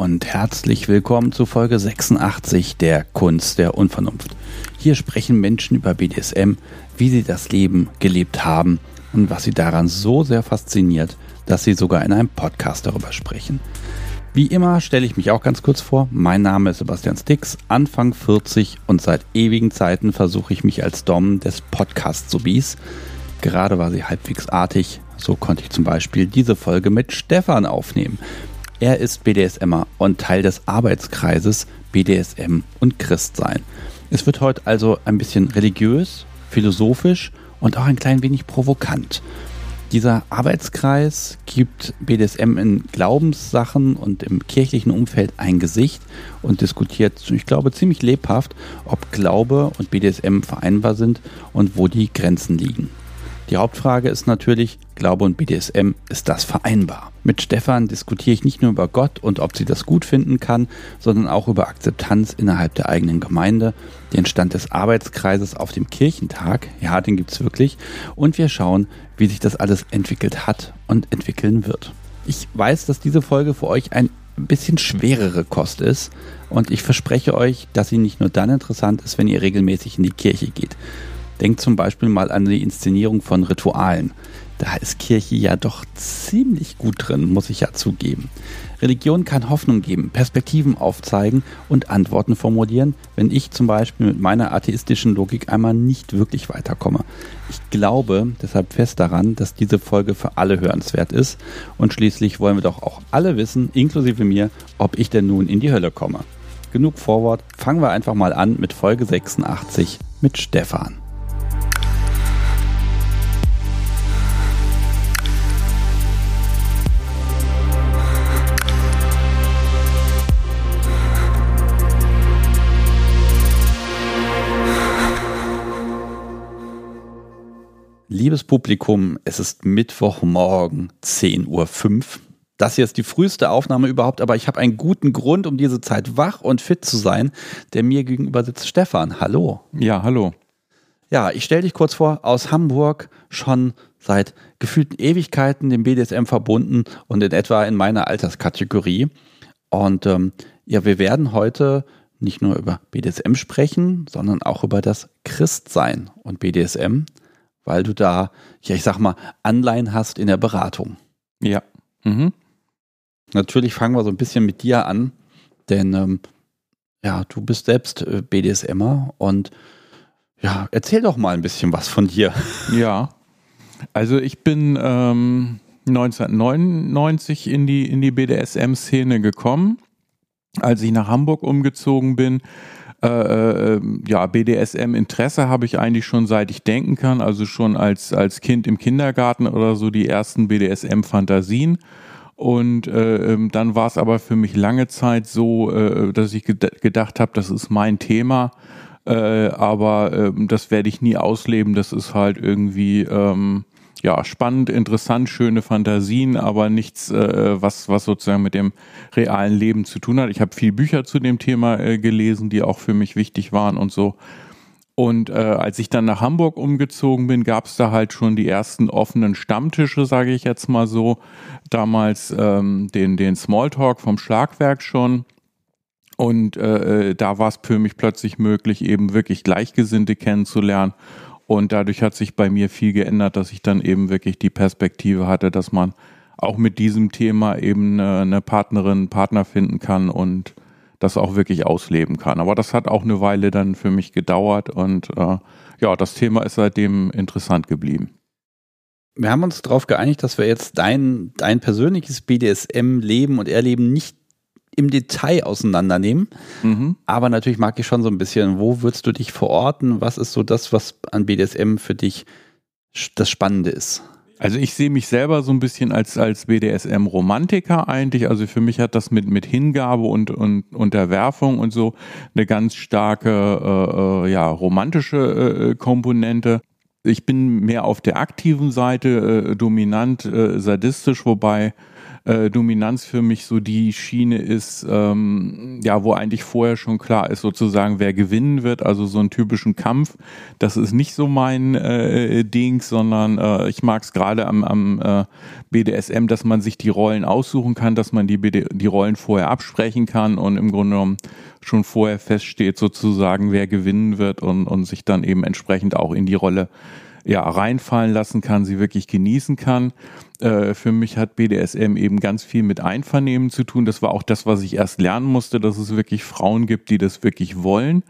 Und herzlich willkommen zu Folge 86 der Kunst der Unvernunft. Hier sprechen Menschen über BDSM, wie sie das Leben gelebt haben und was sie daran so sehr fasziniert, dass sie sogar in einem Podcast darüber sprechen. Wie immer stelle ich mich auch ganz kurz vor. Mein Name ist Sebastian Stix, Anfang 40 und seit ewigen Zeiten versuche ich mich als Dom des Podcast-Subis. Gerade war sie halbwegs artig, so konnte ich zum Beispiel diese Folge mit Stefan aufnehmen. Er ist BDSMer und Teil des Arbeitskreises BDSM und Christsein. Es wird heute also ein bisschen religiös, philosophisch und auch ein klein wenig provokant. Dieser Arbeitskreis gibt BDSM in Glaubenssachen und im kirchlichen Umfeld ein Gesicht und diskutiert, ich glaube, ziemlich lebhaft, ob Glaube und BDSM vereinbar sind und wo die Grenzen liegen. Die Hauptfrage ist natürlich, Glaube und BDSM, ist das vereinbar? Mit Stefan diskutiere ich nicht nur über Gott und ob sie das gut finden kann, sondern auch über Akzeptanz innerhalb der eigenen Gemeinde, den Stand des Arbeitskreises auf dem Kirchentag, ja, den gibt's wirklich, und wir schauen, wie sich das alles entwickelt hat und entwickeln wird. Ich weiß, dass diese Folge für euch ein bisschen schwerere Kost ist und ich verspreche euch, dass sie nicht nur dann interessant ist, wenn ihr regelmäßig in die Kirche geht. Denkt zum Beispiel mal an die Inszenierung von Ritualen. Da ist Kirche ja doch ziemlich gut drin, muss ich ja zugeben. Religion kann Hoffnung geben, Perspektiven aufzeigen und Antworten formulieren, wenn ich zum Beispiel mit meiner atheistischen Logik einmal nicht wirklich weiterkomme. Ich glaube deshalb fest daran, dass diese Folge für alle hörenswert ist und schließlich wollen wir doch auch alle wissen, inklusive mir, ob ich denn nun in die Hölle komme. Genug Vorwort, fangen wir einfach mal an mit Folge 86 mit Stefan. Liebes Publikum, es ist Mittwochmorgen, 10.05 Uhr. Das hier ist die früheste Aufnahme überhaupt, aber ich habe einen guten Grund, um diese Zeit wach und fit zu sein. Der mir gegenüber sitzt Stefan. Hallo. Ja, hallo. Ja, ich stelle dich kurz vor, aus Hamburg, schon seit gefühlten Ewigkeiten dem BDSM verbunden und in etwa in meiner Alterskategorie. Und ähm, ja, wir werden heute nicht nur über BDSM sprechen, sondern auch über das Christsein und BDSM weil du da, ja, ich sag mal, Anleihen hast in der Beratung. Ja. Mhm. Natürlich fangen wir so ein bisschen mit dir an, denn ähm, ja, du bist selbst äh, BDSMer und ja, erzähl doch mal ein bisschen was von dir. Ja, also ich bin ähm, 1999 in die, in die BDSM-Szene gekommen. Als ich nach Hamburg umgezogen bin, äh, äh, ja, BDSM-Interesse habe ich eigentlich schon seit ich denken kann, also schon als, als Kind im Kindergarten oder so die ersten BDSM-Fantasien. Und äh, ähm, dann war es aber für mich lange Zeit so, äh, dass ich gedacht habe, das ist mein Thema, äh, aber äh, das werde ich nie ausleben. Das ist halt irgendwie ähm, ja, spannend, interessant, schöne Fantasien, aber nichts, äh, was, was sozusagen mit dem realen Leben zu tun hat. Ich habe viel Bücher zu dem Thema äh, gelesen, die auch für mich wichtig waren und so. Und äh, als ich dann nach Hamburg umgezogen bin, gab es da halt schon die ersten offenen Stammtische, sage ich jetzt mal so. Damals ähm, den, den Smalltalk vom Schlagwerk schon. Und äh, äh da war es für mich plötzlich möglich, eben wirklich Gleichgesinnte kennenzulernen und dadurch hat sich bei mir viel geändert, dass ich dann eben wirklich die Perspektive hatte, dass man auch mit diesem Thema eben eine Partnerin, Partner finden kann und das auch wirklich ausleben kann. Aber das hat auch eine Weile dann für mich gedauert und äh, ja, das Thema ist seitdem interessant geblieben. Wir haben uns darauf geeinigt, dass wir jetzt dein, dein persönliches BDSM-Leben und Erleben nicht im Detail auseinandernehmen. Mhm. Aber natürlich mag ich schon so ein bisschen, wo würdest du dich verorten? Was ist so das, was an BDSM für dich das Spannende ist? Also ich sehe mich selber so ein bisschen als, als BDSM-Romantiker eigentlich. Also für mich hat das mit, mit Hingabe und, und Unterwerfung und so eine ganz starke äh, äh ja, romantische äh, Komponente. Ich bin mehr auf der aktiven Seite, äh, dominant, äh, sadistisch, wobei äh, Dominanz für mich so die Schiene ist, ähm, ja, wo eigentlich vorher schon klar ist, sozusagen, wer gewinnen wird. Also so einen typischen Kampf, das ist nicht so mein äh, Ding, sondern äh, ich mag es gerade am, am äh, BDSM, dass man sich die Rollen aussuchen kann, dass man die, BD die Rollen vorher absprechen kann und im Grunde genommen schon vorher feststeht, sozusagen, wer gewinnen wird und, und sich dann eben entsprechend auch in die Rolle ja, reinfallen lassen kann, sie wirklich genießen kann. Äh, für mich hat BDSM eben ganz viel mit Einvernehmen zu tun. Das war auch das, was ich erst lernen musste, dass es wirklich Frauen gibt, die das wirklich wollen.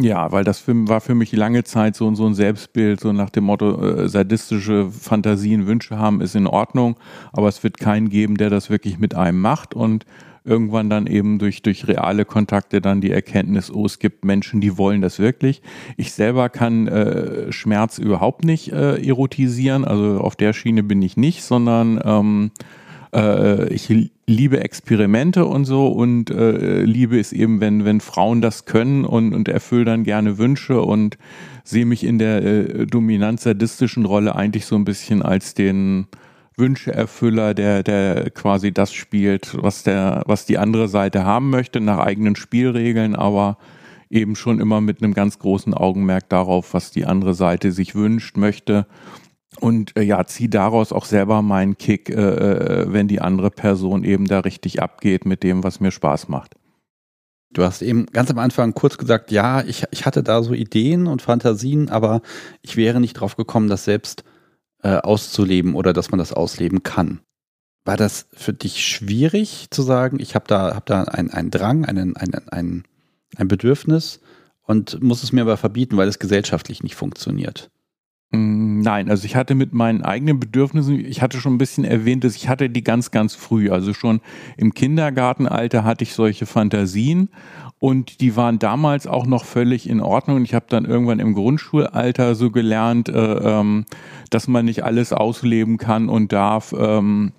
Ja, weil das für, war für mich lange Zeit so, so ein Selbstbild, so nach dem Motto, äh, sadistische Fantasien, Wünsche haben, ist in Ordnung, aber es wird keinen geben, der das wirklich mit einem macht und irgendwann dann eben durch, durch reale Kontakte dann die Erkenntnis, oh, es gibt Menschen, die wollen das wirklich. Ich selber kann äh, Schmerz überhaupt nicht äh, erotisieren, also auf der Schiene bin ich nicht, sondern ähm, äh, ich liebe Experimente und so und äh, liebe es eben, wenn, wenn Frauen das können und, und erfülle dann gerne Wünsche und sehe mich in der äh, dominant-sadistischen Rolle eigentlich so ein bisschen als den Wünscheerfüller, der, der quasi das spielt, was der, was die andere Seite haben möchte, nach eigenen Spielregeln, aber eben schon immer mit einem ganz großen Augenmerk darauf, was die andere Seite sich wünscht, möchte. Und äh, ja, zieh daraus auch selber meinen Kick, äh, äh, wenn die andere Person eben da richtig abgeht mit dem, was mir Spaß macht. Du hast eben ganz am Anfang kurz gesagt, ja, ich, ich hatte da so Ideen und Fantasien, aber ich wäre nicht drauf gekommen, das selbst äh, auszuleben oder dass man das ausleben kann. War das für dich schwierig zu sagen, ich habe da, hab da einen, einen Drang, einen, einen, einen, ein Bedürfnis und muss es mir aber verbieten, weil es gesellschaftlich nicht funktioniert? Mm, nein, also ich hatte mit meinen eigenen Bedürfnissen, ich hatte schon ein bisschen erwähnt, dass ich hatte die ganz, ganz früh. Also schon im Kindergartenalter hatte ich solche Fantasien und die waren damals auch noch völlig in Ordnung. Ich habe dann irgendwann im Grundschulalter so gelernt, äh, ähm, dass man nicht alles ausleben kann und darf. Ähm,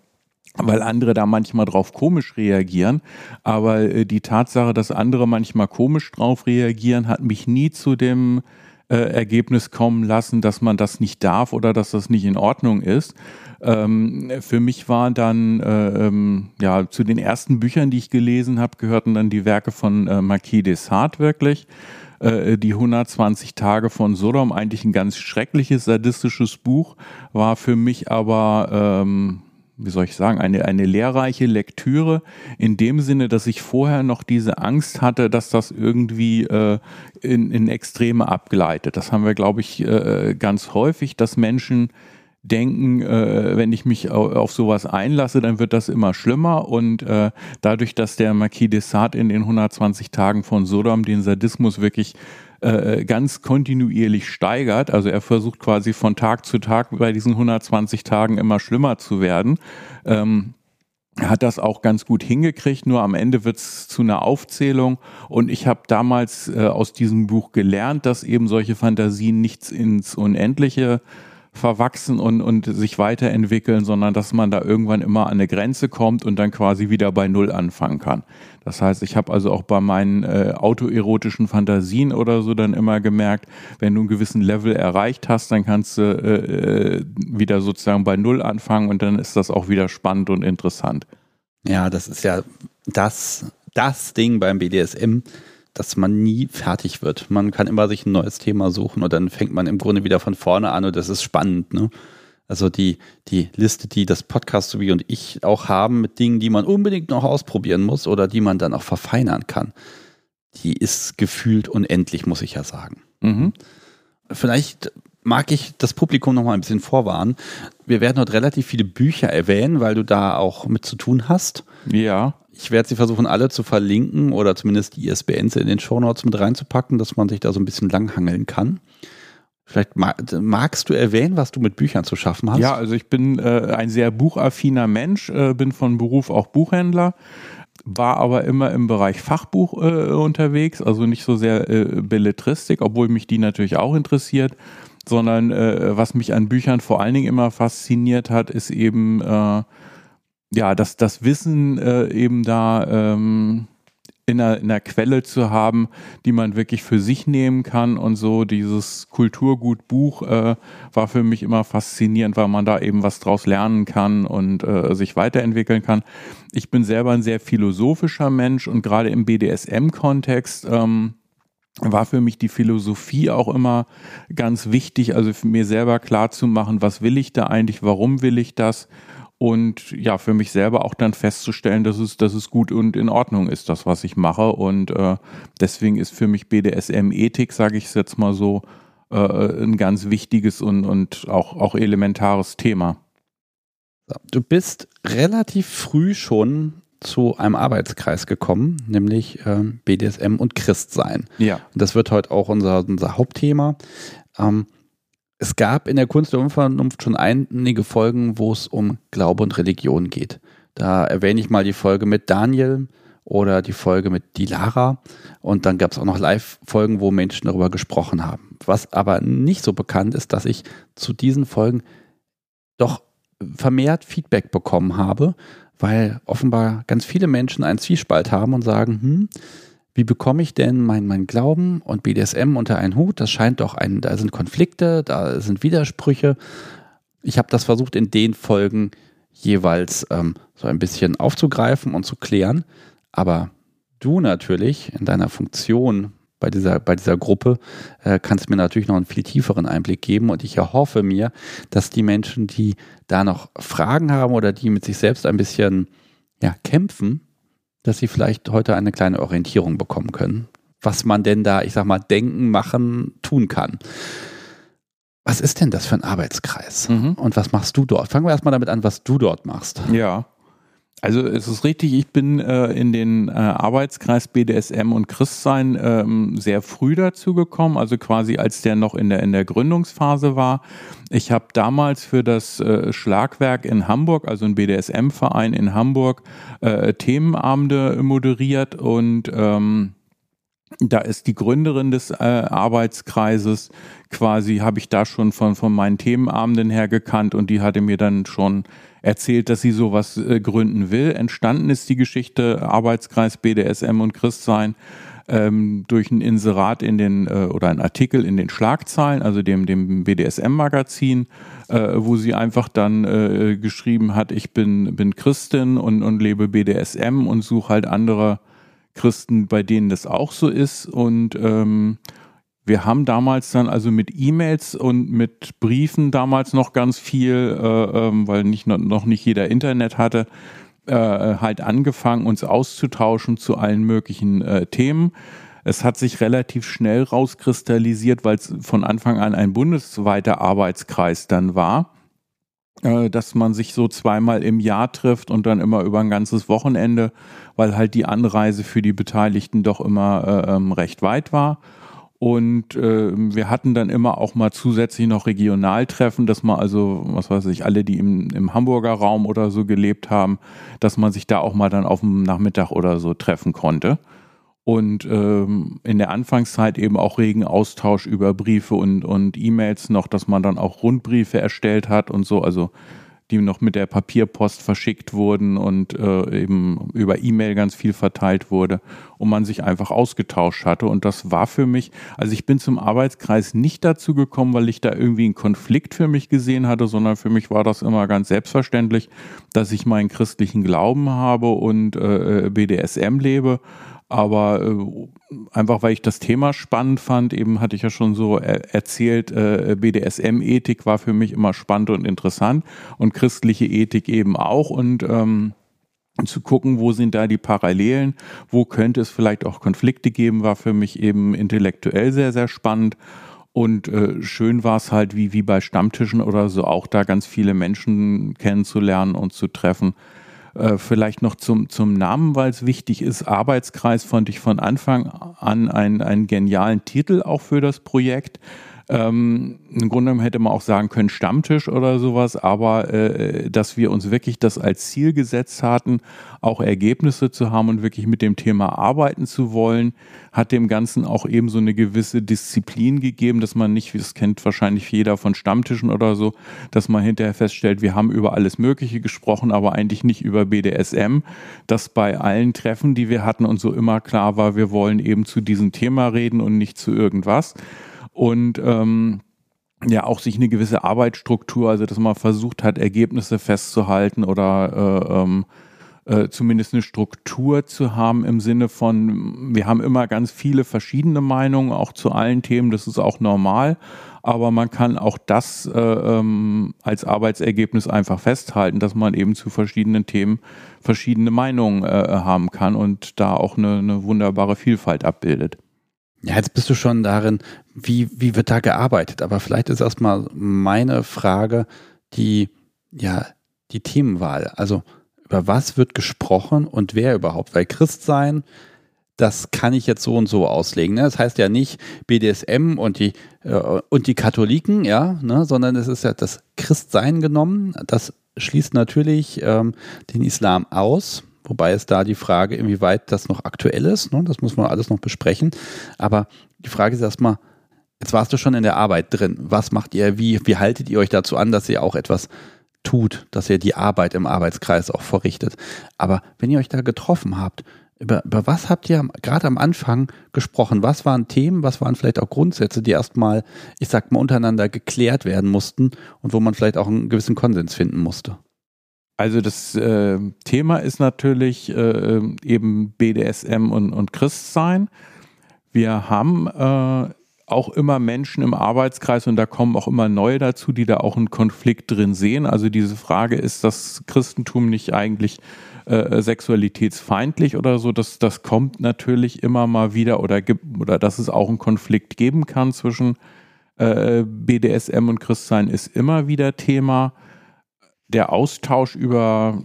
weil andere da manchmal drauf komisch reagieren. Aber äh, die Tatsache, dass andere manchmal komisch drauf reagieren, hat mich nie zu dem äh, Ergebnis kommen lassen, dass man das nicht darf oder dass das nicht in Ordnung ist. Ähm, für mich waren dann äh, ähm, ja zu den ersten Büchern, die ich gelesen habe, gehörten dann die Werke von äh, Marquis de Sade wirklich äh, die 120 Tage von Sodom, eigentlich ein ganz schreckliches, sadistisches Buch, war für mich aber ähm, wie soll ich sagen, eine, eine lehrreiche Lektüre in dem Sinne, dass ich vorher noch diese Angst hatte, dass das irgendwie äh, in, in Extreme abgleitet. Das haben wir, glaube ich, äh, ganz häufig, dass Menschen denken, äh, wenn ich mich auf, auf, sowas einlasse, dann wird das immer schlimmer. Und äh, dadurch, dass der Marquis de Sade in den 120 Tagen von Sodom den Sadismus wirklich äh, ganz kontinuierlich steigert. Also er versucht quasi von Tag zu Tag bei diesen 120 Tagen immer schlimmer zu werden. Ähm, hat das auch ganz gut hingekriegt, nur am Ende wird es zu einer Aufzählung. Und ich habe damals äh, aus diesem Buch gelernt, dass eben solche Fantasien nichts ins Unendliche verwachsen und, und sich weiterentwickeln, sondern dass man da irgendwann immer an eine Grenze kommt und dann quasi wieder bei Null anfangen kann. Das heißt, ich habe also auch bei meinen äh, autoerotischen Fantasien oder so dann immer gemerkt, wenn du einen gewissen Level erreicht hast, dann kannst du äh, äh wieder sozusagen bei Null anfangen und dann ist das auch wieder spannend und interessant. Ja, das ist ja das, das Ding beim BDSM dass man nie fertig wird. Man kann immer sich ein neues Thema suchen und dann fängt man im Grunde wieder von vorne an und das ist spannend. Ne? Also die, die Liste, die das Podcast sowie und ich auch haben mit Dingen, die man unbedingt noch ausprobieren muss oder die man dann auch verfeinern kann, die ist gefühlt unendlich, muss ich ja sagen. Mhm. Vielleicht mag ich das Publikum noch mal ein bisschen vorwarnen. Wir werden heute relativ viele Bücher erwähnen, weil du da auch mit zu tun hast. Ja. Ich werde sie versuchen, alle zu verlinken oder zumindest die ISBNs in den Shownotes mit reinzupacken, dass man sich da so ein bisschen langhangeln kann. Vielleicht magst du erwähnen, was du mit Büchern zu schaffen hast? Ja, also ich bin äh, ein sehr buchaffiner Mensch, äh, bin von Beruf auch Buchhändler, war aber immer im Bereich Fachbuch äh, unterwegs, also nicht so sehr äh, Belletristik, obwohl mich die natürlich auch interessiert, sondern äh, was mich an Büchern vor allen Dingen immer fasziniert hat, ist eben äh, ja, dass das Wissen äh, eben da ähm, in einer, in einer Quelle zu haben, die man wirklich für sich nehmen kann und so. Dieses Kulturgutbuch äh, war für mich immer faszinierend, weil man da eben was draus lernen kann und äh, sich weiterentwickeln kann. Ich bin selber ein sehr philosophischer Mensch und gerade im BDSM-Kontext ähm, war für mich die Philosophie auch immer ganz wichtig, also für mir selber klar zu machen, was will ich da eigentlich, warum will ich das und ja, für mich selber auch dann festzustellen, dass es, dass es gut und in Ordnung ist, das, was ich mache. Und äh, deswegen ist für mich BDSM-Ethik, sage ich es jetzt mal so, äh, ein ganz wichtiges und, und auch, auch elementares Thema. Du bist relativ früh schon zu einem Arbeitskreis gekommen, nämlich äh, BDSM und Christsein. Ja. Und das wird heute auch unser, unser Hauptthema. Ähm, es gab in der Kunst der Unvernunft schon einige Folgen, wo es um Glaube und Religion geht. Da erwähne ich mal die Folge mit Daniel oder die Folge mit Dilara. Und dann gab es auch noch Live-Folgen, wo Menschen darüber gesprochen haben. Was aber nicht so bekannt ist, dass ich zu diesen Folgen doch vermehrt Feedback bekommen habe, weil offenbar ganz viele Menschen einen Zwiespalt haben und sagen, hm, wie bekomme ich denn mein, mein Glauben und BDSM unter einen Hut? Das scheint doch ein, da sind Konflikte, da sind Widersprüche. Ich habe das versucht in den Folgen jeweils ähm, so ein bisschen aufzugreifen und zu klären. Aber du natürlich in deiner Funktion bei dieser, bei dieser Gruppe äh, kannst mir natürlich noch einen viel tieferen Einblick geben und ich erhoffe mir, dass die Menschen, die da noch Fragen haben oder die mit sich selbst ein bisschen ja, kämpfen, dass sie vielleicht heute eine kleine Orientierung bekommen können, was man denn da, ich sag mal, denken, machen, tun kann. Was ist denn das für ein Arbeitskreis? Mhm. Und was machst du dort? Fangen wir erstmal damit an, was du dort machst. Ja. Also es ist richtig, ich bin äh, in den äh, Arbeitskreis BDSM und Christsein ähm, sehr früh dazu gekommen, also quasi als der noch in der, in der Gründungsphase war. Ich habe damals für das äh, Schlagwerk in Hamburg, also ein BDSM-Verein in Hamburg, äh, Themenabende moderiert und ähm, da ist die Gründerin des äh, Arbeitskreises quasi, habe ich da schon von, von meinen Themenabenden her gekannt und die hatte mir dann schon erzählt, dass sie sowas äh, gründen will. Entstanden ist die Geschichte Arbeitskreis BDSM und Christsein ähm, durch ein Inserat in den äh, oder ein Artikel in den Schlagzeilen, also dem, dem BDSM-Magazin, äh, wo sie einfach dann äh, geschrieben hat, ich bin, bin Christin und, und lebe BDSM und suche halt andere Christen, bei denen das auch so ist. Und ähm, wir haben damals dann also mit E-Mails und mit Briefen damals noch ganz viel, äh, ähm, weil nicht, noch nicht jeder Internet hatte, äh, halt angefangen, uns auszutauschen zu allen möglichen äh, Themen. Es hat sich relativ schnell rauskristallisiert, weil es von Anfang an ein bundesweiter Arbeitskreis dann war, äh, dass man sich so zweimal im Jahr trifft und dann immer über ein ganzes Wochenende, weil halt die Anreise für die Beteiligten doch immer äh, ähm, recht weit war. Und äh, wir hatten dann immer auch mal zusätzlich noch Regionaltreffen, dass man also, was weiß ich, alle, die im, im Hamburger Raum oder so gelebt haben, dass man sich da auch mal dann auf dem Nachmittag oder so treffen konnte. Und ähm, in der Anfangszeit eben auch regen Austausch über Briefe und, und E-Mails noch, dass man dann auch Rundbriefe erstellt hat und so. Also die noch mit der Papierpost verschickt wurden und äh, eben über E-Mail ganz viel verteilt wurde und man sich einfach ausgetauscht hatte. Und das war für mich, also ich bin zum Arbeitskreis nicht dazu gekommen, weil ich da irgendwie einen Konflikt für mich gesehen hatte, sondern für mich war das immer ganz selbstverständlich, dass ich meinen christlichen Glauben habe und äh, BDSM lebe aber äh, einfach weil ich das Thema spannend fand, eben hatte ich ja schon so er erzählt, äh, BDSM-Ethik war für mich immer spannend und interessant und christliche Ethik eben auch und ähm, zu gucken, wo sind da die Parallelen, wo könnte es vielleicht auch Konflikte geben, war für mich eben intellektuell sehr, sehr spannend. Und äh, schön war es halt, wie, wie bei Stammtischen oder so, auch da ganz viele Menschen kennenzulernen und zu treffen, äh, vielleicht noch zum, zum Namen, weil es wichtig ist. Arbeitskreis fand ich von Anfang an einen, einen genialen Titel auch für das Projekt. Ähm, Im Grunde genommen hätte man auch sagen können Stammtisch oder sowas, aber äh, dass wir uns wirklich das als Ziel gesetzt hatten, auch Ergebnisse zu haben und wirklich mit dem Thema arbeiten zu wollen, hat dem Ganzen auch eben so eine gewisse Disziplin gegeben, dass man nicht, wie das kennt wahrscheinlich jeder von Stammtischen oder so, dass man hinterher feststellt, wir haben über alles Mögliche gesprochen, aber eigentlich nicht über BDSM, dass bei allen Treffen, die wir hatten und so immer klar war, wir wollen eben zu diesem Thema reden und nicht zu irgendwas und ähm, ja auch sich eine gewisse Arbeitsstruktur, also dass man versucht hat, Ergebnisse festzuhalten oder äh, ähm, äh, zumindest eine Struktur zu haben im Sinne von, wir haben immer ganz viele verschiedene Meinungen, auch zu allen Themen, das ist auch normal, aber man kann auch das äh, ähm, als Arbeitsergebnis einfach festhalten, dass man eben zu verschiedenen Themen verschiedene Meinungen äh, haben kann und da auch eine, eine wunderbare Vielfalt abbildet. Ja, jetzt bist du schon darin, wie, wie wird da gearbeitet? Aber vielleicht ist erstmal meine Frage die, ja, die Themenwahl. Also, über was wird gesprochen und wer überhaupt? Weil Christ sein, das kann ich jetzt so und so auslegen. Ne? Das heißt ja nicht BDSM und die, äh, und die Katholiken, ja, ne? sondern es ist ja das Christsein genommen. Das schließt natürlich ähm, den Islam aus. Wobei es da die Frage, inwieweit das noch aktuell ist, ne? das muss man alles noch besprechen. Aber die Frage ist erstmal, jetzt warst du schon in der Arbeit drin. Was macht ihr? Wie, wie haltet ihr euch dazu an, dass ihr auch etwas tut, dass ihr die Arbeit im Arbeitskreis auch verrichtet? Aber wenn ihr euch da getroffen habt, über, über was habt ihr gerade am Anfang gesprochen? Was waren Themen, was waren vielleicht auch Grundsätze, die erstmal, ich sag mal, untereinander geklärt werden mussten und wo man vielleicht auch einen gewissen Konsens finden musste? Also das äh, Thema ist natürlich äh, eben BDSM und, und Christsein. Wir haben äh, auch immer Menschen im Arbeitskreis und da kommen auch immer neue dazu, die da auch einen Konflikt drin sehen. Also diese Frage, ist das Christentum nicht eigentlich äh, sexualitätsfeindlich oder so? Das, das kommt natürlich immer mal wieder oder oder dass es auch einen Konflikt geben kann zwischen äh, BDSM und Christsein ist immer wieder Thema der Austausch über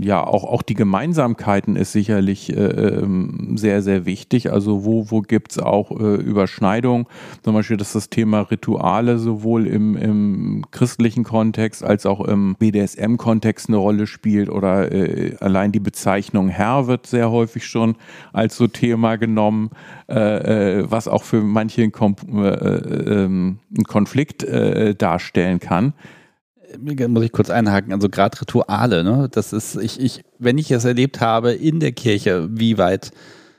ja, auch, auch die Gemeinsamkeiten ist sicherlich äh, ähm, sehr, sehr wichtig. Also wo, wo gibt's auch äh, Überschneidungen? Zum Beispiel, dass das Thema Rituale sowohl im, im christlichen Kontext als auch im BDSM-Kontext eine Rolle spielt oder äh, allein die Bezeichnung Herr wird sehr häufig schon als so Thema genommen, äh, äh, was auch für manche einen, Kom äh, äh, ähm, einen Konflikt äh, darstellen kann muss ich kurz einhaken, also gerade Rituale, ne? Das ist, ich, ich, wenn ich es erlebt habe in der Kirche, wie weit,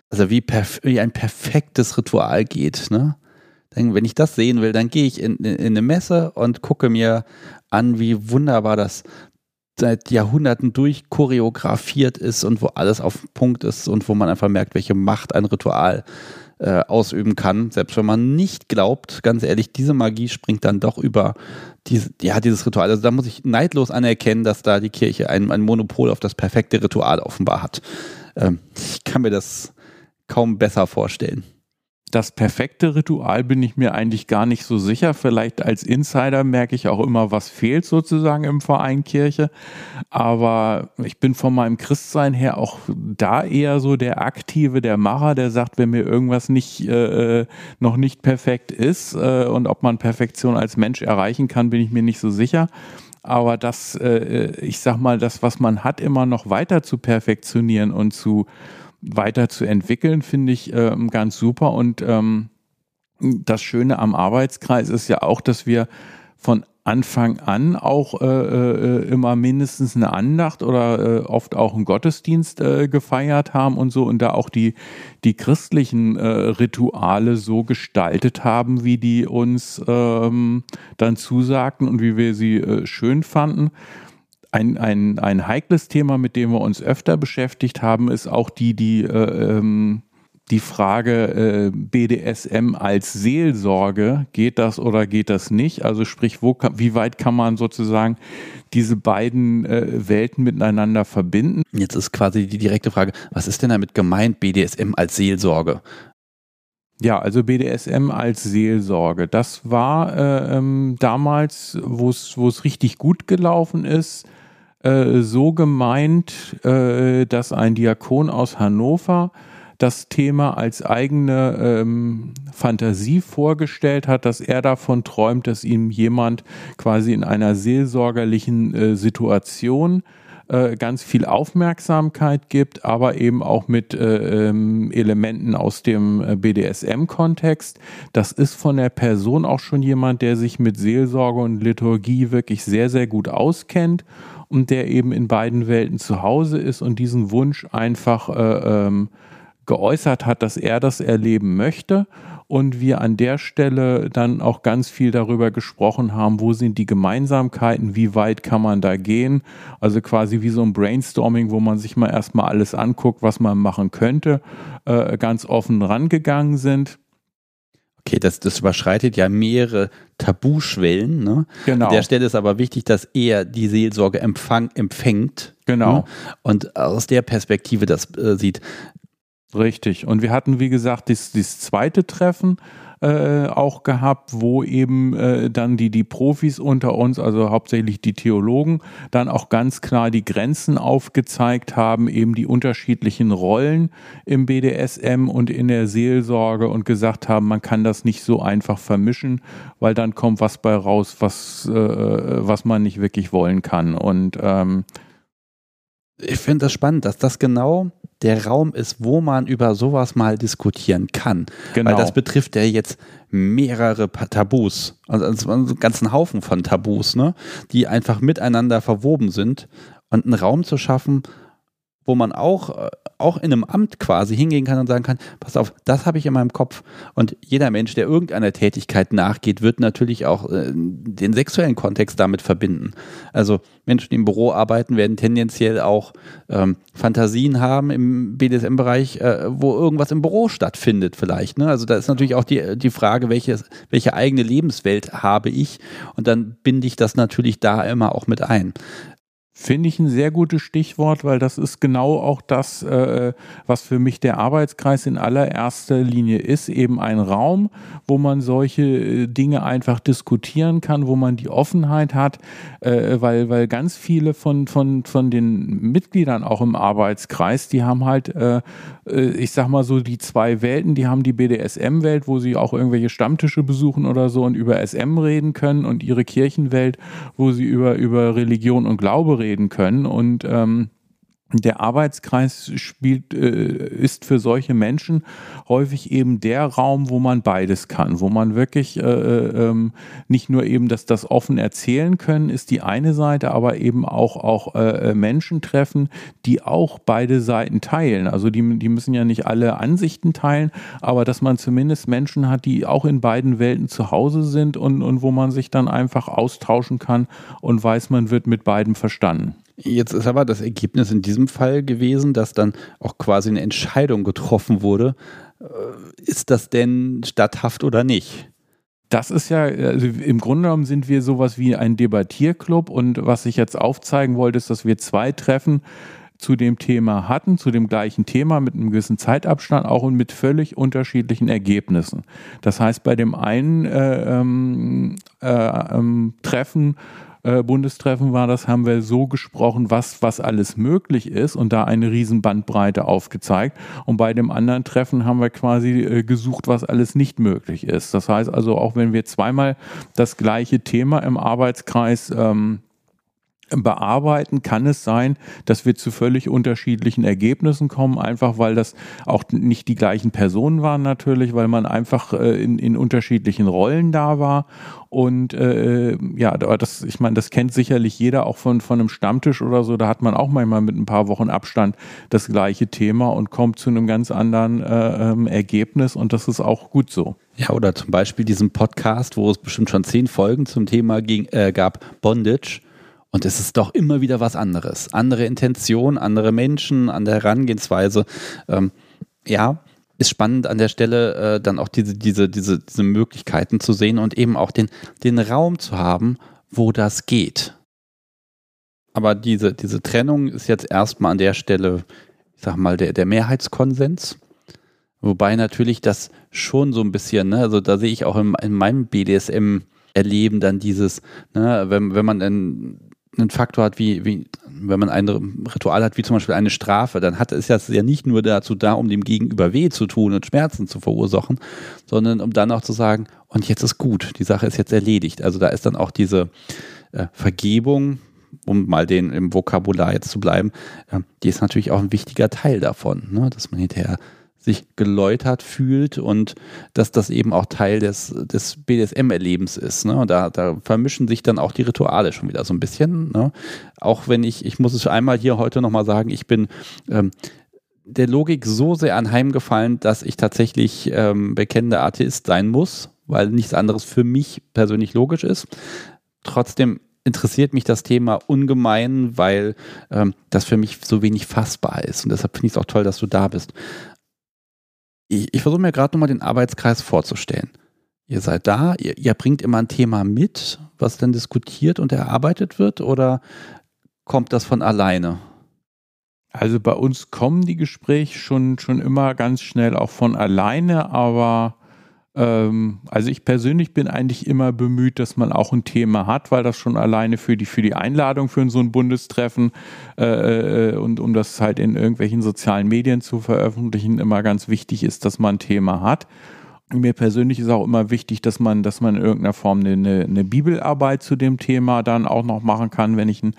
also wie, perf wie ein perfektes Ritual geht, ne? Dann, wenn ich das sehen will, dann gehe ich in, in, in eine Messe und gucke mir an, wie wunderbar das seit Jahrhunderten durch choreografiert ist und wo alles auf Punkt ist und wo man einfach merkt, welche Macht ein Ritual äh, ausüben kann. Selbst wenn man nicht glaubt, ganz ehrlich, diese Magie springt dann doch über diese, ja, dieses Ritual. Also da muss ich neidlos anerkennen, dass da die Kirche ein, ein Monopol auf das perfekte Ritual offenbar hat. Ähm, ich kann mir das kaum besser vorstellen das perfekte Ritual bin ich mir eigentlich gar nicht so sicher. Vielleicht als Insider merke ich auch immer, was fehlt sozusagen im Verein Kirche. Aber ich bin von meinem Christsein her auch da eher so der Aktive, der Macher, der sagt, wenn mir irgendwas nicht, äh, noch nicht perfekt ist äh, und ob man Perfektion als Mensch erreichen kann, bin ich mir nicht so sicher. Aber das, äh, ich sag mal, das, was man hat, immer noch weiter zu perfektionieren und zu weiterzuentwickeln, finde ich ähm, ganz super. Und ähm, das Schöne am Arbeitskreis ist ja auch, dass wir von Anfang an auch äh, äh, immer mindestens eine Andacht oder äh, oft auch einen Gottesdienst äh, gefeiert haben und so und da auch die, die christlichen äh, Rituale so gestaltet haben, wie die uns ähm, dann zusagten und wie wir sie schön fanden ein, ein, ein heikles Thema, mit dem wir uns öfter beschäftigt haben, ist auch die, die, äh, ähm, die Frage äh, BDSM als Seelsorge, geht das oder geht das nicht? Also sprich, wo, wie weit kann man sozusagen diese beiden äh, Welten miteinander verbinden? Jetzt ist quasi die direkte Frage, was ist denn damit gemeint, BDSM als Seelsorge? Ja, also BDSM als Seelsorge. Das war äh, ähm, damals, wo es richtig gut gelaufen ist, äh, so gemeint, äh, dass ein Diakon aus Hannover das Thema als eigene ähm, Fantasie vorgestellt hat, dass er davon träumt, dass ihm jemand quasi in einer seelsorgerlichen äh, Situation äh, ganz viel Aufmerksamkeit gibt, aber eben auch mit äh, ähm, Elementen aus dem äh, BDSM-Kontext. Das ist von der Person auch schon jemand, der sich mit Seelsorge und Liturgie wirklich sehr, sehr gut auskennt und der eben in beiden Welten zu Hause ist und diesen Wunsch einfach äh, ähm, geäußert hat, dass er das erleben möchte und wir an der Stelle dann auch ganz viel darüber gesprochen haben, wo sind die Gemeinsamkeiten, wie weit kann man da gehen. Also quasi wie so ein Brainstorming, wo man sich mal erstmal alles anguckt, was man machen könnte, äh, ganz offen rangegangen sind. Okay, das, das überschreitet ja mehrere Tabuschwellen. Ne? Genau. An der Stelle ist aber wichtig, dass er die Seelsorge empfang, empfängt. Genau. Ne? Und aus der Perspektive das äh, sieht. Richtig. Und wir hatten, wie gesagt, das, das zweite Treffen äh, auch gehabt, wo eben äh, dann die, die Profis unter uns, also hauptsächlich die Theologen, dann auch ganz klar die Grenzen aufgezeigt haben, eben die unterschiedlichen Rollen im BDSM und in der Seelsorge und gesagt haben, man kann das nicht so einfach vermischen, weil dann kommt was bei raus, was, äh, was man nicht wirklich wollen kann. Und ähm, ich finde das spannend, dass das genau der Raum ist, wo man über sowas mal diskutieren kann. Genau. Weil das betrifft ja jetzt mehrere Tabus, also einen ganzen Haufen von Tabus, ne, die einfach miteinander verwoben sind. Und einen Raum zu schaffen, wo man auch, äh, auch in einem Amt quasi hingehen kann und sagen kann, pass auf, das habe ich in meinem Kopf. Und jeder Mensch, der irgendeiner Tätigkeit nachgeht, wird natürlich auch äh, den sexuellen Kontext damit verbinden. Also Menschen, die im Büro arbeiten, werden tendenziell auch ähm, Fantasien haben im BDSM-Bereich, äh, wo irgendwas im Büro stattfindet vielleicht. Ne? Also da ist natürlich auch die, die Frage, welche, welche eigene Lebenswelt habe ich? Und dann binde ich das natürlich da immer auch mit ein. Finde ich ein sehr gutes Stichwort, weil das ist genau auch das, äh, was für mich der Arbeitskreis in allererster Linie ist. Eben ein Raum, wo man solche äh, Dinge einfach diskutieren kann, wo man die Offenheit hat, äh, weil, weil ganz viele von, von, von den Mitgliedern auch im Arbeitskreis, die haben halt, äh, äh ich sag mal so, die zwei Welten, die haben die BDSM-Welt, wo sie auch irgendwelche Stammtische besuchen oder so und über SM reden können und ihre Kirchenwelt, wo sie über, über Religion und Glaube reden reden können. Und ähm, der Arbeitskreis spielt, äh, ist für solche Menschen häufig eben der Raum, wo man beides kann, wo man wirklich äh, äh, ähm, nicht nur eben das, das offen erzählen können, ist die eine Seite, aber eben auch, auch äh, Menschen treffen, die auch beide Seiten teilen. Also die, die müssen ja nicht alle Ansichten teilen, aber dass man zumindest Menschen hat, die auch in beiden Welten zu Hause sind und, und wo man sich dann einfach austauschen kann und weiß, man wird mit beiden verstanden. Jetzt ist aber das Ergebnis in diesem Fall gewesen, dass dann auch quasi eine Entscheidung getroffen wurde. Äh, ist das denn statthaft oder nicht? Das ist ja, also im Grunde genommen sind wir sowas wie ein Debattierclub und was ich jetzt aufzeigen wollte, ist, dass wir zwei Treffen zu dem Thema hatten, zu dem gleichen Thema mit einem gewissen Zeitabstand auch und mit völlig unterschiedlichen Ergebnissen. Das heißt, bei dem einen äh, ähm, äh, ähm, Treffen äh, Bundestreffen war das, haben wir so gesprochen, was, was alles möglich ist und da eine riesen Bandbreite aufgezeigt. Und bei dem anderen Treffen haben wir quasi äh, gesucht, was alles nicht möglich ist. Das heißt also, auch wenn wir zweimal das gleiche Thema im Arbeitskreis ähm, bearbeiten, kann es sein, dass wir zu völlig unterschiedlichen Ergebnissen kommen, einfach weil das auch nicht die gleichen Personen waren natürlich, weil man einfach äh, in, in unterschiedlichen Rollen da war. Und äh, ja, das, ich meine, das kennt sicherlich jeder auch von, von einem Stammtisch oder so, da hat man auch manchmal mit ein paar Wochen Abstand das gleiche Thema und kommt zu einem ganz anderen äh, ähm, Ergebnis und das ist auch gut so. Ja, oder zum Beispiel diesen Podcast, wo es bestimmt schon zehn Folgen zum Thema ging, äh, gab, Bondage und es ist doch immer wieder was anderes. Andere Intention, andere Menschen, andere Herangehensweise. Ähm, ja, ist spannend an der Stelle äh, dann auch diese, diese, diese, diese Möglichkeiten zu sehen und eben auch den, den Raum zu haben, wo das geht. Aber diese, diese Trennung ist jetzt erstmal an der Stelle, ich sag mal, der, der Mehrheitskonsens. Wobei natürlich das schon so ein bisschen, ne, also da sehe ich auch in, in meinem BDSM erleben dann dieses, ne, wenn, wenn man dann einen Faktor hat wie, wie wenn man ein Ritual hat, wie zum Beispiel eine Strafe, dann hat es ja nicht nur dazu da, um dem Gegenüber weh zu tun und Schmerzen zu verursachen, sondern um dann auch zu sagen, und jetzt ist gut, die Sache ist jetzt erledigt. Also da ist dann auch diese äh, Vergebung, um mal den im Vokabular jetzt zu bleiben, äh, die ist natürlich auch ein wichtiger Teil davon, ne? dass man hinterher sich geläutert fühlt und dass das eben auch Teil des, des BDSM-Erlebens ist. Ne? Da, da vermischen sich dann auch die Rituale schon wieder so ein bisschen. Ne? Auch wenn ich, ich muss es einmal hier heute nochmal sagen, ich bin ähm, der Logik so sehr anheimgefallen, dass ich tatsächlich ähm, bekennender Atheist sein muss, weil nichts anderes für mich persönlich logisch ist. Trotzdem interessiert mich das Thema ungemein, weil ähm, das für mich so wenig fassbar ist. Und deshalb finde ich es auch toll, dass du da bist ich, ich versuche mir gerade nochmal den Arbeitskreis vorzustellen. Ihr seid da, ihr, ihr bringt immer ein Thema mit, was dann diskutiert und erarbeitet wird, oder kommt das von alleine? Also bei uns kommen die Gespräche schon, schon immer ganz schnell auch von alleine, aber also ich persönlich bin eigentlich immer bemüht, dass man auch ein Thema hat, weil das schon alleine für die, für die Einladung für so ein Bundestreffen äh, äh, und um das halt in irgendwelchen sozialen Medien zu veröffentlichen, immer ganz wichtig ist, dass man ein Thema hat. Mir persönlich ist auch immer wichtig, dass man, dass man in irgendeiner Form eine, eine Bibelarbeit zu dem Thema dann auch noch machen kann, wenn ich ein,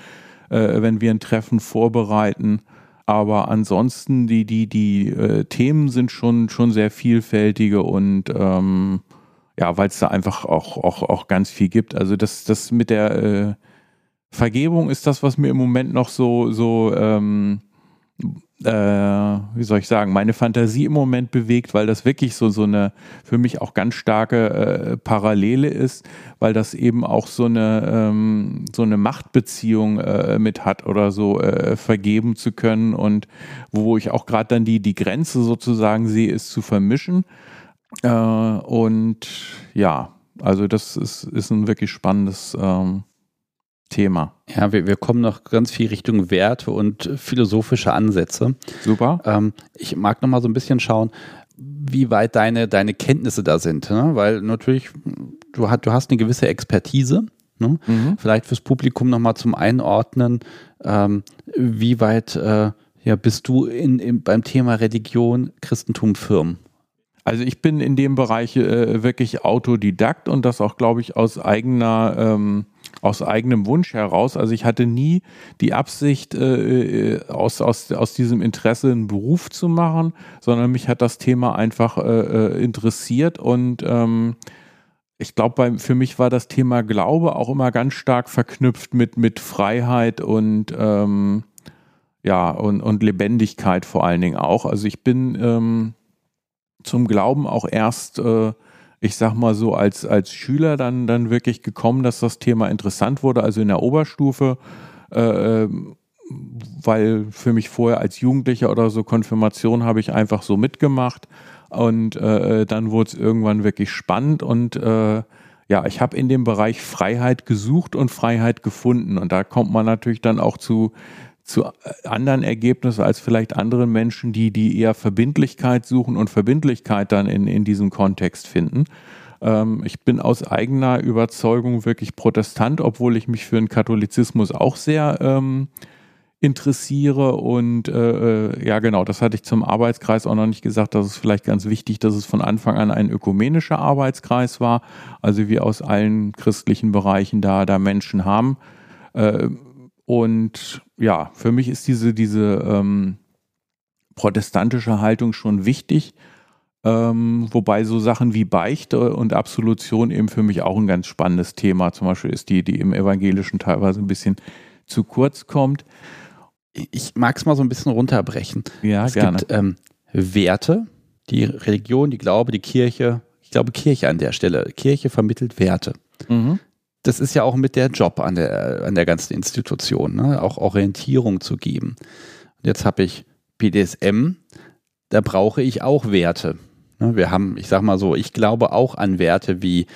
äh, wenn wir ein Treffen vorbereiten. Aber ansonsten, die, die, die äh, Themen sind schon, schon sehr vielfältige und ähm, ja, weil es da einfach auch, auch, auch ganz viel gibt. Also das, das mit der äh, Vergebung ist das, was mir im Moment noch so, so ähm, äh, wie soll ich sagen, meine Fantasie im Moment bewegt, weil das wirklich so, so eine für mich auch ganz starke äh, Parallele ist, weil das eben auch so eine, ähm, so eine Machtbeziehung äh, mit hat oder so äh, vergeben zu können und wo ich auch gerade dann die, die Grenze sozusagen sehe, ist zu vermischen. Äh, und ja, also das ist, ist ein wirklich spannendes ähm, Thema. Ja, wir, wir kommen noch ganz viel Richtung Werte und philosophische Ansätze. Super. Ähm, ich mag noch mal so ein bisschen schauen, wie weit deine, deine Kenntnisse da sind. Ne? Weil natürlich, du, hast, du hast eine gewisse Expertise. Ne? Mhm. Vielleicht fürs Publikum noch mal zum Einordnen, ähm, wie weit äh, ja, bist du in, in, beim Thema Religion, Christentum firm? Also ich bin in dem Bereich äh, wirklich Autodidakt und das auch, glaube ich, aus eigener ähm, aus eigenem Wunsch heraus. Also ich hatte nie die Absicht, äh, äh, aus, aus, aus diesem Interesse einen Beruf zu machen, sondern mich hat das Thema einfach äh, äh interessiert und ähm, ich glaube, für mich war das Thema Glaube auch immer ganz stark verknüpft mit, mit Freiheit und ähm, ja, und, und Lebendigkeit vor allen Dingen auch. Also ich bin ähm, zum Glauben auch erst äh, ich sag mal so, als, als Schüler dann, dann wirklich gekommen, dass das Thema interessant wurde, also in der Oberstufe, äh, weil für mich vorher als Jugendlicher oder so Konfirmation habe ich einfach so mitgemacht und äh, dann wurde es irgendwann wirklich spannend und äh, ja, ich habe in dem Bereich Freiheit gesucht und Freiheit gefunden und da kommt man natürlich dann auch zu zu anderen Ergebnissen als vielleicht anderen Menschen, die, die eher Verbindlichkeit suchen und Verbindlichkeit dann in, in diesem Kontext finden. Ähm, ich bin aus eigener Überzeugung wirklich Protestant, obwohl ich mich für den Katholizismus auch sehr ähm, interessiere und äh, äh, ja genau, das hatte ich zum Arbeitskreis auch noch nicht gesagt, das ist vielleicht ganz wichtig, dass es von Anfang an ein ökumenischer Arbeitskreis war, also wir aus allen christlichen Bereichen da, da Menschen haben. Äh, und ja, für mich ist diese, diese ähm, protestantische Haltung schon wichtig. Ähm, wobei so Sachen wie Beichte und Absolution eben für mich auch ein ganz spannendes Thema zum Beispiel ist, die, die im Evangelischen teilweise ein bisschen zu kurz kommt. Ich mag es mal so ein bisschen runterbrechen. Ja, es gerne. Gibt, ähm, Werte, die Religion, die Glaube, die Kirche, ich glaube Kirche an der Stelle. Kirche vermittelt Werte. Mhm das ist ja auch mit der Job an der, an der ganzen Institution, ne? auch Orientierung zu geben. Jetzt habe ich BDSM, da brauche ich auch Werte. Ne? Wir haben, ich sage mal so, ich glaube auch an Werte wie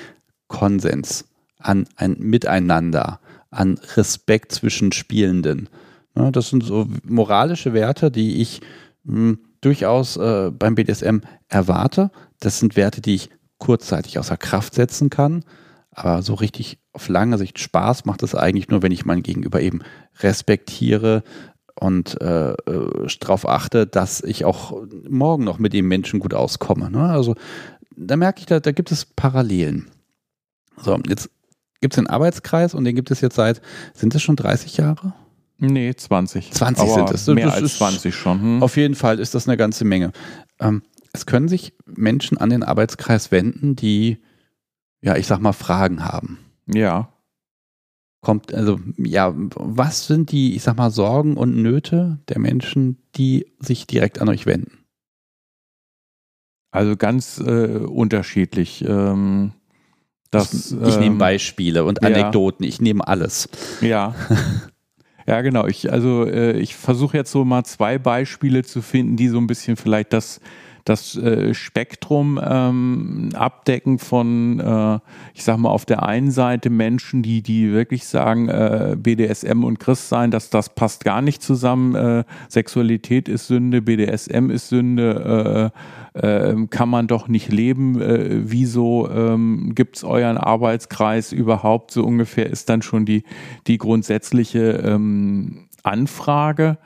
Konsens, an ein Miteinander, an Respekt zwischen Spielenden. Ne? Das sind so moralische Werte, die ich mh, hm, durchaus äh, beim BDSM erwarte. Das sind Werte, die ich kurzzeitig außer Kraft setzen kann Aber so richtig auf lange Sicht Spaß macht es eigentlich nur, wenn ich mein Gegenüber eben respektiere und äh, äh, darauf achte, dass ich auch morgen noch mit dem Menschen gut auskomme. Ne? Also da merke ich, da, da gibt es Parallelen. So, jetzt gibt es den Arbeitskreis und den gibt es jetzt seit, sind es schon 30 Jahre? Nee, 20. 20 Aber sind es. Mehr das als 20 schon. Hm. Auf jeden Fall ist das eine ganze Menge. Ähm, es können sich Menschen an den Arbeitskreis wenden, die, ja, ich sag mal, Fragen haben. Ja. Kommt, also, ja, was sind die, ich sag mal, Sorgen und Nöte der Menschen, die sich direkt an euch wenden? Also ganz äh, unterschiedlich. Ähm, das, ich, ich ähm, nehme Beispiele und Anekdoten, ja. ich nehme alles. Ja. Ja, genau. Ich, also äh, ich versuche jetzt so mal zwei Beispiele zu finden, die so ein bisschen vielleicht das das äh, Spektrum ähm, abdecken von, äh, ich sag mal, auf der einen Seite Menschen, die, die wirklich sagen, äh, BDSM und Christsein, dass das passt gar nicht zusammen. Äh, Sexualität ist Sünde, BDSM ist Sünde, äh, äh, kann man doch nicht leben. Äh, wieso ähm, gibt es euren Arbeitskreis überhaupt? So ungefähr ist dann schon die, die grundsätzliche ähm, Anfrage.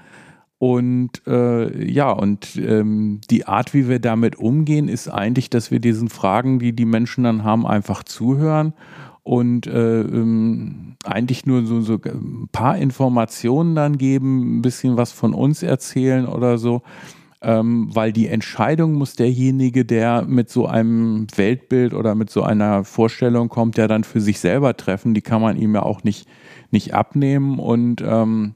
Und äh, ja, und ähm, die Art, wie wir damit umgehen, ist eigentlich, dass wir diesen Fragen, die die Menschen dann haben, einfach zuhören und äh, ähm, eigentlich nur so, so ein paar Informationen dann geben, ein bisschen was von uns erzählen oder so. Ähm, weil die Entscheidung muss derjenige, der mit so einem Weltbild oder mit so einer Vorstellung kommt, der dann für sich selber treffen, die kann man ihm ja auch nicht, nicht abnehmen und ähm,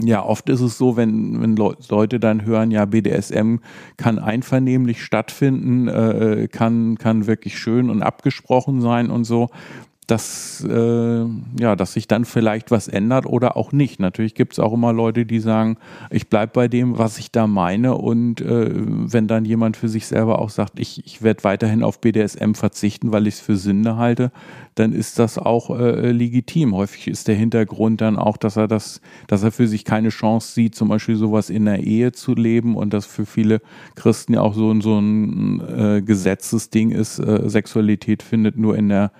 ja, oft ist es so, wenn, wenn Leute dann hören, ja, BDSM kann einvernehmlich stattfinden, äh, kann, kann wirklich schön und abgesprochen sein und so dass, äh, ja, dass sich dann vielleicht was ändert oder auch nicht. Natürlich gibt es auch immer Leute, die sagen, ich bleibe bei dem, was ich da meine. Und äh, wenn dann jemand für sich selber auch sagt, ich, ich werde weiterhin auf BDSM verzichten, weil ich es für Sünde halte, dann ist das auch äh, legitim. Häufig ist der Hintergrund dann auch, dass er das, dass er für sich keine Chance sieht, zum Beispiel sowas in der Ehe zu leben und das für viele Christen ja auch so, so ein äh, Gesetzesding ist. Äh, Sexualität findet nur in der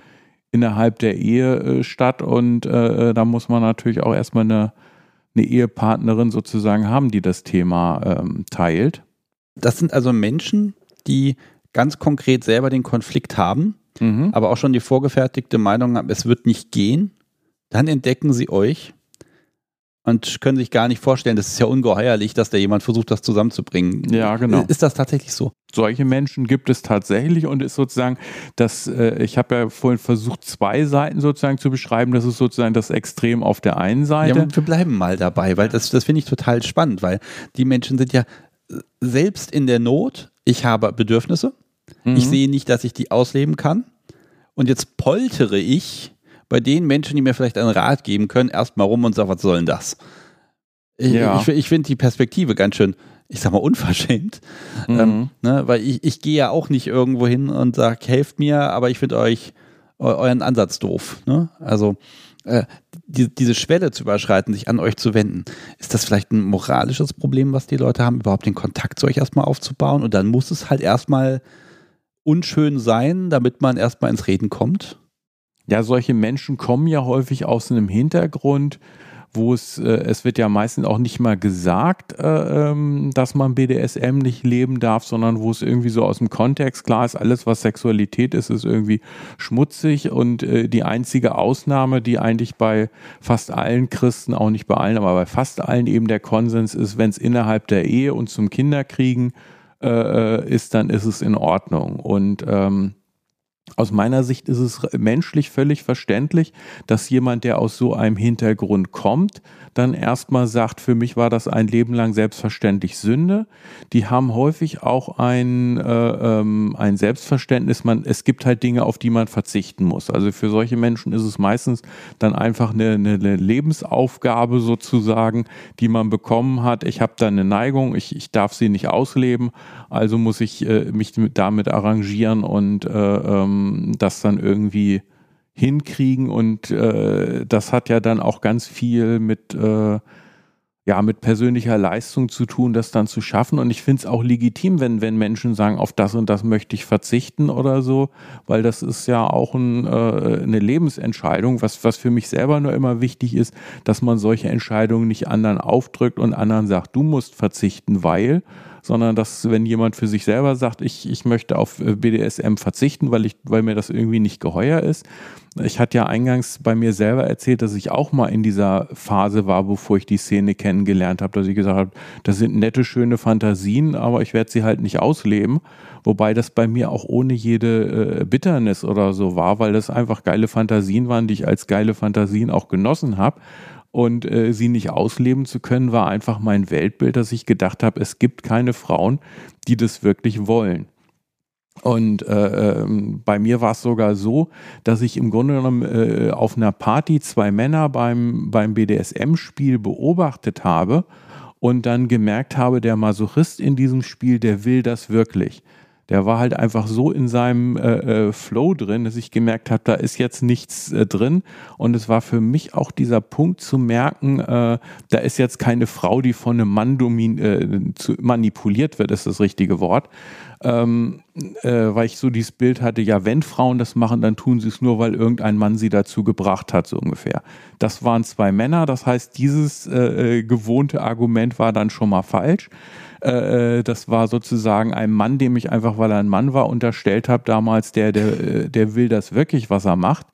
innerhalb der Ehe äh, statt und äh, da muss man natürlich auch erstmal eine, eine Ehepartnerin sozusagen haben, die das Thema ähm, teilt. Das sind also Menschen, die ganz konkret selber den Konflikt haben, mhm. aber auch schon die vorgefertigte Meinung haben, es wird nicht gehen. Dann entdecken sie euch und können sich gar nicht vorstellen, das ist ja ungeheuerlich, dass da jemand versucht, das zusammenzubringen. Ja, genau. Ist das tatsächlich so? Solche Menschen gibt es tatsächlich und ist sozusagen das, äh, ich habe ja vorhin versucht, zwei Seiten sozusagen zu beschreiben. Das ist sozusagen das Extrem auf der einen Seite. Ja, wir bleiben mal dabei, weil das, das finde ich total spannend, weil die Menschen sind ja selbst in der Not. Ich habe Bedürfnisse. Mhm. Ich sehe nicht, dass ich die ausleben kann. Und jetzt poltere ich bei den Menschen, die mir vielleicht einen Rat geben können, erstmal rum und sagen, was soll denn das? Ich, ja. ich, ich finde die Perspektive ganz schön, ich sag mal, unverschämt. Mhm. Ähm, ne, weil ich, ich gehe ja auch nicht irgendwo hin und sage, helft mir, aber ich finde euch euren Ansatz doof. Ne? Also äh, die, diese Schwelle zu überschreiten, sich an euch zu wenden, ist das vielleicht ein moralisches Problem, was die Leute haben, überhaupt den Kontakt zu euch erstmal aufzubauen? Und dann muss es halt erstmal unschön sein, damit man erstmal ins Reden kommt? Ja, solche Menschen kommen ja häufig aus einem Hintergrund, wo es, äh, es wird ja meistens auch nicht mal gesagt, äh, ähm, dass man BDSM nicht leben darf, sondern wo es irgendwie so aus dem Kontext klar ist, alles was Sexualität ist, ist irgendwie schmutzig und äh, die einzige Ausnahme, die eigentlich bei fast allen Christen, auch nicht bei allen, aber bei fast allen eben der Konsens ist, wenn es innerhalb der Ehe und zum Kinderkriegen äh, äh, ist, dann ist es in Ordnung. Und ähm, aus meiner Sicht ist es menschlich völlig verständlich, dass jemand, der aus so einem Hintergrund kommt, dann erstmal sagt, für mich war das ein Leben lang selbstverständlich Sünde. Die haben häufig auch ein, äh, ähm, ein Selbstverständnis, man, es gibt halt Dinge, auf die man verzichten muss. Also für solche Menschen ist es meistens dann einfach eine, eine, eine Lebensaufgabe sozusagen, die man bekommen hat. Ich habe da eine Neigung, ich, ich darf sie nicht ausleben, also muss ich äh, mich damit arrangieren und äh, ähm, das dann irgendwie hinkriegen und äh, das hat ja dann auch ganz viel mit, äh, ja, mit persönlicher Leistung zu tun, das dann zu schaffen. Und ich finde es auch legitim, wenn, wenn Menschen sagen, auf das und das möchte ich verzichten oder so, weil das ist ja auch ein, äh, eine Lebensentscheidung, was, was für mich selber nur immer wichtig ist, dass man solche Entscheidungen nicht anderen aufdrückt und anderen sagt, du musst verzichten, weil, sondern dass, wenn jemand für sich selber sagt, ich, ich möchte auf äh, BDSM verzichten, weil ich, weil mir das irgendwie nicht geheuer ist, ich hatte ja eingangs bei mir selber erzählt, dass ich auch mal in dieser Phase war, bevor ich die Szene kennengelernt habe, dass ich gesagt habe, das sind nette, schöne Fantasien, aber ich werde sie halt nicht ausleben. Wobei das bei mir auch ohne jede äh, Bitternis oder so war, weil das einfach geile Fantasien waren, die ich als geile Fantasien auch genossen habe. Und äh, sie nicht ausleben zu können, war einfach mein Weltbild, dass ich gedacht habe, es gibt keine Frauen, die das wirklich wollen. Und äh, ähm, bei mir war es sogar so, dass ich im Grunde genommen äh, auf einer Party zwei Männer beim, beim BDSM-Spiel beobachtet habe und dann gemerkt habe, der Masochist in diesem Spiel, der will das wirklich der war halt einfach so in seinem äh, äh, Flow drin, dass ich gemerkt habe, da ist jetzt nichts äh, drin. Und es war für mich auch dieser Punkt zu merken, äh, da ist jetzt keine Frau, die von einem Mann domin äh, zu, manipuliert wird, ist das richtige Wort. Ähm, äh, weil ich so dieses Bild hatte, ja, wenn Frauen das machen, dann tun sie es nur, weil irgendein Mann sie dazu gebracht hat, so ungefähr. Das waren zwei Männer, das heißt, dieses gewohnte Argument war dann schon mal falsch. Äh, äh, das war sozusagen ein Mann, dem ich einfach, weil er ein Mann war, unterstellt habe damals, der, der, äh, der will das wirklich, was er macht.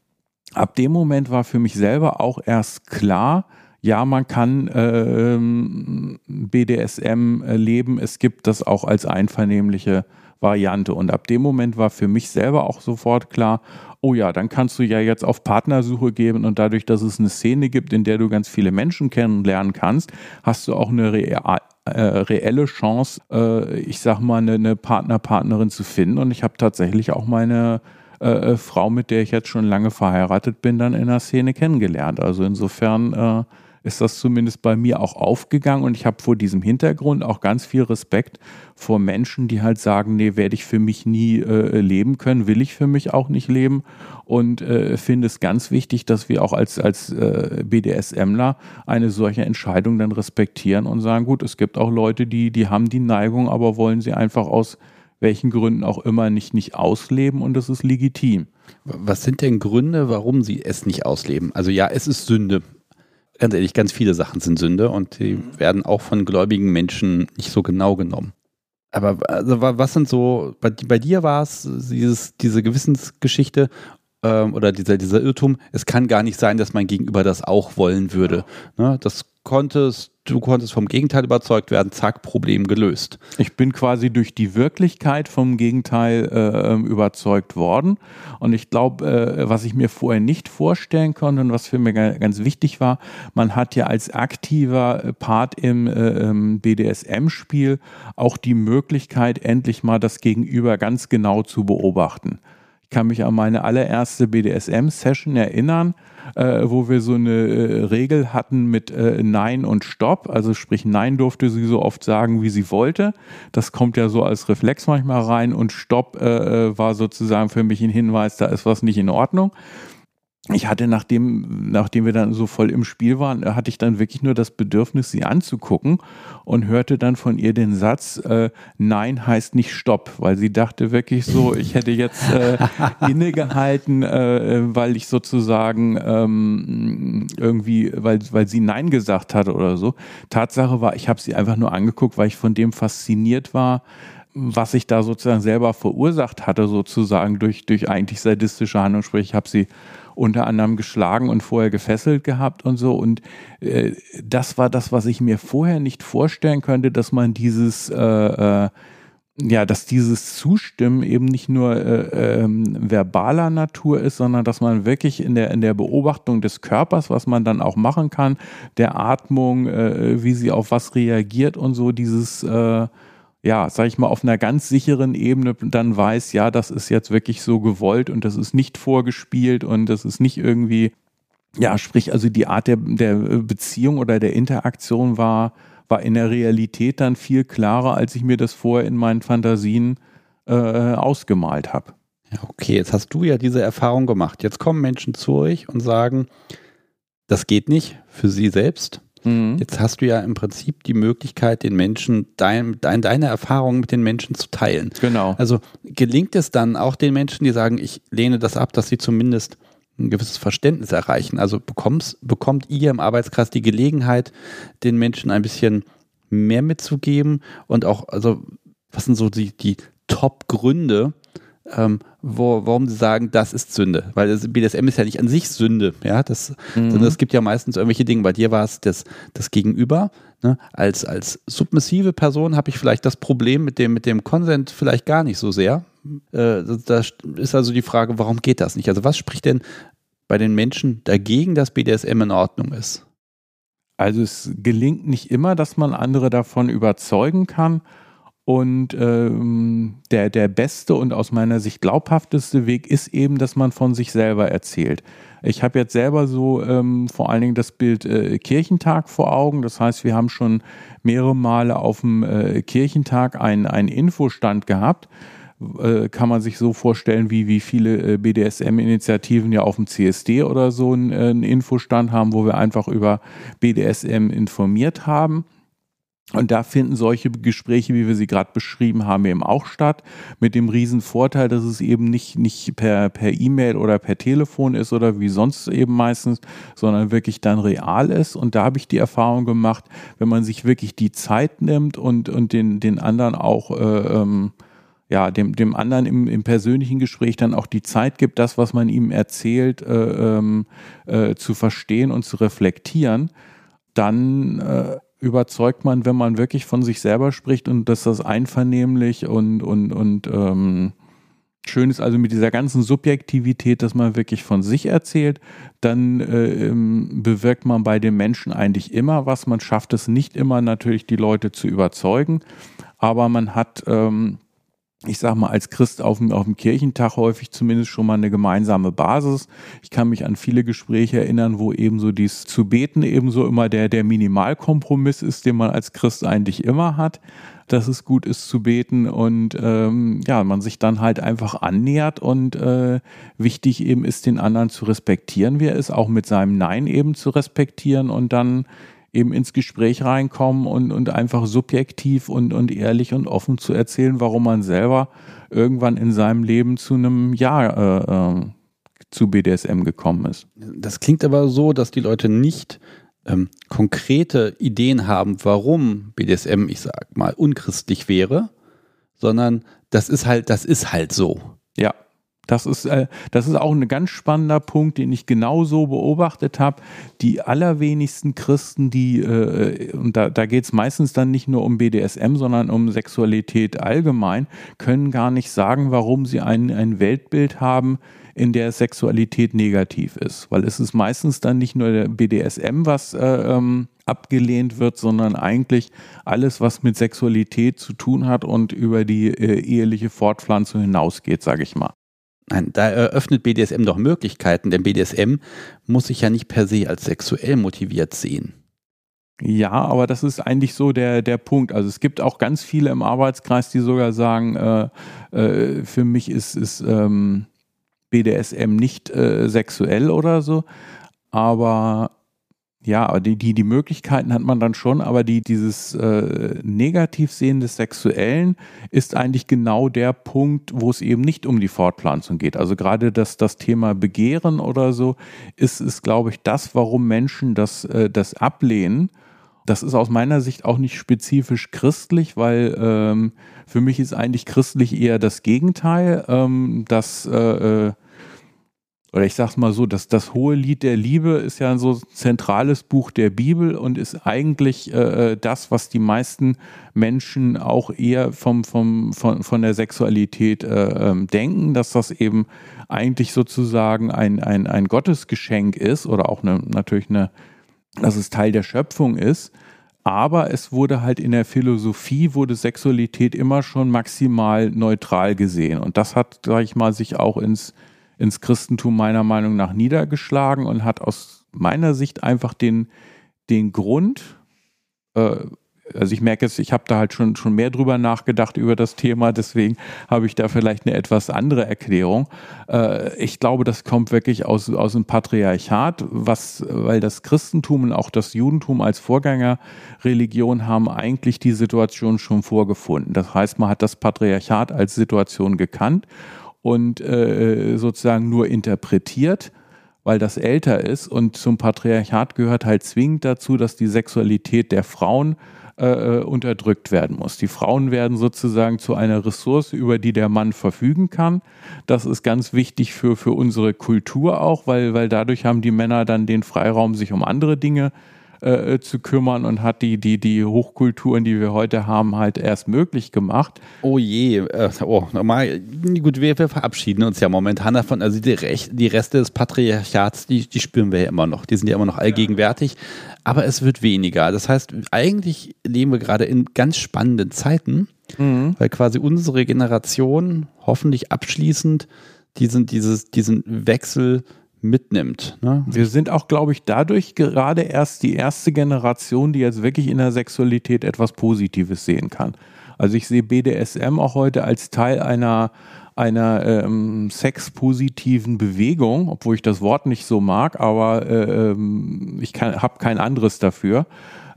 Ab dem Moment war für mich selber auch erst klar, ja, man kann ähm, BDSM leben, es gibt das auch als einvernehmliche Variante. Und ab dem Moment war für mich selber auch sofort klar, oh ja, dann kannst du ja jetzt auf Partnersuche geben und dadurch, dass es eine Szene gibt, in der du ganz viele Menschen kennenlernen kannst, hast du auch eine äh, reelle Chance, äh, ich sag mal, eine, eine Partner, Partnerin zu finden. Und ich habe tatsächlich auch meine äh, äh, Frau, mit der ich jetzt schon lange verheiratet bin, dann in der Szene kennengelernt. Also insofern äh, ist das zumindest bei mir auch aufgegangen und ich habe vor diesem Hintergrund auch ganz viel Respekt vor Menschen, die halt sagen, nee, werde ich für mich nie äh, leben können, will ich für mich auch nicht leben und äh, finde es ganz wichtig, dass wir auch als, als äh, BDSMler eine solche Entscheidung dann respektieren und sagen, gut, es gibt auch Leute, die, die haben die Neigung, aber wollen sie einfach aus welchen Gründen auch immer nicht, nicht ausleben und das ist legitim. Was sind denn Gründe, warum sie es nicht ausleben? Also ja, es ist Sünde ganz ehrlich, ganz viele Sachen sind Sünde und die mhm. werden auch von gläubigen Menschen nicht so genau genommen. Aber also, was sind so, bei, bei dir war es dieses, diese Gewissensgeschichte ähm, oder dieser, dieser Irrtum, es kann gar nicht sein, dass mein Gegenüber das auch wollen würde. Ne? Das konntest, du konntest vom Gegenteil überzeugt werden, zack, Problem gelöst. Ich bin quasi durch die Wirklichkeit vom Gegenteil äh, überzeugt worden. Und ich glaube, äh, was ich mir vorher nicht vorstellen konnte und was für mich ganz wichtig war, man hat ja als aktiver Part im äh, BDSM-Spiel auch die Möglichkeit, endlich mal das Gegenüber ganz genau zu beobachten. Ich kann mich an meine allererste BDSM-Session erinnern äh, wo wir so eine äh, Regel hatten mit äh, Nein und Stopp. Also sprich, Nein durfte sie so oft sagen, wie sie wollte. Das kommt ja so als Reflex manchmal rein und Stopp äh, äh war sozusagen für mich ein Hinweis, da ist was nicht in Ordnung ich hatte, nachdem, nachdem wir dann so voll im Spiel waren, hatte ich dann wirklich nur das Bedürfnis, sie anzugucken und hörte dann von ihr den Satz, äh, Nein heißt nicht Stopp, weil sie dachte wirklich so, ich hätte jetzt äh, innegehalten, äh, weil ich sozusagen ähm, irgendwie, weil, weil sie Nein gesagt hatte oder so. Tatsache war, ich habe sie einfach nur angeguckt, weil ich von dem fasziniert war, was ich da sozusagen selber verursacht hatte, sozusagen durch, durch eigentlich sadistische Handlung. Sprich, ich habe sie unter anderem geschlagen und vorher gefesselt gehabt und so. Und äh, das war das, was ich mir vorher nicht vorstellen könnte, dass man dieses äh, äh, ja, dass dieses Zustimmen eben nicht nur äh, ähm, verbaler Natur ist, sondern dass man wirklich in der, in der Beobachtung des Körpers, was man dann auch machen kann, der Atmung, äh, wie sie auf was reagiert und so, dieses äh, ja, sag ich mal, auf einer ganz sicheren Ebene dann weiß, ja, das ist jetzt wirklich so gewollt und das ist nicht vorgespielt und das ist nicht irgendwie, ja, sprich, also die Art der, der Beziehung oder der Interaktion war, war in der Realität dann viel klarer, als ich mir das vorher in meinen Fantasien äh, ausgemalt habe. Okay, jetzt hast du ja diese Erfahrung gemacht. Jetzt kommen Menschen zu euch und sagen, das geht nicht für sie selbst Mhm. Jetzt hast du ja im Prinzip die Möglichkeit, den Menschen dein, dein, deine Erfahrungen mit den Menschen zu teilen. Genau. Also gelingt es dann auch den Menschen, die sagen, ich lehne das ab, dass sie zumindest ein gewisses Verständnis erreichen. Also bekommst, bekommt ihr im Arbeitskreis die Gelegenheit, den Menschen ein bisschen mehr mitzugeben und auch, also was sind so die, die Top-Gründe, ähm, wo, warum sie sagen, das ist Sünde. Weil das BDSM ist ja nicht an sich Sünde, ja. Das, mhm. sondern es gibt ja meistens irgendwelche Dinge. Bei dir war es das, das Gegenüber. Ne? Als, als submissive Person habe ich vielleicht das Problem mit dem, mit dem Consent vielleicht gar nicht so sehr. Äh, da ist also die Frage, warum geht das nicht? Also was spricht denn bei den Menschen dagegen, dass BDSM in Ordnung ist? Also es gelingt nicht immer, dass man andere davon überzeugen kann. Und ähm, der, der beste und aus meiner Sicht glaubhafteste Weg ist eben, dass man von sich selber erzählt. Ich habe jetzt selber so ähm, vor allen Dingen das Bild äh, Kirchentag vor Augen. Das heißt, wir haben schon mehrere Male auf dem äh, Kirchentag einen, Infostand gehabt. Äh, kann man sich so vorstellen, wie, wie viele äh, BDSM-Initiativen ja auf dem CSD oder so einen, äh, einen Infostand haben, wo wir einfach über BDSM informiert haben. Und da finden solche Gespräche, wie wir sie gerade beschrieben haben, eben auch statt. Mit dem riesen Vorteil, dass es eben nicht, nicht per, per E-Mail oder per Telefon ist oder wie sonst eben meistens, sondern wirklich dann real ist. Und da habe ich die Erfahrung gemacht, wenn man sich wirklich die Zeit nimmt und, und den, den anderen auch, äh, ähm, ja, dem, dem anderen im, im persönlichen Gespräch dann auch die Zeit gibt, das, was man ihm erzählt, äh, ähm, äh, zu verstehen und zu reflektieren, dann äh, überzeugt man, wenn man wirklich von sich selber spricht und dass das einvernehmlich und, und, und ähm, schön ist also mit dieser ganzen Subjektivität, dass man wirklich von sich erzählt, dann äh, ähm, bewirkt man bei den Menschen eigentlich immer was. Man schafft es nicht immer natürlich, die Leute zu überzeugen, aber man hat ähm, ich sag mal, als Christ auf dem, auf dem Kirchentag häufig zumindest schon mal eine gemeinsame Basis. Ich kann mich an viele Gespräche erinnern, wo eben so dies zu beten ebenso immer der, der Minimalkompromiss ist, den man als Christ eigentlich immer hat, dass es gut ist zu beten und ähm, ja, man sich dann halt einfach annähert und äh, wichtig eben ist, den anderen zu respektieren, wie er ist, auch mit seinem Nein eben zu respektieren und dann eben ins Gespräch reinkommen und, und einfach subjektiv und, und ehrlich und offen zu erzählen, warum man selber irgendwann in seinem Leben zu einem Ja äh, äh, zu BDSM gekommen ist. Das klingt aber so, dass die Leute nicht ähm, konkrete Ideen haben, warum BDSM, ich sag mal, unchristlich wäre, sondern das ist halt, das ist halt so. Ja. Das ist, äh, das ist auch ein ganz spannender Punkt, den ich genauso beobachtet habe. Die allerwenigsten Christen, die, äh, und da, da geht es meistens dann nicht nur um BDSM, sondern um Sexualität allgemein, können gar nicht sagen, warum sie ein, ein Weltbild haben, in der Sexualität negativ ist. Weil es ist meistens dann nicht nur der BDSM, was äh, ähm, abgelehnt wird, sondern eigentlich alles, was mit Sexualität zu tun hat und über die äh, eheliche Fortpflanzung hinausgeht, sage ich mal. Nein, da eröffnet BDSM doch Möglichkeiten, denn BDSM muss sich ja nicht per se als sexuell motiviert sehen. Ja, aber das ist eigentlich so der, der Punkt. Also es gibt auch ganz viele im Arbeitskreis, die sogar sagen, äh, äh, für mich ist, ist ähm, BDSM nicht äh, sexuell oder so. Aber ja, die, die, die Möglichkeiten hat man dann schon, aber die, dieses äh, Negativsehen des Sexuellen ist eigentlich genau der Punkt, wo es eben nicht um die Fortpflanzung geht. Also gerade das, das Thema Begehren oder so ist, ist glaube ich, das, warum Menschen das, äh, das ablehnen. Das ist aus meiner Sicht auch nicht spezifisch christlich, weil ähm, für mich ist eigentlich christlich eher das Gegenteil, ähm, dass äh, äh oder ich sag's mal so, dass das hohe Lied der Liebe ist ja ein so zentrales Buch der Bibel und ist eigentlich äh, das, was die meisten Menschen auch eher vom, vom, von, von der Sexualität äh, ähm, denken, dass das eben eigentlich sozusagen ein, ein, ein Gottesgeschenk ist oder auch eine, natürlich eine, dass es Teil der Schöpfung ist. Aber es wurde halt in der Philosophie, wurde Sexualität immer schon maximal neutral gesehen. Und das hat, sag ich mal, sich auch ins ins Christentum meiner Meinung nach niedergeschlagen und hat aus meiner Sicht einfach den, den Grund, äh, also ich merke jetzt, ich habe da halt schon, schon mehr drüber nachgedacht über das Thema, deswegen habe ich da vielleicht eine etwas andere Erklärung. Äh, ich glaube, das kommt wirklich aus, aus dem Patriarchat, was, weil das Christentum und auch das Judentum als Vorgängerreligion haben eigentlich die Situation schon vorgefunden. Das heißt, man hat das Patriarchat als Situation gekannt und äh, sozusagen nur interpretiert weil das älter ist und zum Patriarchat gehört halt zwingend dazu, dass die Sexualität der Frauen äh, äh, unterdrückt werden muss. Die Frauen werden sozusagen zu einer Ressource, über die der Mann verfügen kann. Das ist ganz wichtig für, für unsere Kultur auch, weil, weil dadurch haben die Männer dann den Freiraum, sich um andere Dinge äh, äh, zu kümmern und hat die, die, die Hochkulturen, die wir heute haben, halt erst möglich gemacht. Oh je, äh, oh, normal, gut, wir, wir, verabschieden uns ja momentan davon. Also die, Rech die Reste des Patriarchats, die, die spüren wir ja immer noch. Die sind ja immer noch allgegenwärtig. Aber es wird weniger. Das heißt, eigentlich leben wir gerade in ganz spannenden Zeiten, mhm. weil quasi unsere Generation hoffentlich abschließend diesen, dieses, diesen Wechsel mitnimmt. Ne? Wir sind auch, glaube ich, dadurch gerade erst die erste Generation, die jetzt wirklich in der Sexualität etwas Positives sehen kann. Also ich sehe BDSM auch heute als Teil einer einer ähm, sexpositiven Bewegung, obwohl ich das Wort nicht so mag, aber äh, ähm, ich habe kein anderes dafür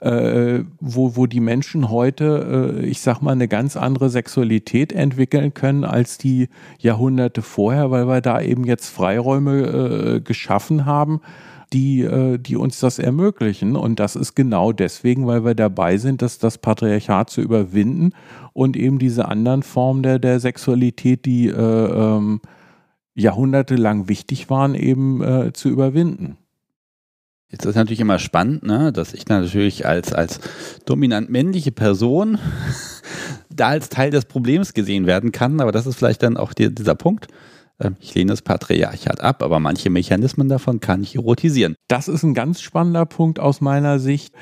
äh, wo, wo die Menschen heute, äh, ich sag mal, eine ganz andere Sexualität entwickeln können als die Jahrhunderte vorher, weil wir da eben jetzt Freiräume äh, geschaffen haben, die, äh, die uns das ermöglichen. Und das ist genau deswegen, weil wir dabei sind, dass das Patriarchat zu überwinden und eben diese anderen Formen der, der Sexualität, die äh, ähm, jahrhundertelang wichtig waren, eben äh, zu überwinden. Jetzt ist natürlich immer spannend, ne, dass ich natürlich als, als dominant männliche Person da als Teil des Problems gesehen werden kann, aber das ist vielleicht dann auch die, dieser Punkt. Ähm, ich lehne das Patriarchat ab, aber manche Mechanismen davon kann ich erotisieren. Das ist ein ganz spannender Punkt aus meiner Sicht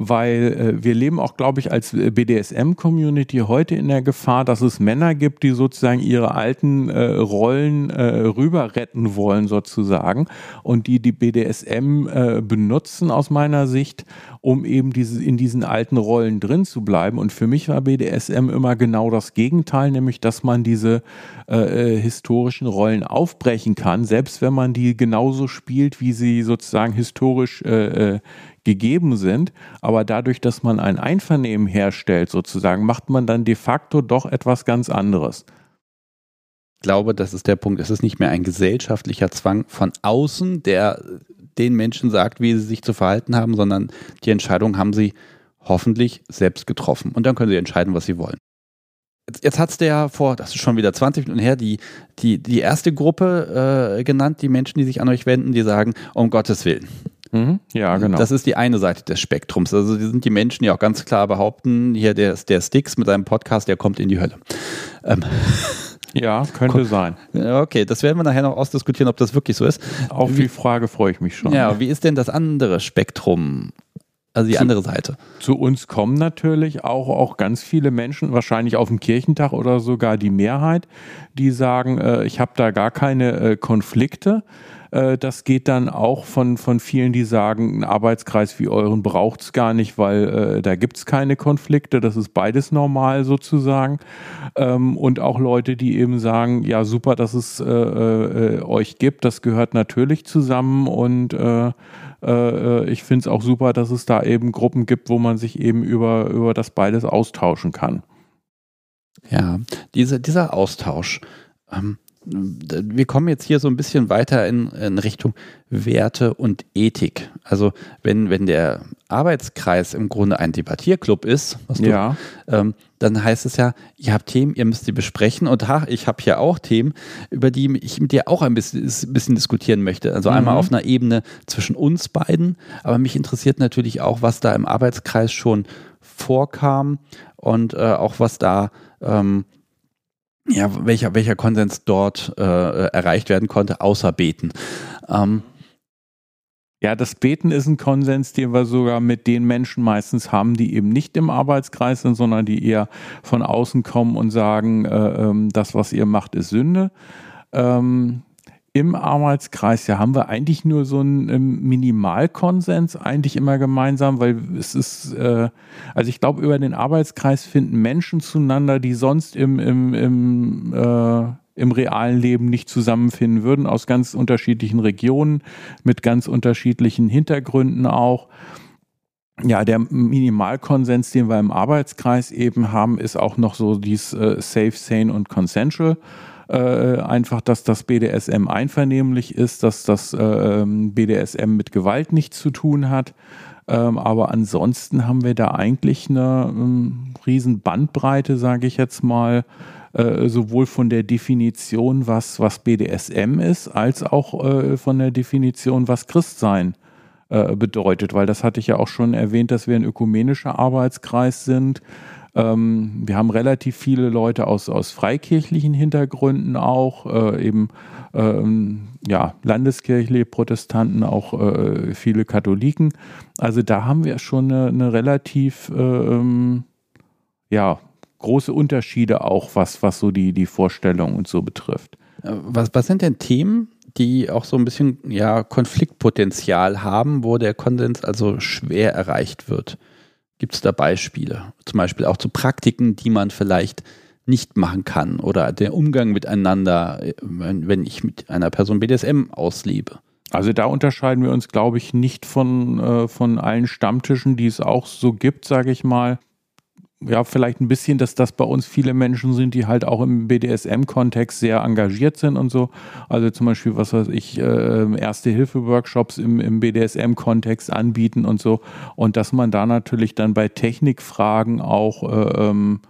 weil äh, wir leben auch, glaube ich, als BDSM-Community heute in der Gefahr, dass es Männer gibt, die sozusagen ihre alten äh, Rollen äh, rüber retten wollen, sozusagen, und die die BDSM äh, benutzen aus meiner Sicht, um eben diese, in diesen alten Rollen drin zu bleiben. Und für mich war BDSM immer genau das Gegenteil, nämlich dass man diese äh, äh, historischen Rollen aufbrechen kann, selbst wenn man die genauso spielt, wie sie sozusagen historisch äh, äh gegeben sind. Aber dadurch, dass man ein Einvernehmen herstellt, sozusagen, macht man dann de facto doch etwas ganz anderes. Ich glaube, das ist der Punkt. Es ist nicht mehr ein gesellschaftlicher Zwang von außen, der den Menschen sagt, wie sie sich zu verhalten haben, sondern die Entscheidung haben sie hoffentlich selbst getroffen. Und dann können sie entscheiden, was sie wollen. Jetzt, jetzt hat es der vor, das ist schon wieder 20 Minuten her, die, die, die erste Gruppe äh, genannt, die Menschen, die sich an euch wenden, die sagen, um Gottes Willen. Mhm. Ja, genau. Das ist die eine Seite des Spektrums. Also die sind die Menschen, die auch ganz klar behaupten, hier der, der Sticks mit seinem Podcast, der kommt in die Hölle. Ähm. Ja, könnte sein. Okay, das werden wir nachher noch ausdiskutieren, ob das wirklich so ist. Auf die Frage freue ich mich schon. Ja, wie ist denn das andere Spektrum? Also die zu, andere Seite. Zu uns kommen natürlich auch, auch ganz viele Menschen, wahrscheinlich auf dem Kirchentag oder sogar die Mehrheit, die sagen, äh, ich habe da gar keine äh, Konflikte. Äh, das geht dann auch von, von vielen, die sagen, einen Arbeitskreis wie euren braucht es gar nicht, weil äh, da gibt es keine Konflikte. Das ist beides normal sozusagen. Ähm, und auch Leute, die eben sagen, ja super, dass es äh, äh, euch gibt. Das gehört natürlich zusammen und äh, äh, ich finde es auch super, dass es da eben Gruppen gibt, wo man sich eben über, über das beides austauschen kann. Ja, diese, dieser Austausch. Ähm wir kommen jetzt hier so ein bisschen weiter in, in, Richtung Werte und Ethik. Also wenn, wenn der Arbeitskreis im Grunde ein Debattierclub ist, du, ja. ähm, dann heißt es ja, ihr habt Themen, ihr müsst die besprechen und ha, ich habe hier auch Themen, über die ich mit dir auch ein bisschen, bisschen diskutieren möchte. Also mhm. einmal auf einer Ebene zwischen uns beiden, aber mich interessiert natürlich auch, was da im Arbeitskreis schon vorkam und äh, auch was da ähm, ja, welcher, welcher Konsens dort äh, erreicht werden konnte, außer Beten. Ähm, ja, das Beten ist ein Konsens, den wir sogar mit den Menschen meistens haben, die eben nicht im Arbeitskreis sind, sondern die eher von außen kommen und sagen, äh, ähm, das, was ihr macht, ist Sünde. Ähm, im Arbeitskreis, ja, haben wir eigentlich nur so einen ähm, Minimalkonsens eigentlich immer gemeinsam, weil es ist, äh, also ich glaube, über den Arbeitskreis finden Menschen zueinander, die sonst im, im, im, äh, im realen Leben nicht zusammenfinden würden, aus ganz unterschiedlichen Regionen, mit ganz unterschiedlichen Hintergründen auch. Ja, der Minimalkonsens, den wir im Arbeitskreis eben haben, ist auch noch so dies äh, Safe, Sane und Consensual einfach, dass das BDSM einvernehmlich ist, dass das äh, BDSM mit Gewalt nichts zu tun hat. Ähm, aber ansonsten haben wir da eigentlich eine ähm, riesen Bandbreite, sage ich jetzt mal, äh, sowohl von der Definition, was, was BDSM ist, als auch äh, von der Definition, was Christsein äh, bedeutet. Weil das hatte ich ja auch schon erwähnt, dass wir ein ökumenischer Arbeitskreis sind. Ähm, wir haben relativ viele Leute aus, aus freikirchlichen Hintergründen auch, äh, eben ähm, ja, landeskirchliche Protestanten, auch äh, viele Katholiken. Also da haben wir schon eine, eine relativ ähm, ja, große Unterschiede auch, was, was so die, die Vorstellung und so betrifft. Äh, was, was sind denn Themen, die auch so ein bisschen ja, Konfliktpotenzial haben, wo der Konsens also schwer erreicht wird? Gibt es da Beispiele? Zum Beispiel auch zu Praktiken, die man vielleicht nicht machen kann oder der Umgang miteinander, wenn ich mit einer Person BDSM auslebe. Also da unterscheiden wir uns, glaube ich, nicht von, äh, von allen Stammtischen, die es auch so gibt, sage ich mal ja, vielleicht ein bisschen, dass das bei uns viele Menschen sind, die halt auch im BDSM-Kontext sehr engagiert sind und so. Also zum Beispiel, was weiß ich, äh, Erste-Hilfe-Workshops im, im BDSM-Kontext anbieten und so. Und dass man da natürlich dann bei Technikfragen auch, äh, ähm,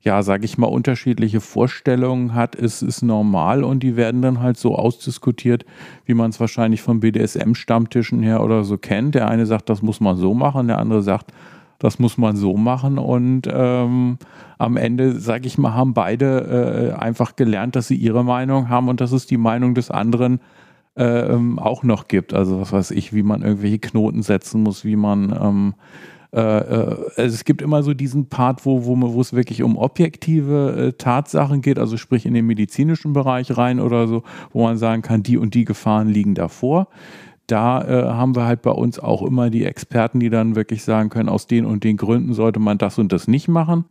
ja, sage ich mal, unterschiedliche Vorstellungen hat, ist, ist normal und die werden dann halt so ausdiskutiert, wie man es wahrscheinlich von BDSM-Stammtischen her oder so kennt. Der eine sagt, das muss man so machen, der andere sagt, das muss man so machen. Und ähm, am Ende, sage ich mal, haben beide äh, einfach gelernt, dass sie ihre Meinung haben und dass es die Meinung des anderen äh, auch noch gibt. Also was weiß ich, wie man irgendwelche Knoten setzen muss, wie man ähm, äh, äh also es gibt immer so diesen Part, wo, wo, es wirklich um objektive äh, Tatsachen geht, also sprich in den medizinischen Bereich rein oder so, wo man sagen kann, die und die Gefahren liegen davor da äh, haben wir halt bei uns auch immer die Experten, die dann wirklich sagen können, aus den und den Gründen sollte man das und das nicht machen.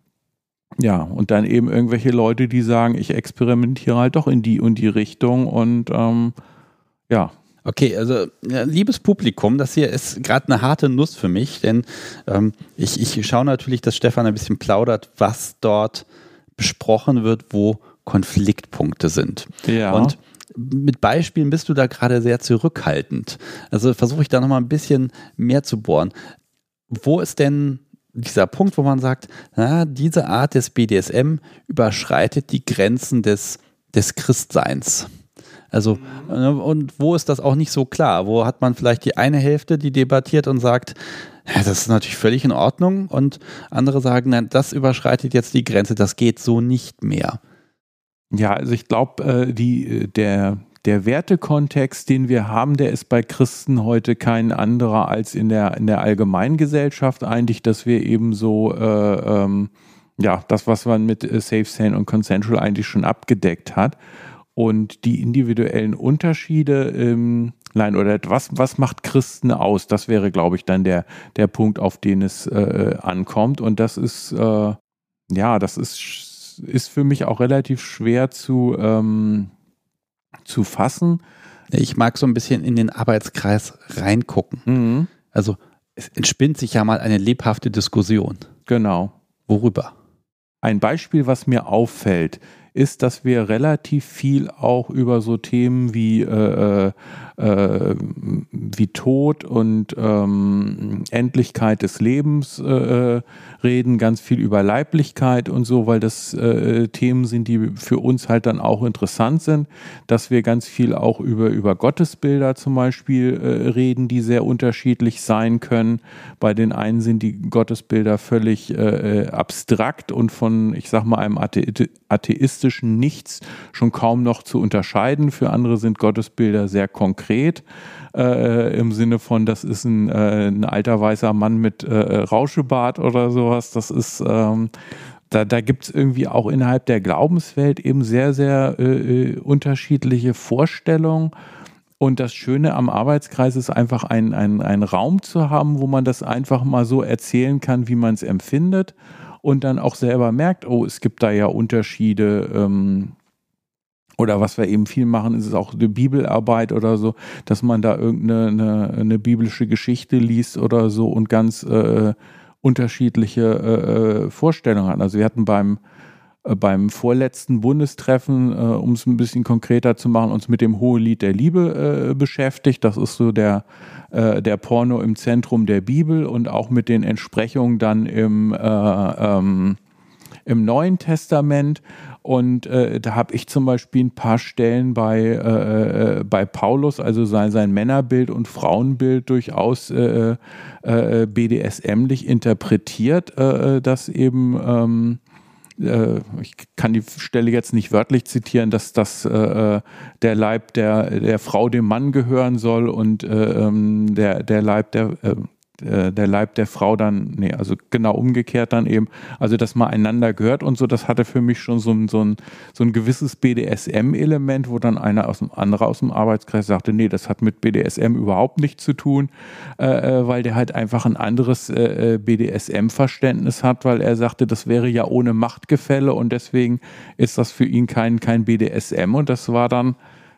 Ja, und dann eben irgendwelche Leute, die sagen, ich experimentiere halt doch in die und die Richtung und ähm, ja. Okay, also ja, liebes Publikum, das hier ist gerade eine harte Nuss für mich, denn ähm, ich, ich schaue natürlich, dass Stefan ein bisschen plaudert, was dort besprochen wird, wo Konfliktpunkte sind. Ja. Und mit Beispielen bist du da gerade sehr zurückhaltend. Also versuche ich da nochmal ein bisschen mehr zu bohren. Wo ist denn dieser Punkt, wo man sagt, na, diese Art des BDSM überschreitet die Grenzen des, des Christseins? Also, ne, und wo ist das auch nicht so klar? Wo hat man vielleicht die eine Hälfte, die debattiert und sagt, ja, das ist natürlich völlig in Ordnung und andere sagen, nein, das überschreitet jetzt die Grenze, das geht so nicht mehr. Ja, also ich glaube, äh, die, äh, der, der Wertekontext, den wir haben, der ist bei Christen heute kein anderer als in der, in der Allgemeingesellschaft eigentlich, dass wir eben so, äh, ähm, ja, das, was man mit äh, Safe, Sane und Consensual eigentlich schon abgedeckt hat. Und die individuellen Unterschiede, ähm, nein, oder was, was macht Christen aus? Das wäre, glaube ich, dann der, der Punkt, auf den es äh, ankommt. Und das ist, äh, ja, das ist ist für mich auch relativ schwer zu, ähm, zu fassen. Ich mag so ein bisschen in den Arbeitskreis reingucken. Mhm. Also es entspinnt sich ja mal eine lebhafte Diskussion. Genau. Worüber? Ein Beispiel, was mir auffällt, ist, dass wir relativ viel auch über so Themen wie, äh, äh, äh, wie Tod und ähm, Endlichkeit des Lebens äh, reden, ganz viel über Leiblichkeit und so, weil das äh, Themen sind, die für uns halt dann auch interessant sind, dass wir ganz viel auch über, über Gottesbilder zum Beispiel äh, reden, die sehr unterschiedlich sein können. Bei den einen sind die Gottesbilder völlig abstrakt und von, ich sag mal, einem atheistischen mystischen Nichts schon kaum noch zu unterscheiden. Für andere sind Gottesbilder sehr konkret. Äh, im Sinne von, das ist ein, äh, ein alter weißer Mann mit äh, Rauschebart oder sowas. Das ist ähm, da, da gibt es irgendwie auch innerhalb der Glaubenswelt eben sehr, sehr äh, äh, unterschiedliche Vorstellungen. Und das Schöne am Arbeitskreis ist einfach ein, ein, ein Raum zu haben, wo man das einfach mal so erzählen kann, wie man es empfindet und dann auch selber merkt, oh, es gibt da ja Unterschiede. Ähm, oder was wir eben viel machen, ist es auch eine Bibelarbeit oder so, dass man da irgendeine eine, eine biblische Geschichte liest oder so und ganz äh, unterschiedliche äh, äh, Vorstellungen hat. Also wir hatten beim, äh, beim vorletzten Bundestreffen, äh, um es ein bisschen konkreter zu machen, uns mit dem Hohelied der Liebe äh, beschäftigt. Das ist so der, äh, der Porno im Zentrum der Bibel und auch mit den Entsprechungen dann im, ähm, im Neuen Testament. Und äh, da habe ich zum Beispiel ein paar Stellen bei, äh, äh, bei Paulus, also sein, sein Männerbild und Frauenbild durchaus äh, äh, BDSM-lich interpretiert, äh, dass eben ähm, ich kann die Stelle jetzt nicht wörtlich zitieren, dass das äh, der Leib der, der Frau dem Mann gehören soll und äh, ähm, der, der Leib der, äh, äh, der Leib der Frau dann, nee, also genau umgekehrt dann eben, also dass man einander gehört und so, das hatte für mich schon so ein, so ein, so ein gewisses BDSM-Element, wo dann einer aus dem andere aus dem Arbeitskreis sagte, nee, das hat mit BDSM überhaupt nichts zu tun, äh, äh weil der halt einfach ein anderes äh, äh BDSM-Verständnis hat, weil er sagte, das wäre ja ohne Machtgefälle und deswegen ist das für ihn kein, kein BDSM und das war dann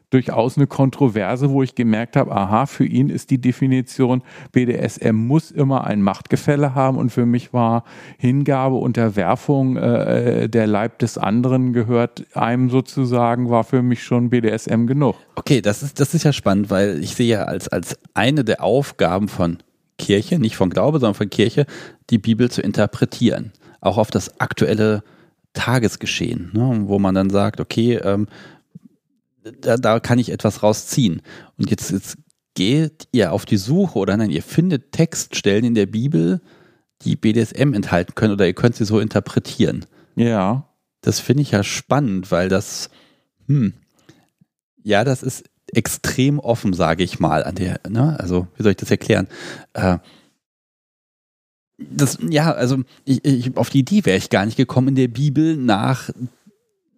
durchaus eine Kontroverse, wo ich gemerkt habe, aha, für ihn ist die Definition, BDSM muss immer ein Machtgefälle haben und für mich war Hingabe, Unterwerfung, äh, der Leib des anderen gehört einem sozusagen, war für mich schon BDSM genug. Okay, das ist, das ist ja spannend, weil ich sehe ja als, als eine der Aufgaben von Kirche, nicht von Glaube, sondern von Kirche, die Bibel zu interpretieren. Auch auf das aktuelle Tagesgeschehen, ne, wo man dann sagt, okay, ähm, da, da kann ich etwas rausziehen. Und jetzt, jetzt geht ihr auf die Suche oder nein, ihr findet Textstellen in der Bibel, die BDSM enthalten können oder ihr könnt sie so interpretieren. Ja. Das finde ich ja spannend, weil das, hm, ja, das ist extrem offen, sage ich mal, an der, ne? Also, wie soll ich das erklären? Äh, das, ja, also ich, ich, auf die Idee wäre ich gar nicht gekommen, in der Bibel nach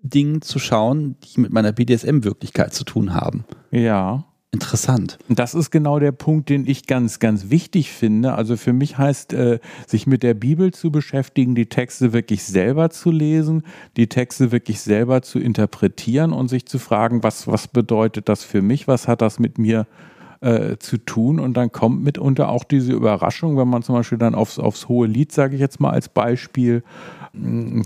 Dingen zu schauen, die mit meiner BDSM-Wirklichkeit zu tun haben. Ja. Interessant. Das ist genau der Punkt, den ich ganz, ganz wichtig finde. Also für mich heißt, äh, sich mit der Bibel zu beschäftigen, die Texte wirklich selber zu lesen, die Texte wirklich selber zu interpretieren und sich zu fragen, was, was bedeutet das für mich, was hat das mit mir äh, zu tun. Und dann kommt mitunter auch diese Überraschung, wenn man zum Beispiel dann aufs, aufs hohe Lied, sage ich jetzt mal als Beispiel,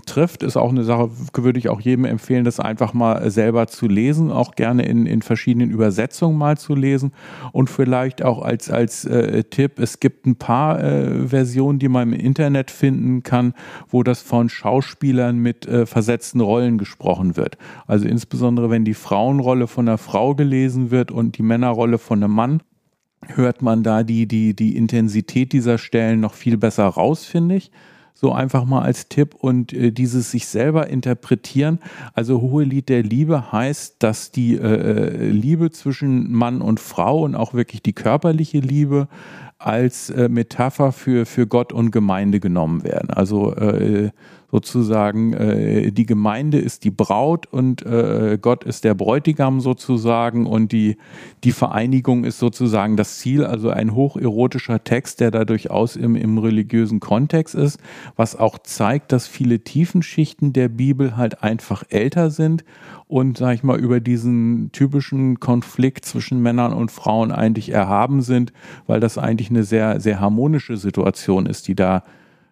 trifft, ist auch eine Sache, würde ich auch jedem empfehlen, das einfach mal selber zu lesen, auch gerne in, in verschiedenen Übersetzungen mal zu lesen und vielleicht auch als, als äh, Tipp, es gibt ein paar äh, Versionen, die man im Internet finden kann, wo das von Schauspielern mit äh, versetzten Rollen gesprochen wird. Also insbesondere, wenn die Frauenrolle von einer Frau gelesen wird und die Männerrolle von einem Mann, hört man da die, die, die Intensität dieser Stellen noch viel besser raus, finde ich so einfach mal als Tipp und äh, dieses sich selber interpretieren. Also hohe Lied der Liebe heißt, dass die äh, äh, Liebe zwischen Mann und Frau und auch wirklich die körperliche Liebe als äh, Metapher für, für Gott und Gemeinde genommen werden. Also äh, sozusagen, äh, die Gemeinde ist die Braut und äh, Gott ist der Bräutigam sozusagen und die, die Vereinigung ist sozusagen das Ziel, also ein hocherotischer Text, der da durchaus im, im religiösen Kontext ist, was auch zeigt, dass viele Tiefenschichten der Bibel halt einfach älter sind und, sag ich mal, über diesen typischen Konflikt zwischen Männern und Frauen eigentlich erhaben sind, weil das eigentlich eine sehr, sehr harmonische Situation ist, die da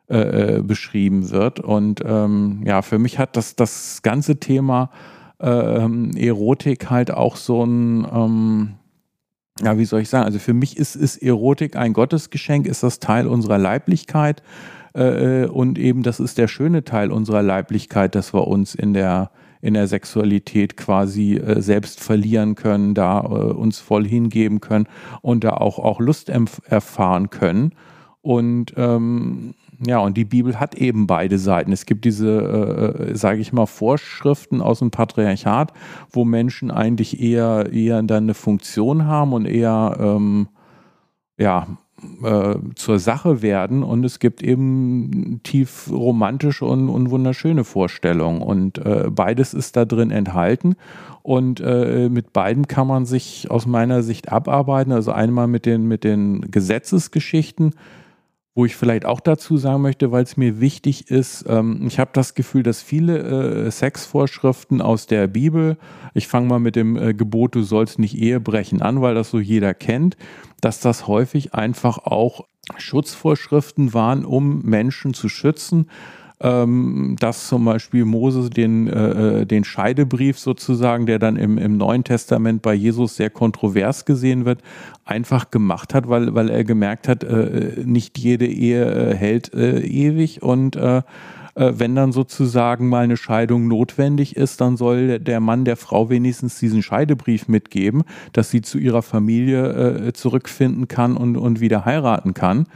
äh, äh, beschrieben wird. Und ähm, ja, für mich hat das, das ganze Thema ähm, Erotik halt auch so ein, ähm, ja, wie soll ich sagen, also für mich ist, ist Erotik ein Gottesgeschenk, ist das Teil unserer Leiblichkeit. Äh, äh, und eben das ist der schöne Teil unserer Leiblichkeit, dass wir uns in der in der Sexualität quasi äh, selbst verlieren können, da äh, uns voll hingeben können und da auch, auch Lust erfahren können. Und ähm, ja, und die Bibel hat eben beide Seiten. Es gibt diese, äh, äh sage ich mal, Vorschriften aus dem Patriarchat, wo Menschen eigentlich eher, eher dann eine Funktion haben und eher, ähm, ja, äh, zur Sache werden und es gibt eben tief romantische und, und wunderschöne Vorstellungen und äh, beides ist da drin enthalten und äh, mit beiden kann man sich aus meiner Sicht abarbeiten. Also einmal mit den, mit den Gesetzesgeschichten, wo ich vielleicht auch dazu sagen möchte, weil es mir wichtig ist, ähm, ich habe das Gefühl, dass viele äh, Sexvorschriften aus der Bibel, ich fange mal mit dem äh, Gebot, du sollst nicht Ehe brechen an, weil das so jeder kennt, dass das häufig einfach auch Schutzvorschriften waren, um Menschen zu schützen ähm, dass zum Beispiel Moses den, äh, äh, den Scheidebrief sozusagen, der dann im, im Neuen Testament bei Jesus sehr kontrovers gesehen wird, einfach gemacht hat, weil, weil er gemerkt hat, äh, nicht jede Ehe äh, hält äh, ewig und äh, äh wenn dann sozusagen mal eine Scheidung notwendig ist, dann soll der Mann der Frau wenigstens diesen Scheidebrief mitgeben, dass sie zu ihrer Familie äh, zurückfinden kann und, und wieder heiraten kann.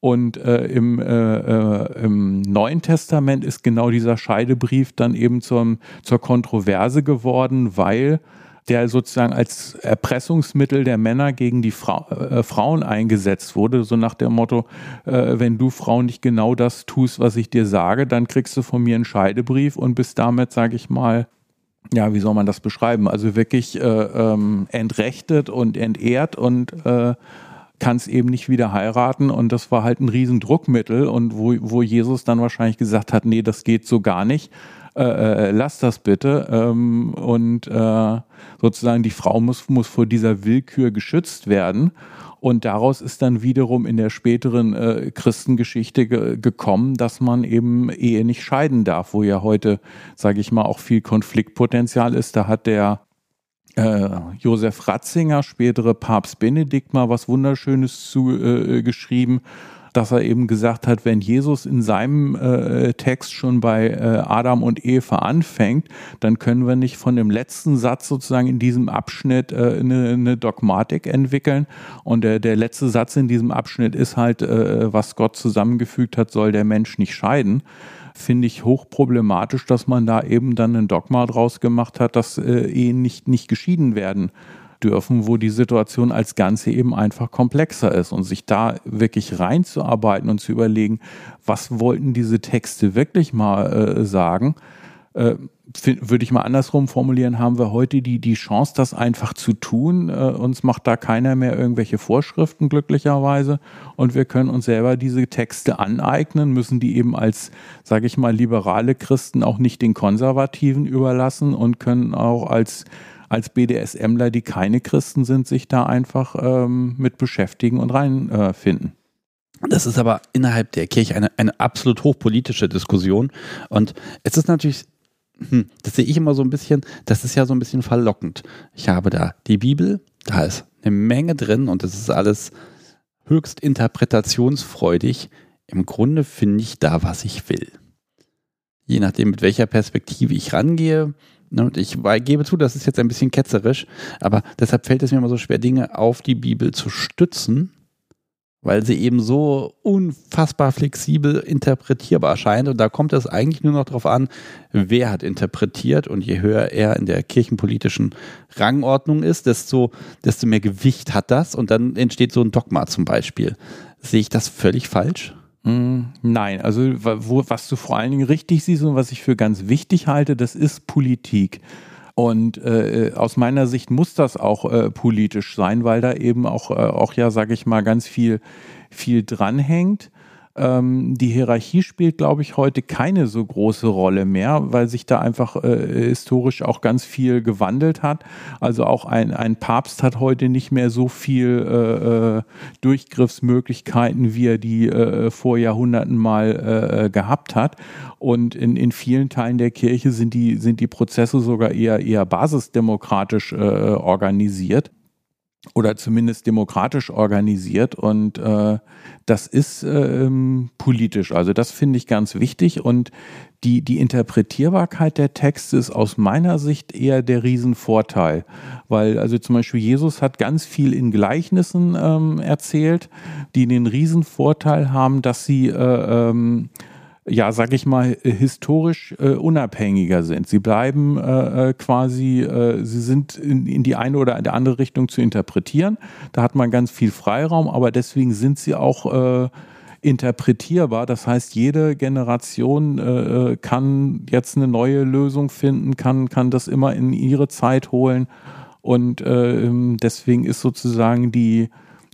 Und äh, im, äh, äh, im Neuen Testament ist genau dieser Scheidebrief dann eben zum, zur Kontroverse geworden, weil der sozusagen als Erpressungsmittel der Männer gegen die Fra äh, Frauen eingesetzt wurde, so nach dem Motto, äh, wenn du Frau nicht genau das tust, was ich dir sage, dann kriegst du von mir einen Scheidebrief und bist damit, sage ich mal, ja, wie soll man das beschreiben? Also wirklich äh, ähm, entrechtet und entehrt und äh, kannst eben nicht wieder heiraten. Und das war halt ein Riesendruckmittel und wo, wo Jesus dann wahrscheinlich gesagt hat, nee, das geht so gar nicht, äh, äh, lass das bitte. Ähm, und äh, sozusagen die Frau muss, muss vor dieser Willkür geschützt werden. Und daraus ist dann wiederum in der späteren äh, Christengeschichte ge gekommen, dass man eben Ehe nicht scheiden darf, wo ja heute, sage ich mal, auch viel Konfliktpotenzial ist. Da hat der äh, Josef Ratzinger, spätere Papst Benedikt, mal was Wunderschönes zu äh, geschrieben, dass er eben gesagt hat, wenn Jesus in seinem äh, Text schon bei äh, Adam und Eva anfängt, dann können wir nicht von dem letzten Satz sozusagen in diesem Abschnitt äh, eine, eine Dogmatik entwickeln. Und der, der letzte Satz in diesem Abschnitt ist halt, äh, was Gott zusammengefügt hat, soll der Mensch nicht scheiden finde ich hochproblematisch, dass man da eben dann ein Dogma draus gemacht hat, dass äh, Ehen nicht, nicht geschieden werden dürfen, wo die Situation als Ganze eben einfach komplexer ist. Und sich da wirklich reinzuarbeiten und zu überlegen, was wollten diese Texte wirklich mal äh, sagen, äh, würde ich mal andersrum formulieren, haben wir heute die, die Chance, das einfach zu tun. Äh, uns macht da keiner mehr irgendwelche Vorschriften, glücklicherweise. Und wir können uns selber diese Texte aneignen, müssen die eben als, sage ich mal, liberale Christen auch nicht den Konservativen überlassen und können auch als, als BDSMler, die keine Christen sind, sich da einfach ähm, mit beschäftigen und reinfinden. Äh, das ist aber innerhalb der Kirche eine, eine absolut hochpolitische Diskussion. Und es ist natürlich hm, das sehe ich immer so ein bisschen, das ist ja so ein bisschen verlockend. Ich habe da die Bibel, da ist eine Menge drin und das ist alles höchst interpretationsfreudig. Im Grunde finde ich da, was ich will. Je nachdem, mit welcher Perspektive ich rangehe. Ne, und ich gebe zu, das ist jetzt ein bisschen ketzerisch, aber deshalb fällt es mir immer so schwer, Dinge auf die Bibel zu stützen, weil sie eben so unfassbar flexibel interpretierbar erscheint. Und da kommt es eigentlich nur noch darauf an, wer hat interpretiert. Und je höher er in der kirchenpolitischen Rangordnung ist, desto, desto mehr Gewicht hat das. Und dann entsteht so ein Dogma zum Beispiel. Sehe ich das völlig falsch? Hm, nein, also wo, was du vor allen Dingen richtig siehst und was ich für ganz wichtig halte, das ist Politik. Und äh, aus meiner Sicht muss das auch äh, politisch sein, weil da eben auch, äh, auch ja, sage ich mal, ganz viel, viel dranhängt. Ähm, die Hierarchie spielt, glaube ich, heute keine so große Rolle mehr, weil sich da einfach äh, historisch auch ganz viel gewandelt hat. Also auch ein, ein Papst hat heute nicht mehr so viel äh, äh Durchgriffsmöglichkeiten, wie er die äh, vor Jahrhunderten mal äh, äh, gehabt hat. Und in, in vielen Teilen der Kirche sind die, sind die Prozesse sogar eher, eher basisdemokratisch organisiert oder zumindest demokratisch organisiert. Und äh, das ist ähm, politisch. Also das finde ich ganz wichtig. Und die, die Interpretierbarkeit der Texte ist aus meiner Sicht eher der Riesenvorteil, weil also zum Beispiel Jesus hat ganz viel in Gleichnissen ähm, erzählt, die den Riesenvorteil haben, dass sie äh, ähm, ja, sag ich mal, historisch äh, unabhängiger sind. Sie bleiben äh, äh, quasi, äh, sie sind in, in die eine oder die andere Richtung zu interpretieren. Da hat man ganz viel Freiraum, aber deswegen sind sie auch äh, interpretierbar. Das heißt, jede Generation äh, äh kann jetzt eine neue Lösung finden, kann, kann das immer in ihre Zeit holen. Und äh, deswegen ist sozusagen die,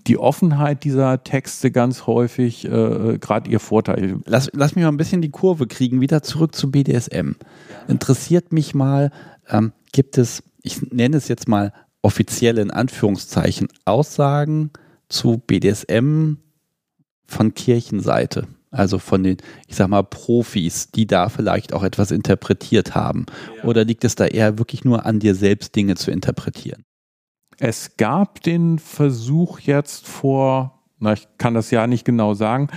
die Offenheit dieser Texte ganz häufig äh, gerade ihr Vorteil. Lass, lass mich mal ein bisschen die Kurve kriegen, wieder zurück zu BDSM. Interessiert mich mal, ähm, gibt es, ich nenne es jetzt mal offizielle in Anführungszeichen, Aussagen zu BDSM von Kirchenseite? Also von den, ich sag mal, Profis, die da vielleicht auch etwas interpretiert haben? Ja. Oder liegt es da eher wirklich nur an dir selbst, Dinge zu interpretieren? Es gab den Versuch jetzt vor, na, ich kann das ja nicht genau sagen,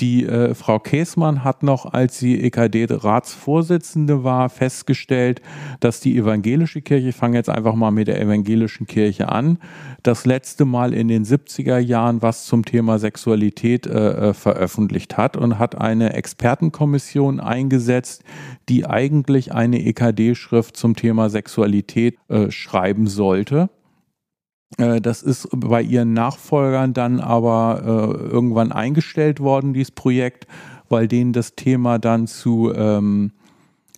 die äh, Frau Käßmann hat noch, als sie EKD-Ratsvorsitzende war, festgestellt, dass die evangelische Kirche, ich fange jetzt einfach mal mit der evangelischen Kirche an, das letzte Mal in den 70er Jahren was zum Thema Sexualität äh, äh, veröffentlicht hat und hat eine Expertenkommission eingesetzt, die eigentlich eine EKD-Schrift zum Thema Sexualität äh, schreiben sollte. Äh, das ist bei ihren Nachfolgern dann aber äh, irgendwann eingestellt worden, dieses Projekt, weil denen das Thema dann zu, ähm,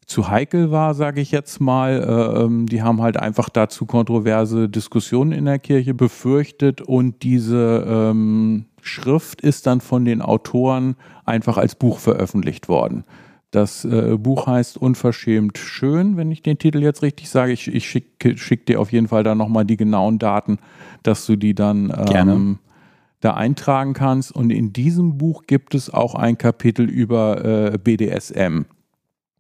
zu heikel war, sage ich jetzt mal. Äh, ähm, die haben halt einfach dazu kontroverse Diskussionen in der Kirche befürchtet und diese ähm, Schrift ist dann von den Autoren einfach als Buch veröffentlicht worden. Das äh, Buch heißt Unverschämt schön, wenn ich den Titel jetzt richtig sage. Ich, ich schicke schick dir auf jeden Fall da nochmal die genauen Daten, dass du die dann ähm, da eintragen kannst. Und in diesem Buch gibt es auch ein Kapitel über äh, BDSM.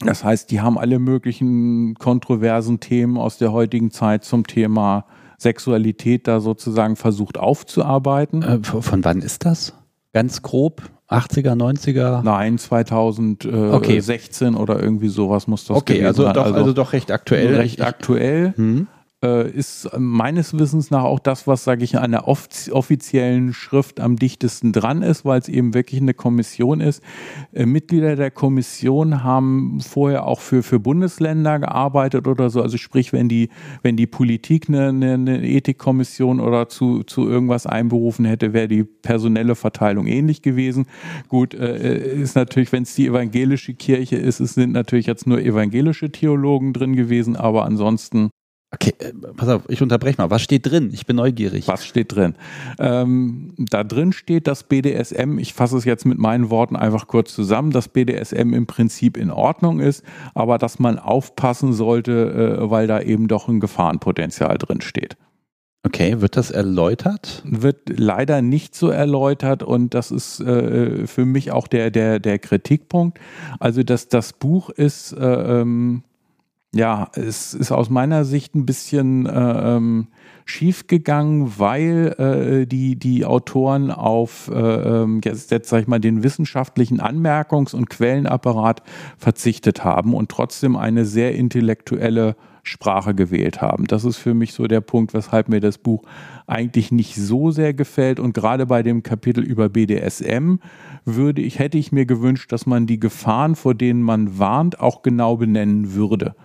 Das heißt, die haben alle möglichen kontroversen Themen aus der heutigen Zeit zum Thema Sexualität da sozusagen versucht aufzuarbeiten. Äh, von wann ist das? Ganz grob? 80er, 90er? Nein, 2016 okay. oder irgendwie sowas muss das okay, also sein. Doch, also, also doch recht aktuell. Recht aktuell. Hm äh, ist meines Wissens nach auch das, was, sage ich, an der offiziellen Schrift am dichtesten dran ist, weil es eben wirklich eine Kommission ist. Äh, Mitglieder der Kommission haben vorher auch für, für Bundesländer gearbeitet oder so. Also sprich, wenn die, wenn die Politik eine, eine, eine Ethikkommission oder zu, zu irgendwas einberufen hätte, wäre die personelle Verteilung ähnlich gewesen. Gut, äh, ist natürlich, wenn es die evangelische Kirche ist, es sind natürlich jetzt nur evangelische Theologen drin gewesen, aber ansonsten Okay, äh, pass auf, ich unterbreche mal. Was steht drin? Ich bin neugierig. Was steht drin? Ähm, da drin steht, dass BDSM, ich fasse es jetzt mit meinen Worten einfach kurz zusammen, dass BDSM im Prinzip in Ordnung ist, aber dass man aufpassen sollte, äh, weil da eben doch ein Gefahrenpotenzial drin steht. Okay, wird das erläutert? Wird leider nicht so erläutert und das ist äh, für mich auch der, der, der Kritikpunkt. Also, dass das Buch ist. Äh, ähm, ja, es ist aus meiner Sicht ein bisschen äh, ähm, schief gegangen, weil äh, die, die Autoren auf äh, ähm, jetzt, jetzt sag ich mal, den wissenschaftlichen Anmerkungs- und Quellenapparat verzichtet haben und trotzdem eine sehr intellektuelle Sprache gewählt haben. Das ist für mich so der Punkt, weshalb mir das Buch eigentlich nicht so sehr gefällt. Und gerade bei dem Kapitel über BDSM würde ich, hätte ich mir gewünscht, dass man die Gefahren, vor denen man warnt, auch genau benennen würde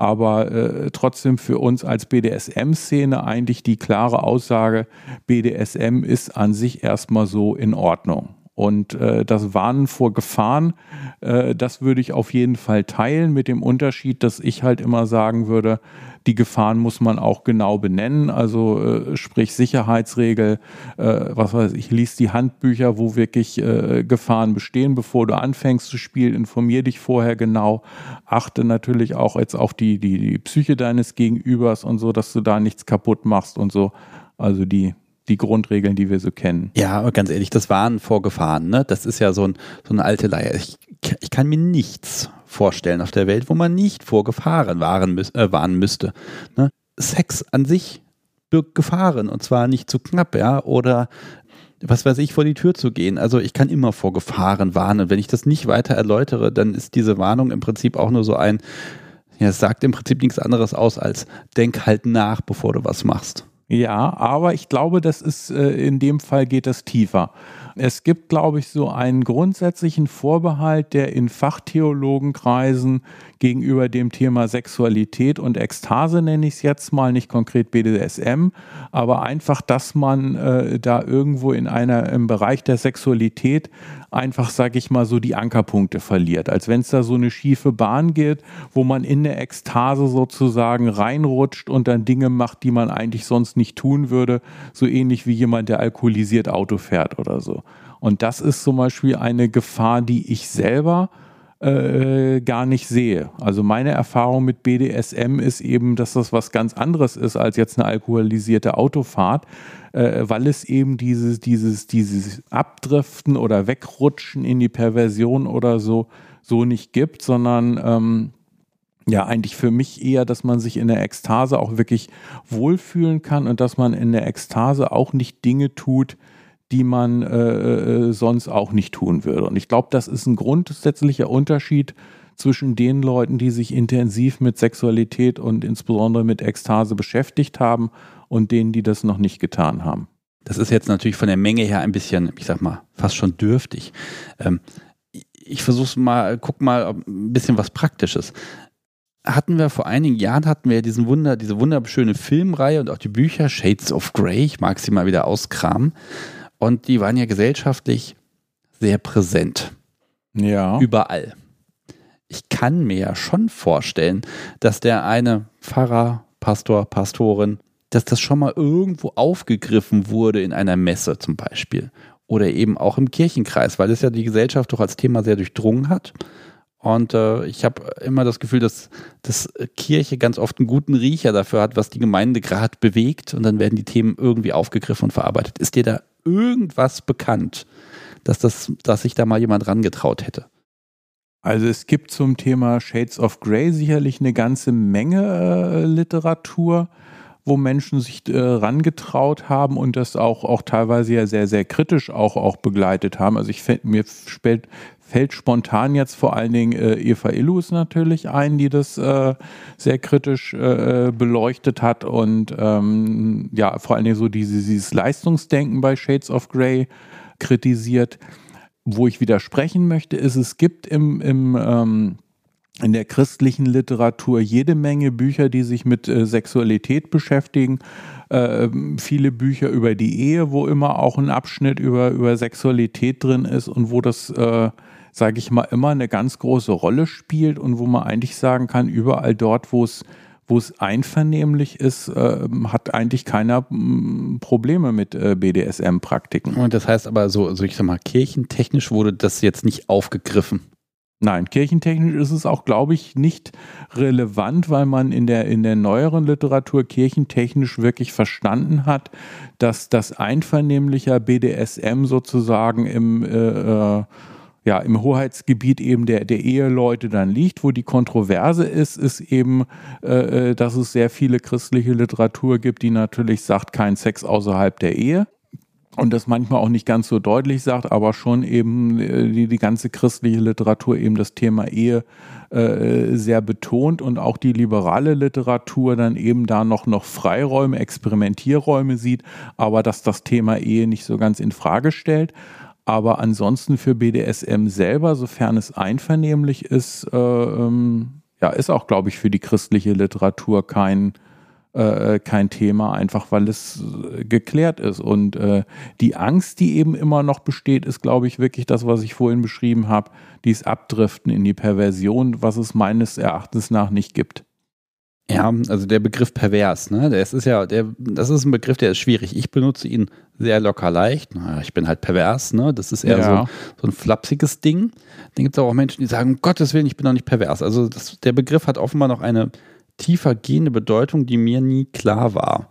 aber äh, trotzdem für uns als BDSM-Szene eigentlich die klare Aussage, BDSM ist an sich erstmal so in Ordnung. Und äh, das Warnen vor Gefahren, äh, das würde ich auf jeden Fall teilen, mit dem Unterschied, dass ich halt immer sagen würde, die Gefahren muss man auch genau benennen, also äh, sprich Sicherheitsregel, äh, was weiß ich, liest die Handbücher, wo wirklich äh, Gefahren bestehen, bevor du anfängst zu spielen, informier dich vorher genau, achte natürlich auch jetzt auf die, die, die Psyche deines Gegenübers und so, dass du da nichts kaputt machst und so. Also die, die Grundregeln, die wir so kennen. Ja, aber ganz ehrlich, das waren Vorgefahren, ne? Das ist ja so, ein, so eine alte Leier. Ich, ich kann mir nichts vorstellen auf der Welt, wo man nicht vor Gefahren warnen, äh, warnen müsste. Ne? Sex an sich birgt Gefahren und zwar nicht zu knapp, ja, oder was weiß ich, vor die Tür zu gehen. Also ich kann immer vor Gefahren warnen. Wenn ich das nicht weiter erläutere, dann ist diese Warnung im Prinzip auch nur so ein, ja, es sagt im Prinzip nichts anderes aus als denk halt nach, bevor du was machst. Ja, aber ich glaube, das ist äh, in dem Fall geht das tiefer. Es gibt, glaube ich, so einen grundsätzlichen Vorbehalt, der in Fachtheologenkreisen gegenüber dem Thema Sexualität und Ekstase, nenne ich es jetzt mal, nicht konkret BDSM, aber einfach, dass man äh, da irgendwo in einer, im Bereich der Sexualität einfach, sage ich mal, so die Ankerpunkte verliert. Als wenn es da so eine schiefe Bahn geht, wo man in der Ekstase sozusagen reinrutscht und dann Dinge macht, die man eigentlich sonst nicht tun würde, so ähnlich wie jemand, der alkoholisiert Auto fährt oder so. Und das ist zum Beispiel eine Gefahr, die ich selber äh, gar nicht sehe. Also meine Erfahrung mit BDSM ist eben, dass das was ganz anderes ist als jetzt eine alkoholisierte Autofahrt, äh, weil es eben dieses, dieses, dieses Abdriften oder Wegrutschen in die Perversion oder so, so nicht gibt, sondern ähm, ja, eigentlich für mich eher, dass man sich in der Ekstase auch wirklich wohlfühlen kann und dass man in der Ekstase auch nicht Dinge tut, die man äh, äh, sonst auch nicht tun würde. Und ich glaube, das ist ein grundsätzlicher Unterschied zwischen den Leuten, die sich intensiv mit Sexualität und insbesondere mit Ekstase beschäftigt haben und denen, die das noch nicht getan haben. Das ist jetzt natürlich von der Menge her ein bisschen, ich sag mal, fast schon dürftig. Ähm, ich versuche mal, guck mal, ein bisschen was Praktisches. Hatten wir vor einigen Jahren hatten wir diesen Wunder, diese wunderschöne Filmreihe und auch die Bücher Shades of Grey. Ich mag sie mal wieder auskramen. Und die waren ja gesellschaftlich sehr präsent. Ja. Überall. Ich kann mir ja schon vorstellen, dass der eine Pfarrer, Pastor, Pastorin, dass das schon mal irgendwo aufgegriffen wurde in einer Messe zum Beispiel. Oder eben auch im Kirchenkreis, weil es ja die Gesellschaft doch als Thema sehr durchdrungen hat. Und äh, ich habe immer das Gefühl, dass, dass Kirche ganz oft einen guten Riecher dafür hat, was die Gemeinde gerade bewegt. Und dann werden die Themen irgendwie aufgegriffen und verarbeitet. Ist dir da irgendwas bekannt, dass, das, dass sich da mal jemand rangetraut hätte? Also es gibt zum Thema Shades of Grey sicherlich eine ganze Menge äh, Literatur, wo Menschen sich äh, rangetraut haben und das auch, auch teilweise ja sehr, sehr kritisch auch, auch begleitet haben. Also ich mir fällt, fällt spontan jetzt vor allen Dingen äh, Eva Illus natürlich ein, die das äh, sehr kritisch äh, beleuchtet hat und ähm, ja, vor allen Dingen so dieses, dieses Leistungsdenken bei Shades of Grey kritisiert. Wo ich widersprechen möchte, ist, es gibt im, im ähm, in der christlichen Literatur jede Menge Bücher, die sich mit äh, Sexualität beschäftigen. Äh, viele Bücher über die Ehe, wo immer auch ein Abschnitt über, über Sexualität drin ist und wo das äh, sage ich mal, immer eine ganz große Rolle spielt und wo man eigentlich sagen kann, überall dort, wo es wo es einvernehmlich ist, äh, hat eigentlich keiner m, Probleme mit äh, BDSM-Praktiken. Und das heißt aber so, so ich sag mal, kirchentechnisch wurde das jetzt nicht aufgegriffen. Nein, kirchentechnisch ist es auch, glaube ich, nicht relevant, weil man in der, in der neueren Literatur kirchentechnisch wirklich verstanden hat, dass das einvernehmlicher BDSM sozusagen im äh, äh ja, im Hoheitsgebiet eben der, der Eheleute dann liegt. Wo die Kontroverse ist, ist eben, äh, äh, dass es sehr viele christliche Literatur gibt, die natürlich sagt, kein Sex außerhalb der Ehe. Und das manchmal auch nicht ganz so deutlich sagt, aber schon eben äh, die, die ganze christliche Literatur eben das Thema Ehe äh, sehr betont und auch die liberale Literatur dann eben da noch, noch Freiräume, Experimentierräume sieht, aber dass das Thema Ehe nicht so ganz in Frage stellt. Aber ansonsten für BDSM selber, sofern es einvernehmlich ist, äh, ähm, ja, ist auch, glaube ich, für die christliche Literatur kein, äh, kein Thema, einfach weil es äh, geklärt ist. Und äh, die Angst, die eben immer noch besteht, ist, glaube ich, wirklich das, was ich vorhin beschrieben habe, dieses Abdriften in die Perversion, was es meines Erachtens nach nicht gibt. Ja, also der Begriff pervers, ne? Das ist ja, der, das ist ein Begriff, der ist schwierig. Ich benutze ihn sehr locker leicht. Ich bin halt pervers, ne? Das ist eher ja. so, so ein flapsiges Ding. Dann gibt es auch Menschen, die sagen, um Gottes Willen, ich bin doch nicht pervers. Also das, der Begriff hat offenbar noch eine tiefer gehende Bedeutung, die mir nie klar war.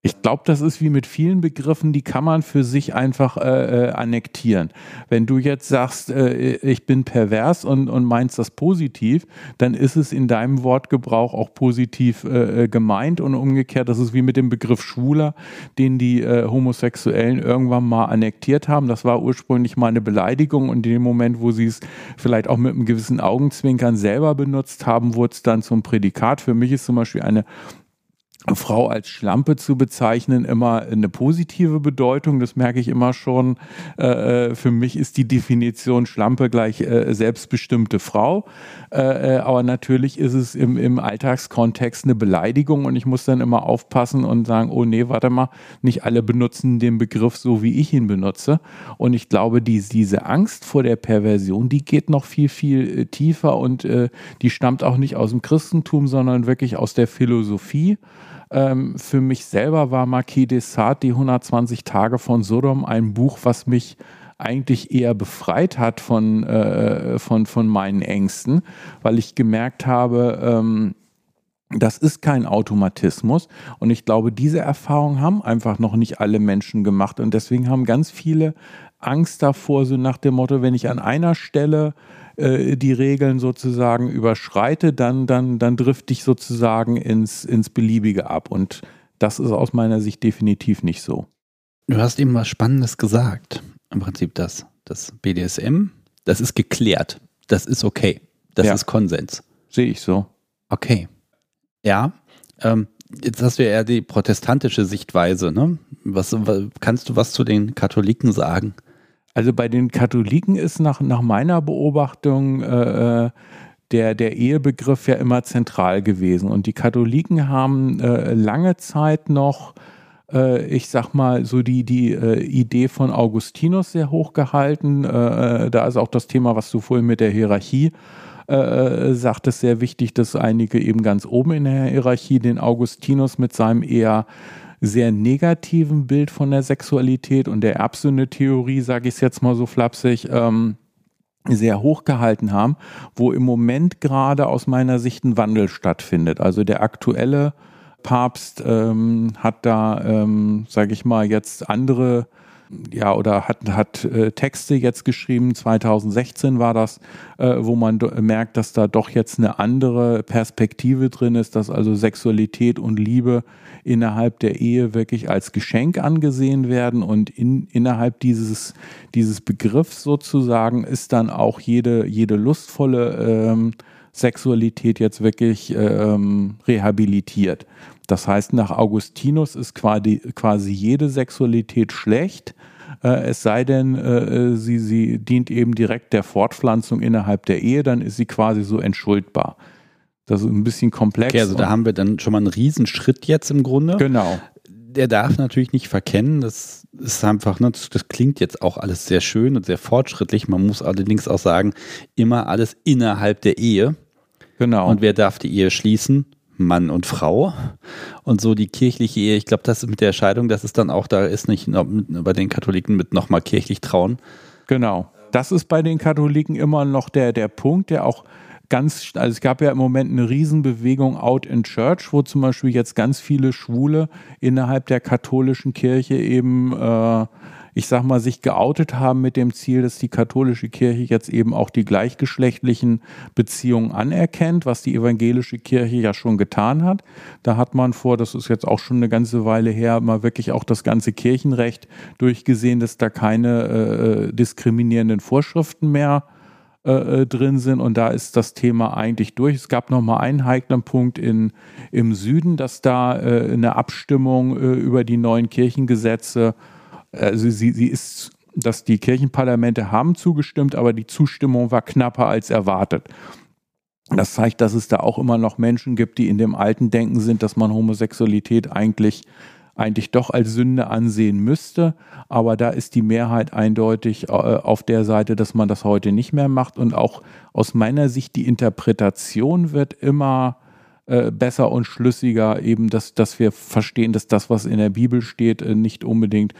Ich glaube, das ist wie mit vielen Begriffen, die kann man für sich einfach äh, äh, annektieren. Wenn du jetzt sagst, äh, ich bin pervers und, und meinst das positiv, dann ist es in deinem Wortgebrauch auch positiv äh, äh gemeint und umgekehrt, das ist wie mit dem Begriff Schwuler, den die äh, Homosexuellen irgendwann mal annektiert haben. Das war ursprünglich mal eine Beleidigung und in dem Moment, wo sie es vielleicht auch mit einem gewissen Augenzwinkern selber benutzt haben, wurde es dann zum Prädikat. Für mich ist zum Beispiel eine Frau als Schlampe zu bezeichnen immer eine positive Bedeutung. Das merke ich immer schon. Äh, äh, für mich ist die Definition Schlampe gleich äh, selbstbestimmte Frau. Äh, äh, aber natürlich ist es im, im Alltagskontext eine Beleidigung und ich muss dann immer aufpassen und sagen, oh nee, warte mal, nicht alle benutzen den Begriff so, wie ich ihn benutze. Und ich glaube, die, diese Angst vor der Perversion, die geht noch viel, viel äh, tiefer und die stammt auch nicht aus dem Christentum, sondern wirklich aus der Philosophie. Ähm, für mich selber war Marquis de Sade, die 120 Tage von Sodom, ein Buch, was mich eigentlich eher befreit hat von, äh, von, von meinen Ängsten, weil ich gemerkt habe, ähm, das ist kein Automatismus. Und ich glaube, diese Erfahrung haben einfach noch nicht alle Menschen gemacht. Und deswegen haben ganz viele Angst davor, so nach dem Motto, wenn ich an einer Stelle äh, die Regeln sozusagen überschreite, dann, dann, dann drifte ich sozusagen ins, ins Beliebige ab. Und das ist aus meiner Sicht definitiv nicht so. Du hast eben was Spannendes gesagt. Im Prinzip das, das BDSM, das ist geklärt. Das ist okay. Das ja. ist Konsens. Sehe ich so. Okay. Ja. Ähm, jetzt hast du ja eher die protestantische Sichtweise. Ne? Was, kannst du was zu den Katholiken sagen? Also bei den Katholiken ist nach, nach meiner Beobachtung äh, äh, der, der Ehebegriff ja immer zentral gewesen. Und die Katholiken haben äh, lange Zeit noch, äh, ich sag mal, so die, die äh, Idee von Augustinus sehr hoch gehalten. Äh, da ist auch das Thema, was du vorhin mit der Hierarchie äh, sagt es sehr wichtig, dass einige eben ganz oben in der Hierarchie den Augustinus mit seinem eher sehr negativen Bild von der Sexualität und der Erbsünde-Theorie, sage ich es jetzt mal so flapsig, ähm, sehr hoch gehalten haben, wo im Moment gerade aus meiner Sicht ein Wandel stattfindet. Also der aktuelle Papst ähm, hat da, ähm, sage ich mal, jetzt andere ja, oder hat, hat äh, Texte jetzt geschrieben, 2016 war das, äh, wo man merkt, dass da doch jetzt eine andere Perspektive drin ist, dass also Sexualität und Liebe innerhalb der Ehe wirklich als Geschenk angesehen werden und in, innerhalb dieses, dieses Begriffs sozusagen ist dann auch jede, jede lustvolle ähm, Sexualität jetzt wirklich ähm, rehabilitiert. Das heißt, nach Augustinus ist quasi, quasi jede Sexualität schlecht, äh, es sei denn, äh, sie, sie dient eben direkt der Fortpflanzung innerhalb der Ehe, dann ist sie quasi so entschuldbar. Das ist ein bisschen komplex. Okay, also da haben wir dann schon mal einen Riesenschritt jetzt im Grunde. Genau. Der darf natürlich nicht verkennen, das ist einfach, ne, das, das, klingt jetzt auch alles sehr schön und sehr fortschrittlich. Man muss allerdings auch sagen, immer alles innerhalb der Ehe. Genau. Und wer darf die Ehe schließen? Mann und Frau. Und so die kirchliche Ehe, ich glaube, das ist mit der Scheidung, das ist dann auch, da ist nicht bei den Katholiken mit nochmal kirchlich trauen. Genau. Das ist bei den Katholiken immer noch der, der Punkt, der auch ganz, also es gab ja im Moment eine Riesenbewegung out in Church, wo zum Beispiel jetzt ganz viele Schwule innerhalb der katholischen Kirche eben äh, ich sag mal, sich geoutet haben mit dem Ziel, dass die katholische Kirche jetzt eben auch die gleichgeschlechtlichen Beziehungen anerkennt, was die evangelische Kirche ja schon getan hat. Da hat man vor, das ist jetzt auch schon eine ganze Weile her, mal wirklich auch das ganze Kirchenrecht durchgesehen, dass da keine äh, diskriminierenden Vorschriften mehr äh, äh drin sind und da ist das Thema eigentlich durch. Es gab noch mal einen heiklen Punkt in, im Süden, dass da äh, eine Abstimmung äh, über die neuen Kirchengesetze also sie, sie ist, dass die Kirchenparlamente haben zugestimmt, aber die Zustimmung war knapper als erwartet. Das zeigt, dass es da auch immer noch Menschen gibt, die in dem alten Denken sind, dass man Homosexualität eigentlich eigentlich doch als Sünde ansehen müsste. Aber da ist die Mehrheit eindeutig äh, auf der Seite, dass man das heute nicht mehr macht. Und auch aus meiner Sicht die Interpretation wird immer äh, besser und schlüssiger, eben, dass, dass wir verstehen, dass das, was in der Bibel steht, äh, nicht unbedingt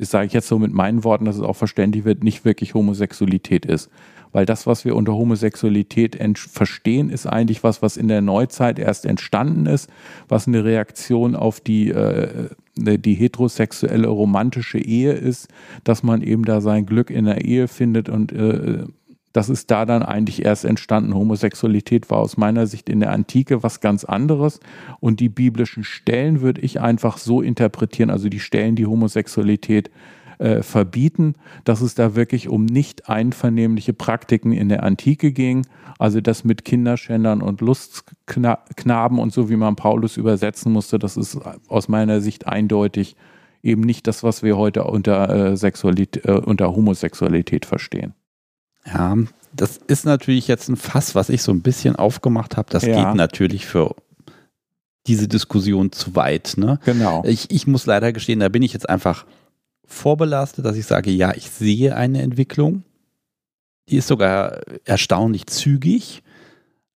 das sage ich jetzt so mit meinen Worten, dass es auch verständlich wird, nicht wirklich Homosexualität ist. Weil das, was wir unter Homosexualität verstehen, ist eigentlich was, was in der Neuzeit erst entstanden ist, was eine Reaktion auf die, äh, die heterosexuelle romantische Ehe ist, dass man eben da sein Glück in der Ehe findet und äh, das ist da dann eigentlich erst entstanden. Homosexualität war aus meiner Sicht in der Antike was ganz anderes. Und die biblischen Stellen würde ich einfach so interpretieren, also die Stellen, die Homosexualität äh, verbieten, dass es da wirklich um nicht einvernehmliche Praktiken in der Antike ging, also das mit Kinderschändern und Lustknaben und so, wie man Paulus übersetzen musste, das ist aus meiner Sicht eindeutig eben nicht das, was wir heute unter, äh, Sexualität, äh, unter Homosexualität verstehen. Ja, das ist natürlich jetzt ein Fass, was ich so ein bisschen aufgemacht habe. Das ja. geht natürlich für diese Diskussion zu weit. Ne? Genau. Ich, ich muss leider gestehen, da bin ich jetzt einfach vorbelastet, dass ich sage, ja, ich sehe eine Entwicklung. Die ist sogar erstaunlich zügig,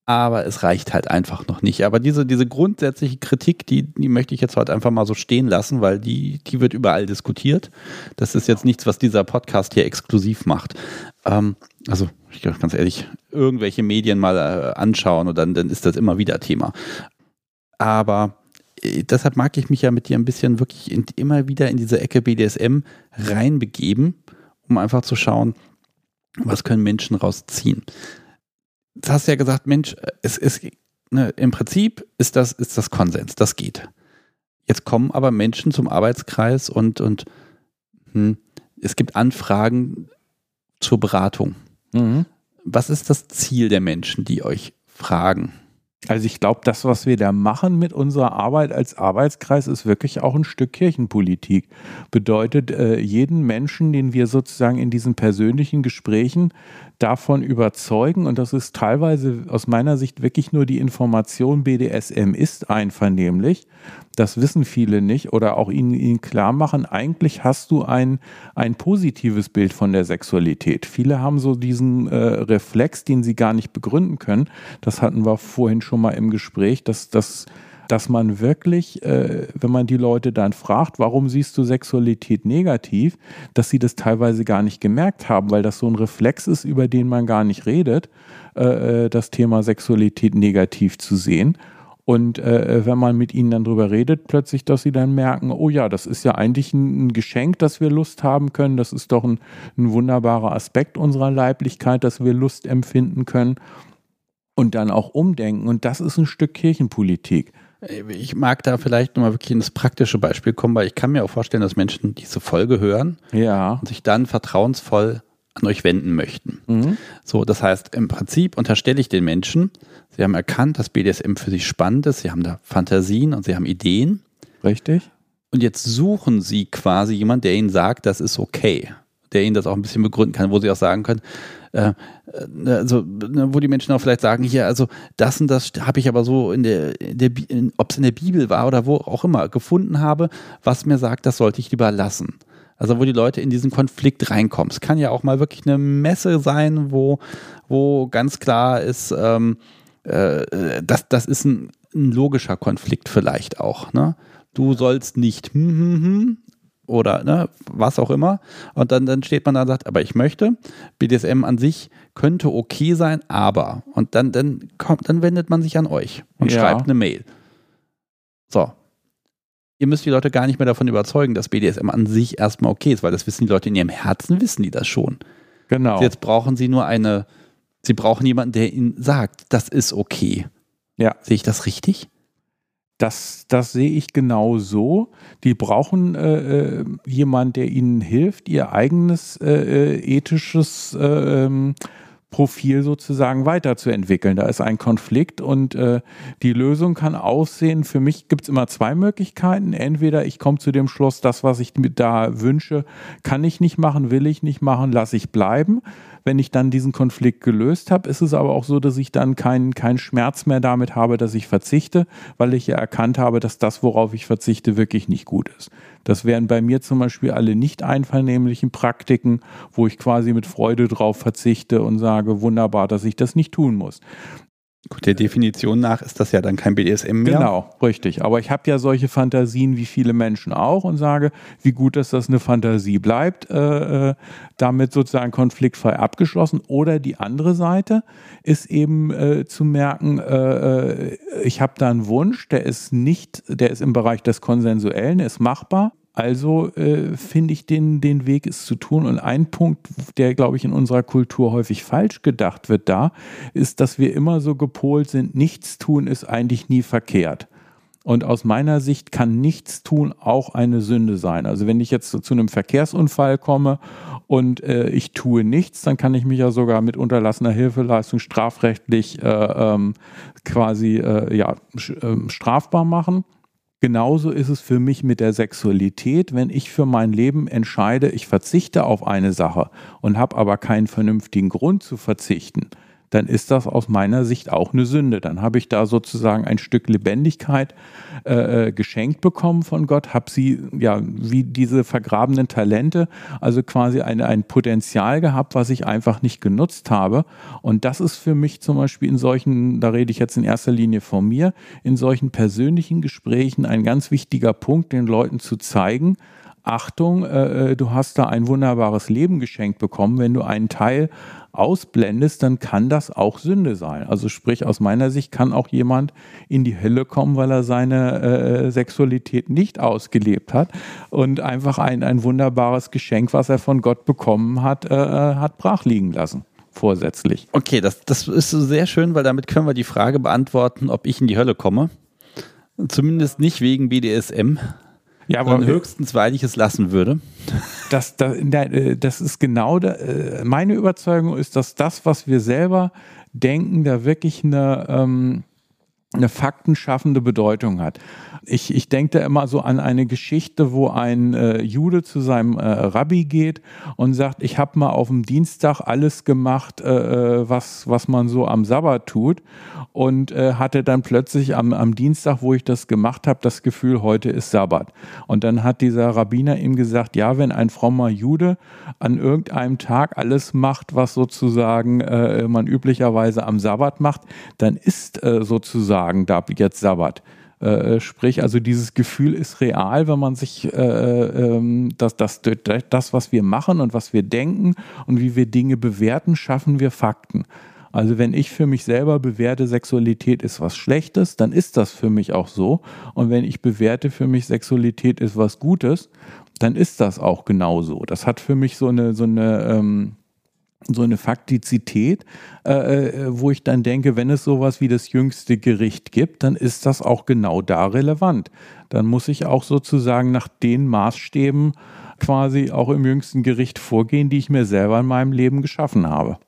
aber es reicht halt einfach noch nicht. Aber diese, diese grundsätzliche Kritik, die, die möchte ich jetzt heute einfach mal so stehen lassen, weil die, die wird überall diskutiert. Das ist jetzt nichts, was dieser Podcast hier exklusiv macht. Ähm, also, ich ganz ehrlich, irgendwelche Medien mal äh, anschauen und dann, dann ist das immer wieder Thema. Aber äh, deshalb mag ich mich ja mit dir ein bisschen wirklich in, immer wieder in diese Ecke BDSM reinbegeben, um einfach zu schauen, was können Menschen rausziehen. Du hast ja gesagt, Mensch, es ist ne, im Prinzip ist das, ist das Konsens, das geht. Jetzt kommen aber Menschen zum Arbeitskreis und, und hm, es gibt Anfragen zur Beratung. Mhm. Was ist das Ziel der Menschen, die euch fragen? Also ich glaube, das, was wir da machen mit unserer Arbeit als Arbeitskreis, ist wirklich auch ein Stück Kirchenpolitik. Bedeutet, äh, jeden Menschen, den wir sozusagen in diesen persönlichen Gesprächen davon überzeugen, und das ist teilweise aus meiner Sicht wirklich nur die Information, BDSM ist einvernehmlich, das wissen viele nicht oder auch ihnen, ihnen klar machen, eigentlich hast du ein, ein positives Bild von der Sexualität. Viele haben so diesen äh, Reflex, den sie gar nicht begründen können. Das hatten wir vorhin schon mal im Gespräch, dass das dass man wirklich, äh, wenn man die Leute dann fragt, warum siehst du Sexualität negativ, dass sie das teilweise gar nicht gemerkt haben, weil das so ein Reflex ist, über den man gar nicht redet, äh, äh das Thema Sexualität negativ zu sehen. Und äh, wenn man mit ihnen dann drüber redet, plötzlich, dass sie dann merken, oh ja, das ist ja eigentlich ein, Geschenk, dass wir Lust haben können. Das ist doch ein, ein wunderbarer Aspekt unserer Leiblichkeit, dass wir Lust empfinden können und dann auch umdenken. Und das ist ein Stück Kirchenpolitik. Ich mag da vielleicht nochmal wirklich in das praktische Beispiel kommen, weil ich kann mir auch vorstellen, dass Menschen diese Folge hören ja. und sich dann vertrauensvoll an euch wenden möchten. Mhm. So, das heißt, im Prinzip unterstelle ich den Menschen, sie haben erkannt, dass BDSM für sie spannend ist, sie haben da Fantasien und sie haben Ideen. Richtig. Und jetzt suchen sie quasi jemanden, der ihnen sagt, das ist okay, der ihnen das auch ein bisschen begründen kann, wo sie auch sagen können, äh, äh also ne, wo die Menschen auch vielleicht sagen, hier, also das und das habe ich aber so in der, in der ob es in der Bibel war oder wo auch immer, gefunden habe, was mir sagt, das sollte ich lieber lassen. Also wo die Leute in diesen Konflikt reinkommen. Es kann ja auch mal wirklich eine Messe sein, wo, wo ganz klar ist, ähm, äh, das, das ist ein, ein, logischer Konflikt vielleicht auch. Ne? Du sollst nicht hm, hm, hm, oder ne, was auch immer. Und dann, dann steht man da und sagt, aber ich möchte. BDSM an sich könnte okay sein, aber. Und dann, dann kommt, dann wendet man sich an euch und ja. schreibt eine Mail. So, ihr müsst die Leute gar nicht mehr davon überzeugen, dass BDSM an sich erstmal okay ist, weil das wissen die Leute in ihrem Herzen, wissen die das schon. Genau. Jetzt brauchen sie nur eine, sie brauchen jemanden, der ihnen sagt, das ist okay. Ja. Sehe ich das richtig? Das, das sehe ich genau so. Die brauchen äh, äh jemanden, der ihnen hilft, ihr eigenes äh, äh ethisches äh, ähm, Profil sozusagen weiterzuentwickeln. Da ist ein Konflikt und äh, die Lösung kann aussehen, für mich gibt es immer zwei Möglichkeiten. Entweder ich komme zu dem Schluss, das, was ich mir da wünsche, kann ich nicht machen, will ich nicht machen, lasse ich bleiben. Wenn ich dann diesen Konflikt gelöst habe, ist es aber auch so, dass ich dann keinen kein Schmerz mehr damit habe, dass ich verzichte, weil ich ja erkannt habe, dass das, worauf ich verzichte, wirklich nicht gut ist. Das wären bei mir zum Beispiel alle nicht einvernehmlichen Praktiken, wo ich quasi mit Freude drauf verzichte und sage, wunderbar, dass ich das nicht tun muss. Gut, der Definition nach ist das ja dann kein BDSM mehr. Genau, richtig. Aber ich habe ja solche Fantasien wie viele Menschen auch und sage, wie gut, dass das eine Fantasie bleibt, äh, äh damit sozusagen konfliktfrei abgeschlossen. Oder die andere Seite ist eben äh, zu merken, äh, äh ich habe da einen Wunsch, der ist nicht, der ist im Bereich des Konsensuellen, ist machbar. Also äh, finde ich den, den Weg, es zu tun. Und ein Punkt, der, glaube ich, in unserer Kultur häufig falsch gedacht wird da, ist, dass wir immer so gepolt sind, nichts tun ist eigentlich nie verkehrt. Und aus meiner Sicht kann nichts tun auch eine Sünde sein. Also wenn ich jetzt zu einem Verkehrsunfall komme und äh, ich tue nichts, dann kann ich mich ja sogar mit unterlassener Hilfeleistung strafrechtlich äh, ähm, quasi äh, ja, ähm, strafbar machen. Genauso ist es für mich mit der Sexualität, wenn ich für mein Leben entscheide, ich verzichte auf eine Sache und habe aber keinen vernünftigen Grund zu verzichten, dann ist das aus meiner Sicht auch eine Sünde. Dann habe ich da sozusagen ein Stück Lebendigkeit äh, äh, geschenkt bekommen von Gott, habe sie ja wie diese vergrabenen Talente, also quasi eine, ein Potenzial gehabt, was ich einfach nicht genutzt habe. Und das ist für mich zum Beispiel in solchen, da rede ich jetzt in erster Linie von mir, in solchen persönlichen Gesprächen ein ganz wichtiger Punkt, den Leuten zu zeigen, Achtung, äh, äh, du hast da ein wunderbares Leben geschenkt bekommen. Wenn du einen Teil ausblendest, dann kann das auch Sünde sein. Also sprich, aus meiner Sicht kann auch jemand in die Hölle kommen, weil er seine äh, Sexualität nicht ausgelebt hat und einfach ein, ein wunderbares Geschenk, was er von Gott bekommen hat, äh, äh hat brach liegen lassen vorsätzlich. Okay, das, das ist sehr schön, weil damit können wir die Frage beantworten, ob ich in die Hölle komme. Zumindest nicht wegen BDSM. Ja, aber höchstens, weil ich es lassen würde. Das, das, äh, das ist genau, da, äh, meine Überzeugung ist, dass das, was wir selber denken, da wirklich eine, ähm, eine faktenschaffende Bedeutung hat. Ich, ich denke da immer so an eine Geschichte, wo ein äh, Jude zu seinem äh, Rabbi geht und sagt, ich habe mal auf dem Dienstag alles gemacht, äh, äh, was, was man so am Sabbat tut und äh, hatte dann plötzlich am, am Dienstag, wo ich das gemacht habe, das Gefühl, heute ist Sabbat. Und dann hat dieser Rabbiner ihm gesagt, ja, wenn ein frommer Jude an irgendeinem Tag alles macht, was sozusagen äh, man üblicherweise am Sabbat macht, dann ist sozusagen da jetzt Sabbat. Äh, sprich, also dieses Gefühl ist real, wenn man sich äh, ähm, das, das, das, was wir machen und was wir denken und wie wir Dinge bewerten, schaffen wir Fakten. Also wenn ich für mich selber bewerte, Sexualität ist was Schlechtes, dann ist das für mich auch so. Und wenn ich bewerte für mich, Sexualität ist was Gutes, dann ist das auch genauso. Das hat für mich so eine, so eine, ähm, so eine Faktizität, äh, äh, wo ich dann denke, wenn es sowas wie das jüngste Gericht gibt, dann ist das auch genau da relevant. Dann muss ich auch sozusagen nach den Maßstäben quasi auch im jüngsten Gericht vorgehen, die ich mir selber in meinem Leben geschaffen habe.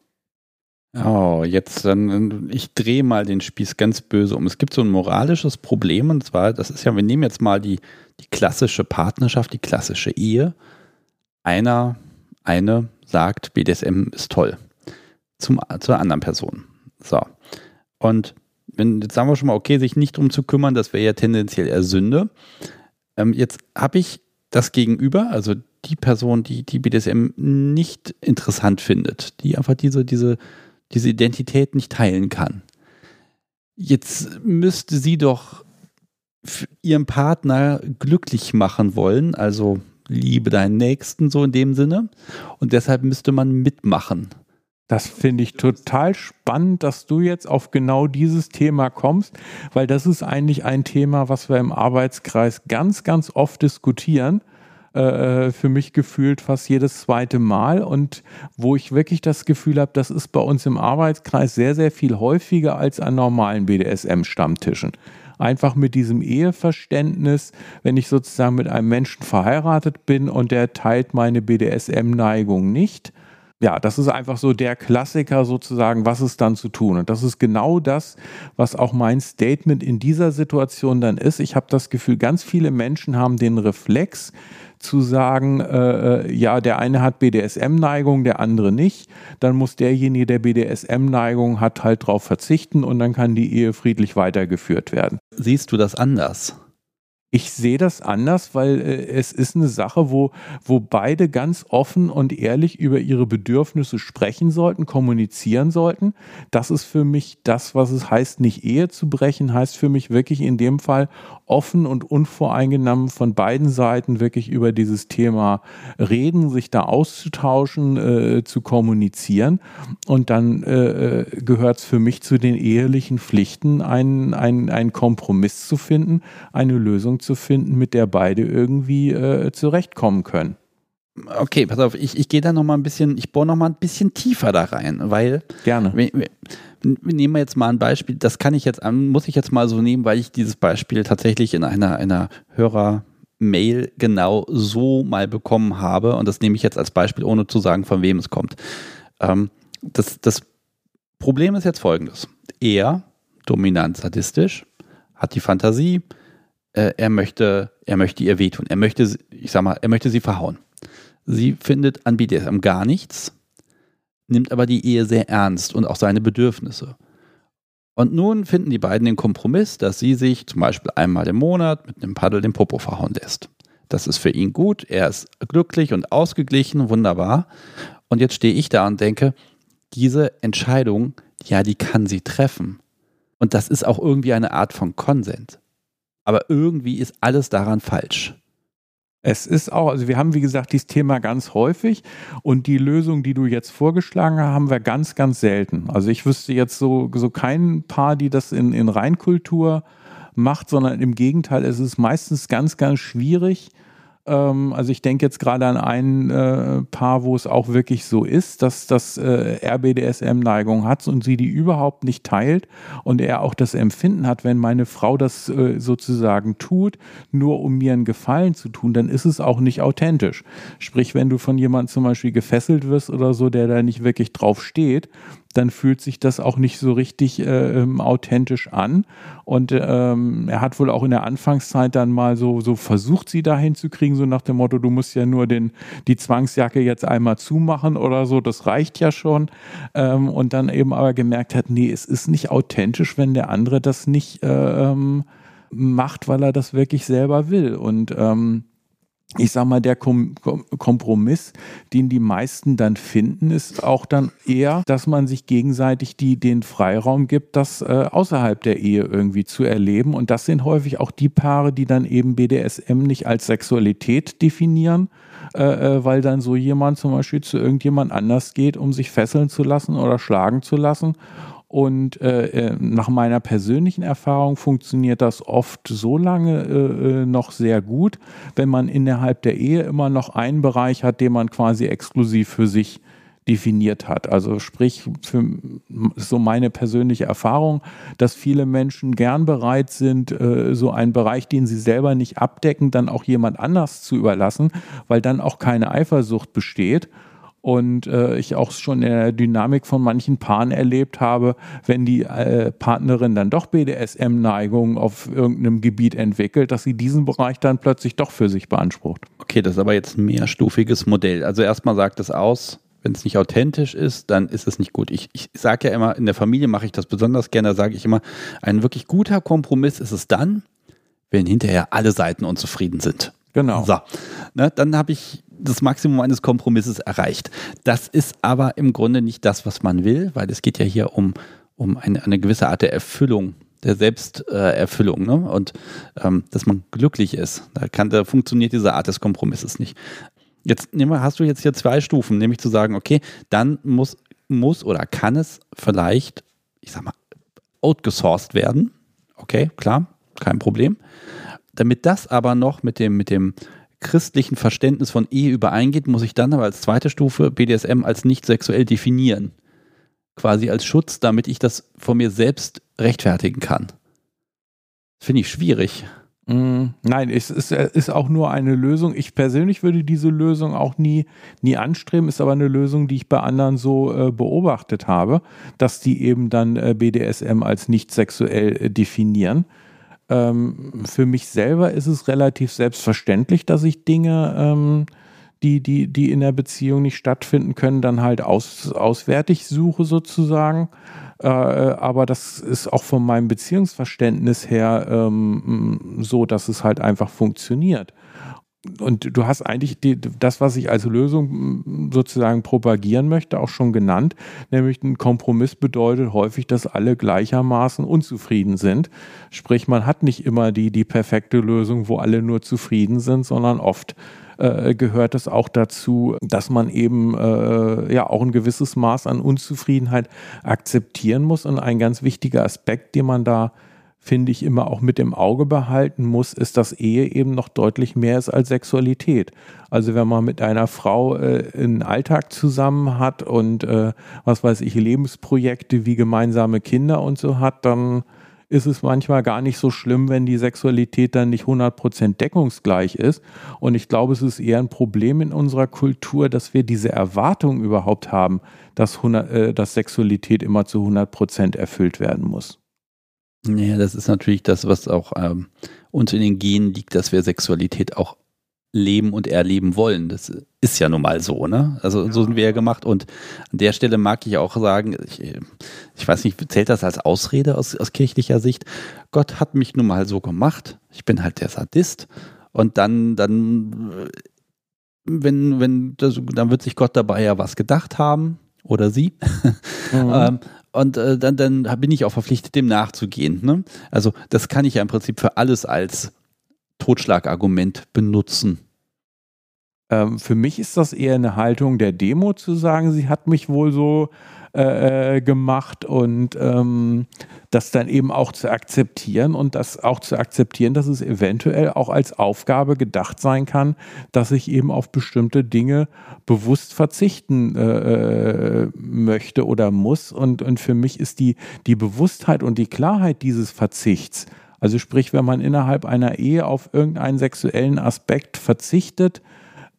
Oh, jetzt dann, ich drehe mal den Spieß ganz böse um. Es gibt so ein moralisches Problem und zwar, das ist ja, wir nehmen jetzt mal die, die klassische Partnerschaft, die klassische Ehe. Einer, eine sagt, BDSM ist toll. Zum, zur anderen Person. So. Und wenn, jetzt sagen wir schon mal, okay, sich nicht drum zu kümmern, das wäre ja tendenziell eher Sünde. Ähm, jetzt habe ich das Gegenüber, also die Person, die die BDSM nicht interessant findet, die einfach diese, diese diese Identität nicht teilen kann. Jetzt müsste sie doch ihren Partner glücklich machen wollen, also liebe deinen Nächsten so in dem Sinne. Und deshalb müsste man mitmachen. Das finde ich total spannend, dass du jetzt auf genau dieses Thema kommst, weil das ist eigentlich ein Thema, was wir im Arbeitskreis ganz, ganz oft diskutieren. Äh, für mich gefühlt fast jedes zweite Mal und wo ich wirklich das Gefühl habe, das ist bei uns im Arbeitskreis sehr, sehr viel häufiger als an normalen BDSM-Stammtischen einfach mit diesem Eheverständnis, wenn ich sozusagen mit einem Menschen verheiratet bin und der teilt meine BDSM-Neigung nicht. Ja, das ist einfach so der Klassiker sozusagen, was ist dann zu tun? Und das ist genau das, was auch mein Statement in dieser Situation dann ist. Ich habe das Gefühl, ganz viele Menschen haben den Reflex, zu sagen, äh, äh ja, der eine hat BDSM-Neigung, der andere nicht, dann muss derjenige, der BDSM-Neigung hat, halt darauf verzichten und dann kann die Ehe friedlich weitergeführt werden. Siehst du das anders? Ich sehe das anders, weil äh, es ist eine Sache, wo, wo beide ganz offen und ehrlich über ihre Bedürfnisse sprechen sollten, kommunizieren sollten. Das ist für mich das, was es heißt, nicht Ehe zu brechen, heißt für mich wirklich in dem Fall offen und unvoreingenommen von beiden Seiten wirklich über dieses Thema reden, sich da auszutauschen, äh, zu kommunizieren. Und dann äh, äh gehört es für mich zu den ehelichen Pflichten, einen, einen, einen Kompromiss zu finden, eine Lösung zu finden, mit der beide irgendwie äh, zurechtkommen können. Okay, pass auf, ich, ich gehe da noch mal ein bisschen, ich bohre noch mal ein bisschen tiefer da rein, weil Gerne. Wir, wir, wir nehmen jetzt mal ein Beispiel, das kann ich jetzt an, muss ich jetzt mal so nehmen, weil ich dieses Beispiel tatsächlich in einer, einer Hörer-Mail genau so mal bekommen habe. Und das nehme ich jetzt als Beispiel, ohne zu sagen, von wem es kommt. Ähm, das, das Problem ist jetzt folgendes. Er, dominant sadistisch, hat die Fantasie, äh, er möchte, er möchte ihr wehtun. Er möchte, ich sag mal, er möchte sie verhauen. Sie findet an BDSM gar nichts, nimmt aber die Ehe sehr ernst und auch seine Bedürfnisse. Und nun finden die beiden den Kompromiss, dass sie sich zum Beispiel einmal im Monat mit einem Paddel den Popo verhauen lässt. Das ist für ihn gut, er ist glücklich und ausgeglichen, wunderbar. Und jetzt stehe ich da und denke, diese Entscheidung, ja, die kann sie treffen. Und das ist auch irgendwie eine Art von Konsent. Aber irgendwie ist alles daran falsch. Es ist auch, also wir haben wie gesagt dieses Thema ganz häufig und die Lösung, die du jetzt vorgeschlagen hast, haben wir ganz, ganz selten. Also ich wüsste jetzt so, so kein Paar, die das in, in Reinkultur macht, sondern im Gegenteil, es ist meistens ganz, ganz schwierig, ähm, also ich denke jetzt gerade an ein äh, Paar, wo es auch wirklich so ist, dass das äh, RBDSM-Neigung hat und sie die überhaupt nicht teilt und er auch das Empfinden hat, wenn meine Frau das äh, sozusagen tut, nur um mir einen Gefallen zu tun, dann ist es auch nicht authentisch. Sprich, wenn du von jemandem zum Beispiel gefesselt wirst oder so, der da nicht wirklich drauf steht, dann fühlt sich das auch nicht so richtig äh, ähm, authentisch an. Und ähm, er hat wohl auch in der Anfangszeit dann mal so, so versucht, sie dahin zu kriegen, so nach dem Motto, du musst ja nur den, die Zwangsjacke jetzt einmal zumachen oder so, das reicht ja schon. Ähm, und dann eben aber gemerkt hat, nee, es ist nicht authentisch, wenn der andere das nicht äh, ähm, macht, weil er das wirklich selber will. Und ähm, ich sag mal, der Kom Kompromiss, den die meisten dann finden, ist auch dann eher, dass man sich gegenseitig die, den Freiraum gibt, das äh, außerhalb der Ehe irgendwie zu erleben. Und das sind häufig auch die Paare, die dann eben BDSM nicht als Sexualität definieren, äh, äh, weil dann so jemand zum Beispiel zu irgendjemand anders geht, um sich fesseln zu lassen oder schlagen zu lassen und äh, äh, nach meiner persönlichen Erfahrung funktioniert das oft so lange äh, äh, noch sehr gut, wenn man innerhalb der Ehe immer noch einen Bereich hat, den man quasi exklusiv für sich definiert hat. Also sprich, für so meine persönliche Erfahrung, dass viele Menschen gern bereit sind, äh, so einen Bereich, den sie selber nicht abdecken, dann auch jemand anders zu überlassen, weil dann auch keine Eifersucht besteht und äh, ich auch schon in der Dynamik von manchen Paaren erlebt habe, wenn die äh, Partnerin dann doch BDSM-Neigungen auf irgendeinem Gebiet entwickelt, dass sie diesen Bereich dann plötzlich doch für sich beansprucht. Okay, das ist aber jetzt ein mehrstufiges Modell. Also erstmal sagt es aus, wenn es nicht authentisch ist, dann ist es nicht gut. Ich, ich sage ja immer, in der Familie mache ich das besonders gerne, da sage ich immer, ein wirklich guter Kompromiss ist es dann, wenn hinterher alle Seiten unzufrieden sind. Genau. So, ne, dann habe ich das Maximum eines Kompromisses erreicht. Das ist aber im Grunde nicht das, was man will, weil es geht ja hier um, um eine, eine gewisse Art der Erfüllung, der Selbsterfüllung, ne? Und ähm, dass man glücklich ist. Da, kann, da funktioniert diese Art des Kompromisses nicht. Jetzt nehmen wir, hast du jetzt hier zwei Stufen, nämlich zu sagen, okay, dann muss, muss oder kann es vielleicht, ich sag mal, outgesourced werden. Okay, klar, kein Problem. Damit das aber noch mit dem, mit dem christlichen Verständnis von Ehe übereingeht, muss ich dann aber als zweite Stufe BDSM als nicht sexuell definieren. Quasi als Schutz, damit ich das von mir selbst rechtfertigen kann. Finde ich schwierig. Mm, nein, es ist, ist, auch nur eine Lösung. Ich persönlich würde diese Lösung auch nie, nie anstreben, ist aber eine Lösung, die ich bei anderen so äh, beobachtet habe, dass die eben dann äh, BDSM als nicht sexuell äh, definieren. Ähm, für mich selber ist es relativ selbstverständlich, dass ich Dinge, ähm, die, die, die in der Beziehung nicht stattfinden können, dann halt aus, auswärtig suche sozusagen. Äh, aber das ist auch von meinem Beziehungsverständnis her ähm, so, dass es halt einfach funktioniert und du hast eigentlich die, das, was ich als Lösung sozusagen propagieren möchte, auch schon genannt, nämlich ein Kompromiss bedeutet häufig, dass alle gleichermaßen unzufrieden sind. Sprich, man hat nicht immer die, die perfekte Lösung, wo alle nur zufrieden sind, sondern oft äh, gehört es auch dazu, dass man eben äh, ja auch ein gewisses Maß an Unzufriedenheit akzeptieren muss. Und ein ganz wichtiger Aspekt, den man da finde ich, immer auch mit im Auge behalten muss, ist, dass Ehe eben noch deutlich mehr ist als Sexualität. Also wenn man mit einer Frau äh, einen Alltag zusammen hat und äh, was weiß ich, Lebensprojekte wie gemeinsame Kinder und so hat, dann ist es manchmal gar nicht so schlimm, wenn die Sexualität dann nicht 100% deckungsgleich ist. Und ich glaube, es ist eher ein Problem in unserer Kultur, dass wir diese Erwartung überhaupt haben, dass, 100, äh, dass Sexualität immer zu 100% erfüllt werden muss. Ja, das ist natürlich das, was auch ähm, uns in den Genen liegt, dass wir Sexualität auch leben und erleben wollen. Das ist ja nun mal so, ne? Also ja. so sind wir ja gemacht. Und an der Stelle mag ich auch sagen, ich, ich weiß nicht, zählt das als Ausrede aus, aus kirchlicher Sicht? Gott hat mich nun mal so gemacht. Ich bin halt der Sadist. Und dann, dann, wenn, wenn, das, dann wird sich Gott dabei ja was gedacht haben. Oder sie. Mhm. ähm, und äh, dann, dann bin ich auch verpflichtet, dem nachzugehen. Ne? Also das kann ich ja im Prinzip für alles als Totschlagargument benutzen. Ähm, für mich ist das eher eine Haltung der Demo zu sagen, sie hat mich wohl so äh, äh, gemacht und ähm, das dann eben auch zu akzeptieren und das auch zu akzeptieren, dass es eventuell auch als Aufgabe gedacht sein kann, dass ich eben auf bestimmte Dinge bewusst verzichten äh, äh möchte oder muss. Und, und für mich ist die, die Bewusstheit und die Klarheit dieses Verzichts also sprich, wenn man innerhalb einer Ehe auf irgendeinen sexuellen Aspekt verzichtet,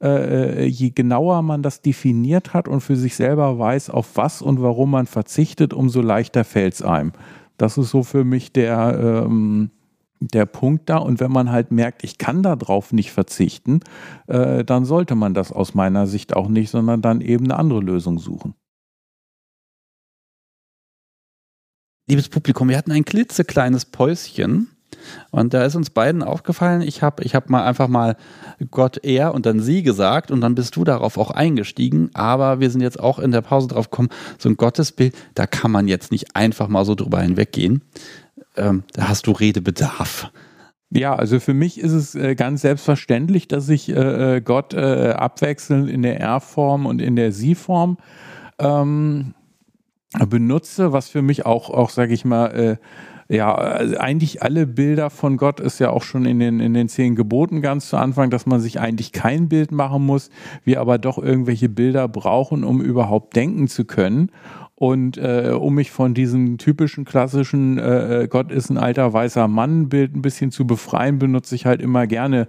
äh, je genauer man das definiert hat und für sich selber weiß, auf was und warum man verzichtet, umso leichter fällt es einem. Das ist so für mich der, ähm, der Punkt da. Und wenn man halt merkt, ich kann darauf nicht verzichten, äh, dann sollte man das aus meiner Sicht auch nicht, sondern dann eben eine andere Lösung suchen. Liebes Publikum, wir hatten ein klitzekleines Päuschen und da ist uns beiden aufgefallen, ich habe ich hab mal einfach mal Gott, er und dann sie gesagt und dann bist du darauf auch eingestiegen. Aber wir sind jetzt auch in der Pause drauf gekommen, so ein Gottesbild, da kann man jetzt nicht einfach mal so drüber hinweggehen. Ähm, da hast du Redebedarf. Ja, also für mich ist es äh, ganz selbstverständlich, dass ich äh, äh Gott abwechselnd in der Er-Form und in der Sie-Form ähm, benutze, was für mich auch, auch sage ich mal, ja, also eigentlich alle Bilder von Gott ist ja auch schon in den, in den zehn Geboten ganz zu Anfang, dass man sich eigentlich kein Bild machen muss, wir aber doch irgendwelche Bilder brauchen, um überhaupt denken zu können. Und äh, um mich von diesem typischen klassischen äh, äh Gott ist ein alter weißer Mann Bild ein bisschen zu befreien, benutze ich halt immer gerne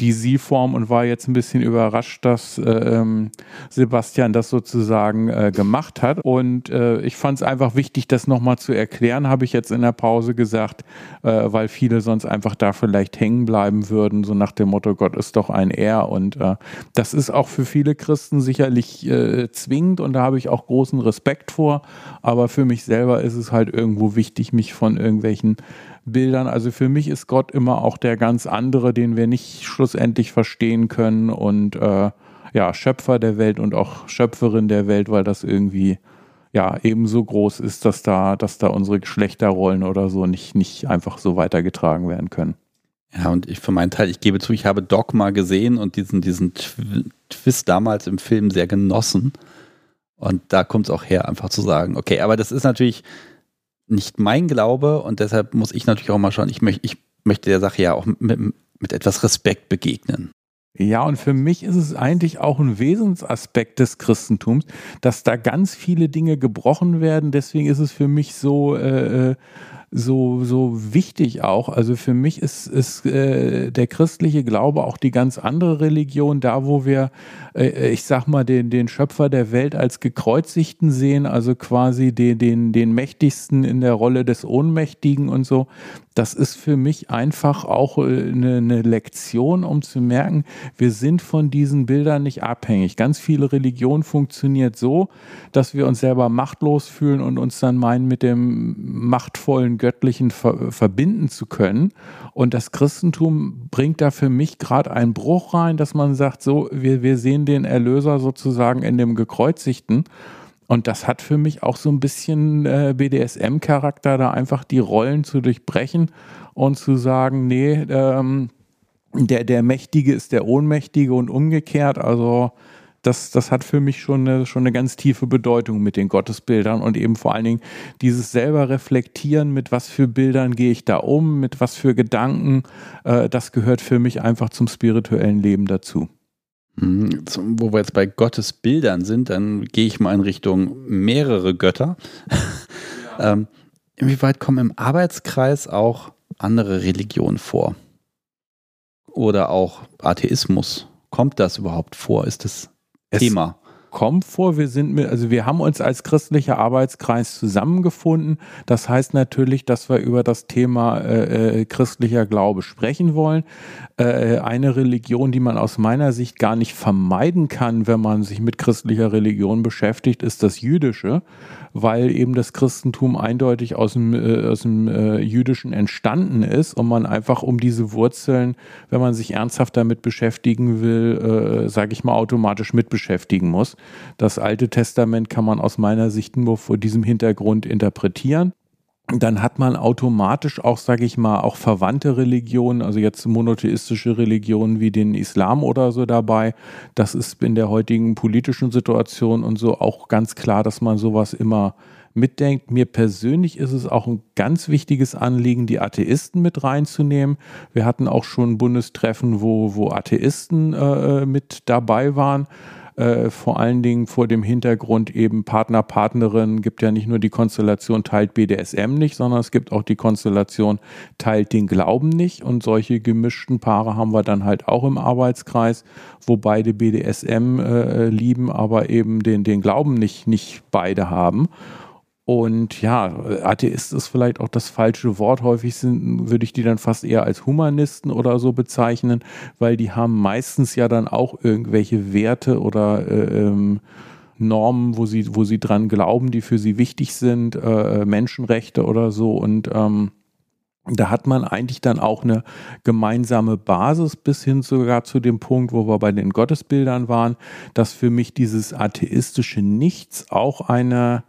die Sie-Form und war jetzt ein bisschen überrascht, dass äh, ähm, Sebastian das sozusagen äh, gemacht hat. Und äh, ich fand es einfach wichtig, das nochmal zu erklären, habe ich jetzt in der Pause gesagt, äh, weil viele sonst einfach da vielleicht hängen bleiben würden, so nach dem Motto, Gott ist doch ein Er. Und äh, das ist auch für viele Christen sicherlich äh, zwingend und da habe ich auch großen Respekt vor. Aber für mich selber ist es halt irgendwo wichtig, mich von irgendwelchen Bildern. Also für mich ist Gott immer auch der ganz andere, den wir nicht schlussendlich verstehen können und äh, ja, Schöpfer der Welt und auch Schöpferin der Welt, weil das irgendwie ja eben so groß ist, dass da, dass da unsere Geschlechterrollen oder so nicht, nicht einfach so weitergetragen werden können. Ja, und ich für meinen Teil, ich gebe zu, ich habe Dogma gesehen und diesen, diesen Twist damals im Film sehr genossen. Und da kommt es auch her, einfach zu sagen, okay, aber das ist natürlich, nicht mein Glaube und deshalb muss ich natürlich auch mal schauen, ich, möcht, ich möchte der Sache ja auch mit, mit etwas Respekt begegnen. Ja, und für mich ist es eigentlich auch ein Wesensaspekt des Christentums, dass da ganz viele Dinge gebrochen werden. Deswegen ist es für mich so, äh, äh so, so wichtig auch. Also für mich ist, ist äh, der christliche Glaube auch die ganz andere Religion, da wo wir, äh, ich sag mal, den, den Schöpfer der Welt als gekreuzigten sehen, also quasi den, den, den Mächtigsten in der Rolle des Ohnmächtigen und so das ist für mich einfach auch eine, äh, eine, Lektion, um zu merken, wir sind von diesen Bildern nicht abhängig. Ganz viele Religion funktioniert so, dass wir uns selber machtlos fühlen und uns dann meinen, mit dem machtvollen Göttlichen ver verbinden zu können. Und das Christentum bringt da für mich gerade einen Bruch rein, dass man sagt, so, wir, wir sehen den Erlöser sozusagen in dem Gekreuzigten. Und das hat für mich auch so ein bisschen äh, BDSM-Charakter, da einfach die Rollen zu durchbrechen und zu sagen, nee, ähm, der, der Mächtige ist der Ohnmächtige und umgekehrt. Also das, das hat für mich schon eine, schon eine ganz tiefe Bedeutung mit den Gottesbildern und eben vor allen Dingen dieses selber reflektieren, mit was für Bildern gehe ich da um, mit was für Gedanken, äh, das gehört für mich einfach zum spirituellen Leben dazu. Mhm. Wo wir jetzt bei Gottes Bildern sind, dann gehe ich mal in Richtung mehrere Götter. Ja. ähm, inwieweit kommen im Arbeitskreis auch andere Religionen vor? Oder auch Atheismus? Kommt das überhaupt vor? Ist das es Thema? kommt vor. Wir sind mit, also wir haben uns als christlicher Arbeitskreis zusammengefunden. Das heißt natürlich, dass wir über das Thema äh, äh, christlicher Glaube sprechen wollen. Äh, eine Religion, die man aus meiner Sicht gar nicht vermeiden kann, wenn man sich mit christlicher Religion beschäftigt, ist das Jüdische weil eben das Christentum eindeutig aus dem, äh, aus dem äh, Jüdischen entstanden ist und man einfach um diese Wurzeln, wenn man sich ernsthaft damit beschäftigen will, äh, sage ich mal, automatisch mit beschäftigen muss. Das Alte Testament kann man aus meiner Sicht nur vor diesem Hintergrund interpretieren dann hat man automatisch auch, sage ich mal, auch verwandte Religionen, also jetzt monotheistische Religionen wie den Islam oder so dabei. Das ist in der heutigen politischen Situation und so auch ganz klar, dass man sowas immer mitdenkt. Mir persönlich ist es auch ein ganz wichtiges Anliegen, die Atheisten mit reinzunehmen. Wir hatten auch schon Bundestreffen, wo, wo Atheisten äh, mit dabei waren äh, vor allen Dingen vor dem Hintergrund eben Partner, Partnerin, gibt ja nicht nur die Konstellation teilt BDSM nicht, sondern es gibt auch die Konstellation teilt den Glauben nicht und solche gemischten Paare haben wir dann halt auch im Arbeitskreis, wo beide BDSM äh, lieben, aber eben den, den Glauben nicht, nicht beide haben. Und ja, Atheist ist vielleicht auch das falsche Wort. Häufig sind, würde ich die dann fast eher als Humanisten oder so bezeichnen, weil die haben meistens ja dann auch irgendwelche Werte oder äh, ähm, Normen, wo sie, wo sie dran glauben, die für sie wichtig sind, äh, Menschenrechte oder so. Und ähm, da hat man eigentlich dann auch eine gemeinsame Basis bis hin sogar zu dem Punkt, wo wir bei den Gottesbildern waren, dass für mich dieses atheistische Nichts auch eine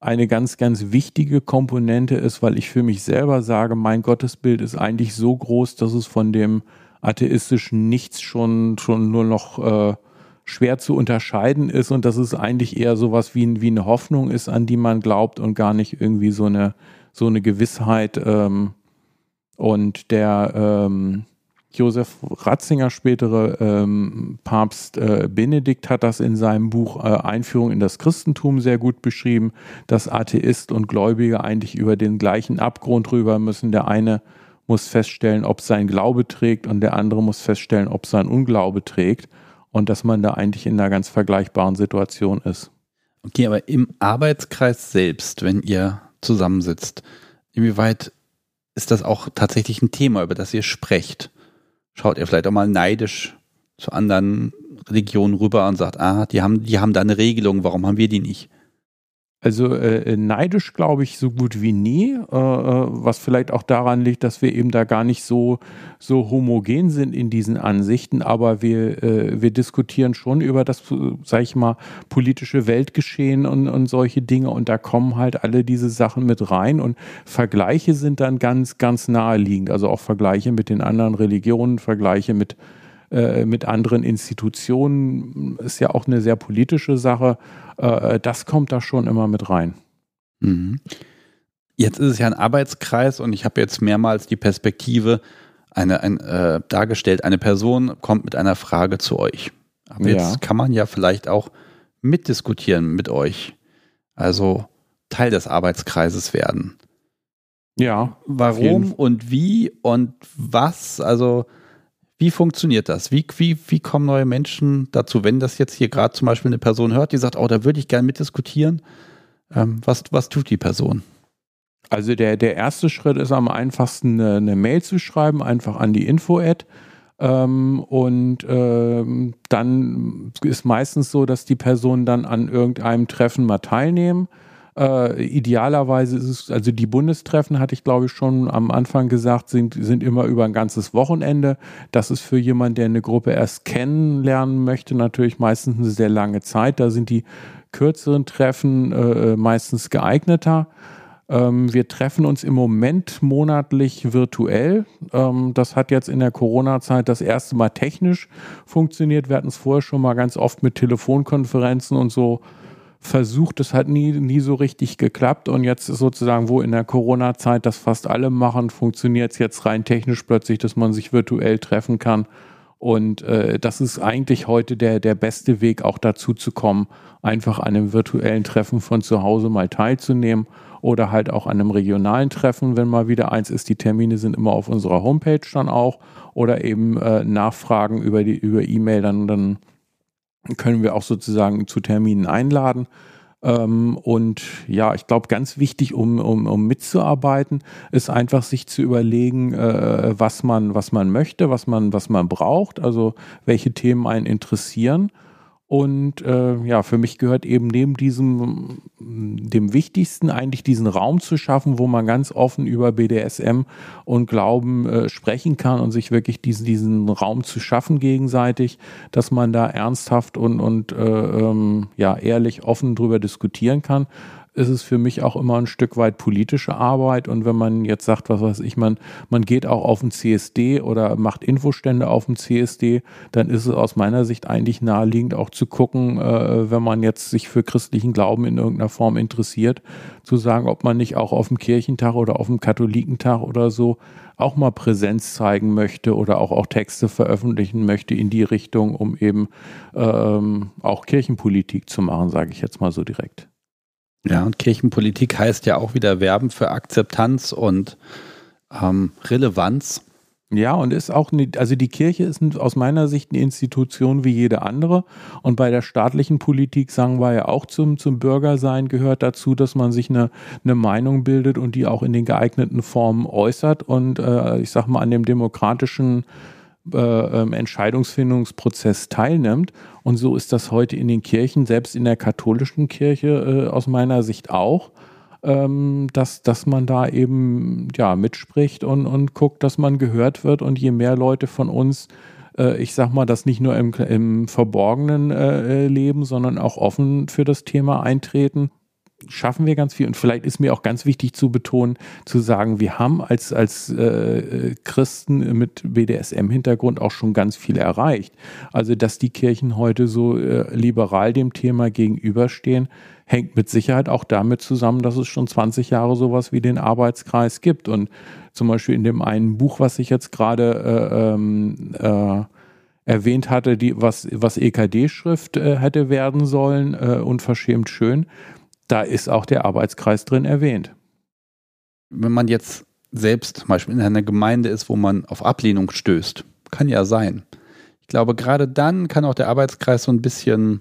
eine ganz, ganz wichtige Komponente ist, weil ich für mich selber sage, mein Gottesbild ist eigentlich so groß, dass es von dem atheistischen Nichts schon, schon nur noch äh, schwer zu unterscheiden ist und dass es eigentlich eher sowas wie, wie eine Hoffnung ist, an die man glaubt und gar nicht irgendwie so eine, so eine Gewissheit. Ähm, und der, ähm, Josef Ratzinger, spätere ähm, Papst äh, Benedikt, hat das in seinem Buch äh, Einführung in das Christentum sehr gut beschrieben, dass Atheist und Gläubige eigentlich über den gleichen Abgrund rüber müssen. Der eine muss feststellen, ob sein Glaube trägt und der andere muss feststellen, ob sein Unglaube trägt und dass man da eigentlich in einer ganz vergleichbaren Situation ist. Okay, aber im Arbeitskreis selbst, wenn ihr zusammensitzt, inwieweit ist das auch tatsächlich ein Thema, über das ihr sprecht? Schaut ihr vielleicht auch mal neidisch zu anderen Religionen rüber und sagt, ah, die haben, die haben da eine Regelung, warum haben wir die nicht? Also äh, neidisch glaube ich so gut wie nie, äh, äh, was vielleicht auch daran liegt, dass wir eben da gar nicht so, so homogen sind in diesen Ansichten, aber wir, äh, wir diskutieren schon über das, sag ich mal, politische Weltgeschehen und, und solche Dinge. Und da kommen halt alle diese Sachen mit rein. Und Vergleiche sind dann ganz, ganz naheliegend, also auch Vergleiche mit den anderen Religionen, Vergleiche mit äh, mit anderen Institutionen ist ja auch eine sehr politische Sache. Äh, das kommt da schon immer mit rein. Mhm. Jetzt ist es ja ein Arbeitskreis und ich habe jetzt mehrmals die Perspektive eine, ein, äh, dargestellt, eine Person kommt mit einer Frage zu euch. Aber jetzt ja. kann man ja vielleicht auch mitdiskutieren mit euch. Also Teil des Arbeitskreises werden. Ja. Warum und wie und was? Also wie funktioniert das? Wie, wie, wie kommen neue Menschen dazu, wenn das jetzt hier gerade zum Beispiel eine Person hört, die sagt, oh, da würde ich gerne mitdiskutieren? Ähm, was, was tut die Person? Also der, der erste Schritt ist am einfachsten eine, eine Mail zu schreiben, einfach an die Info-Ad. Ähm, und ähm, dann ist meistens so, dass die Personen dann an irgendeinem Treffen mal teilnehmen äh, idealerweise ist es, also die Bundestreffen hatte ich glaube ich schon am Anfang gesagt, sind, sind immer über ein ganzes Wochenende. Das ist für jemanden, der eine Gruppe erst kennenlernen möchte, natürlich meistens eine sehr lange Zeit. Da sind die kürzeren Treffen äh, meistens geeigneter. Ähm, wir treffen uns im Moment monatlich virtuell. Ähm, das hat jetzt in der Corona-Zeit das erste Mal technisch funktioniert. Wir hatten es vorher schon mal ganz oft mit Telefonkonferenzen und so versucht. Das hat nie, nie so richtig geklappt. Und jetzt ist sozusagen, wo in der Corona-Zeit das fast alle machen, funktioniert es jetzt rein technisch plötzlich, dass man sich virtuell treffen kann. Und äh, das ist eigentlich heute der, der beste Weg, auch dazu zu kommen, einfach an einem virtuellen Treffen von zu Hause mal teilzunehmen oder halt auch an einem regionalen Treffen, wenn mal wieder eins ist. Die Termine sind immer auf unserer Homepage dann auch oder eben äh, Nachfragen über die über E-Mail, dann, dann können wir auch sozusagen zu Terminen einladen. Ähm, und ja, ich glaube, ganz wichtig, um, um, um mitzuarbeiten, ist einfach sich zu überlegen, äh, was man, was man möchte, was man, was man braucht, also welche Themen einen interessieren und äh, ja, für mich gehört eben neben diesem, dem Wichtigsten eigentlich diesen Raum zu schaffen, wo man ganz offen über BDSM und Glauben äh, sprechen kann und sich wirklich diesen, diesen Raum zu schaffen gegenseitig, dass man da ernsthaft und, und äh, ähm, ja, ehrlich offen drüber diskutieren kann ist es für mich auch immer ein Stück weit politische Arbeit. Und wenn man jetzt sagt, was weiß ich, man, man geht auch auf den CSD oder macht Infostände auf dem CSD, dann ist es aus meiner Sicht eigentlich naheliegend auch zu gucken, äh, wenn man jetzt sich für christlichen Glauben in irgendeiner Form interessiert, zu sagen, ob man nicht auch auf dem Kirchentag oder auf dem Katholikentag oder so auch mal Präsenz zeigen möchte oder auch, auch Texte veröffentlichen möchte in die Richtung, um eben ähm, auch Kirchenpolitik zu machen, sage ich jetzt mal so direkt. Ja, und Kirchenpolitik heißt ja auch wieder Werben für Akzeptanz und ähm, Relevanz. Ja, und ist auch, eine, also die Kirche ist aus meiner Sicht eine Institution wie jede andere. Und bei der staatlichen Politik sagen wir ja auch zum, zum Bürgersein gehört dazu, dass man sich eine, eine Meinung bildet und die auch in den geeigneten Formen äußert. Und äh, ich sag mal, an dem demokratischen äh, ähm, Entscheidungsfindungsprozess teilnimmt. Und so ist das heute in den Kirchen, selbst in der katholischen Kirche äh, aus meiner Sicht auch, ähm, dass, dass man da eben ja, mitspricht und, und guckt, dass man gehört wird. Und je mehr Leute von uns äh, ich sag mal, das nicht nur im, im Verborgenen äh, leben, sondern auch offen für das Thema eintreten, schaffen wir ganz viel. Und vielleicht ist mir auch ganz wichtig zu betonen, zu sagen, wir haben als, als äh, Christen mit BDSM-Hintergrund auch schon ganz viel erreicht. Also, dass die Kirchen heute so äh, liberal dem Thema gegenüberstehen, hängt mit Sicherheit auch damit zusammen, dass es schon 20 Jahre sowas wie den Arbeitskreis gibt. Und zum Beispiel in dem einen Buch, was ich jetzt gerade äh, ähm, äh, erwähnt hatte, die, was, was EKD-Schrift äh, hätte werden sollen, äh, unverschämt schön da ist auch der Arbeitskreis drin erwähnt. Wenn man jetzt selbst zum Beispiel in einer Gemeinde ist, wo man auf Ablehnung stößt, kann ja sein. Ich glaube, gerade dann kann auch der Arbeitskreis so ein bisschen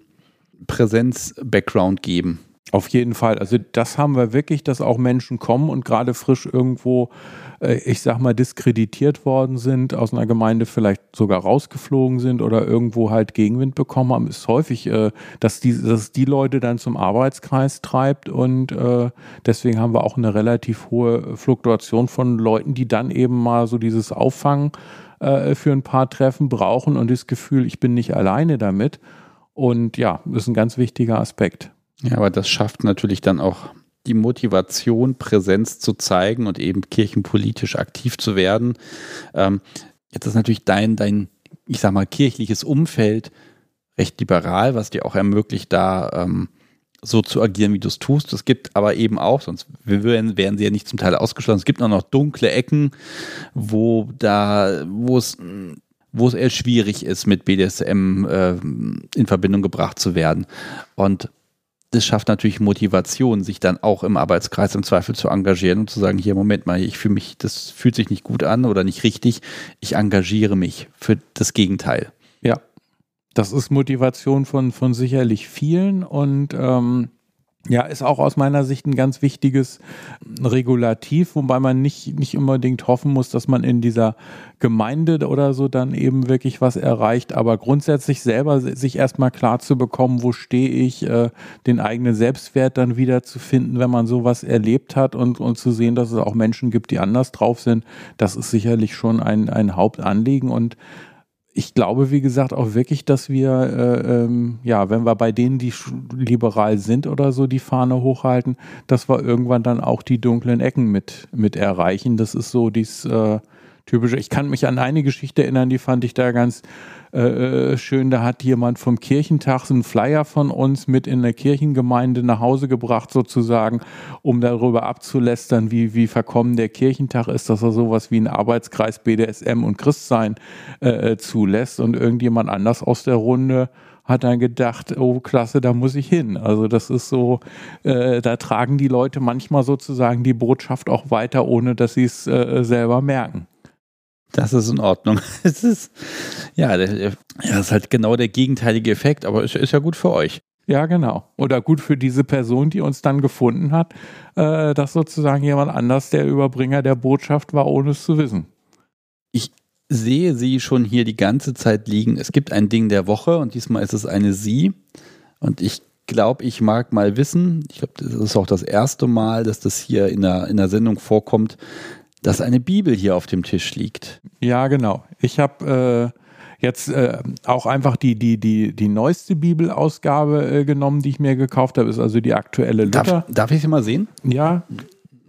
Präsenz-Background geben. Auf jeden Fall. Also das haben wir wirklich, dass auch Menschen kommen und gerade frisch irgendwo, äh, ich sag mal, diskreditiert worden sind, aus einer Gemeinde vielleicht sogar rausgeflogen sind oder irgendwo halt Gegenwind bekommen haben, ist häufig, äh, dass, die, dass die Leute dann zum Arbeitskreis treibt und äh, deswegen haben wir auch eine relativ hohe Fluktuation von Leuten, die dann eben mal so dieses Auffangen für ein paar Treffen brauchen und das Gefühl, ich bin nicht alleine damit. Und ja, ist ein ganz wichtiger Aspekt. Ja, aber das schafft natürlich dann auch die Motivation, Präsenz zu zeigen und eben kirchenpolitisch aktiv zu werden. Ähm, jetzt ist natürlich dein, dein, ich sag mal, kirchliches Umfeld recht liberal, was dir auch ermöglicht, da ähm, so zu agieren, wie du es tust. Es gibt aber eben auch, sonst wären, wären sie ja nicht zum Teil ausgeschlossen, es gibt auch noch dunkle Ecken, wo da, wo es wo es eher schwierig ist, mit BDSM äh, in Verbindung gebracht zu werden. Und das schafft natürlich Motivation, sich dann auch im Arbeitskreis im Zweifel zu engagieren und zu sagen, hier, Moment mal, ich fühle mich, das fühlt sich nicht gut an oder nicht richtig. Ich engagiere mich für das Gegenteil. Ja, das ist Motivation von, von sicherlich vielen und ähm, ja, ist auch aus meiner Sicht ein ganz wichtiges Regulativ, wobei man nicht, nicht unbedingt hoffen muss, dass man in dieser Gemeinde oder so dann eben wirklich was erreicht, aber grundsätzlich selber sich erstmal klar zu bekommen, wo stehe ich, äh, den eigenen Selbstwert dann wieder zu finden, wenn man sowas erlebt hat und, und zu sehen, dass es auch Menschen gibt, die anders drauf sind, das ist sicherlich schon ein, ein Hauptanliegen. Und ich glaube, wie gesagt, auch wirklich, dass wir, äh, ähm, ja, wenn wir bei denen, die liberal sind oder so, die Fahne hochhalten, dass wir irgendwann dann auch die dunklen Ecken mit, mit erreichen. Das ist so dies äh, typische. Ich kann mich an eine Geschichte erinnern, die fand ich da ganz äh, äh, schön, da hat jemand vom Kirchentag einen Flyer von uns mit in der Kirchengemeinde nach Hause gebracht, sozusagen, um darüber abzulästern, wie, wie verkommen der Kirchentag ist, dass er sowas wie ein Arbeitskreis BDSM und Christsein äh, äh, zulässt. Und irgendjemand anders aus der Runde hat dann gedacht, oh klasse, da muss ich hin. Also das ist so, äh, da tragen die Leute manchmal sozusagen die Botschaft auch weiter, ohne dass sie es äh, selber merken. Das ist in Ordnung. Es ist, ja, das ist halt genau der gegenteilige Effekt, aber es ist ja gut für euch. Ja, genau. Oder gut für diese Person, die uns dann gefunden hat, äh, dass sozusagen jemand anders der Überbringer der Botschaft war, ohne es zu wissen. Ich sehe sie schon hier die ganze Zeit liegen. Es gibt ein Ding der Woche und diesmal ist es eine Sie. Und ich glaube, ich mag mal wissen, ich glaube, das ist auch das erste Mal, dass das hier in der, in der Sendung vorkommt, dass eine Bibel hier auf dem Tisch liegt. Ja, genau. Ich habe äh, jetzt äh, auch einfach die, die, die, die neueste Bibelausgabe äh, genommen, die ich mir gekauft habe, ist also die aktuelle Luther. Darf, darf ich sie mal sehen? Ja.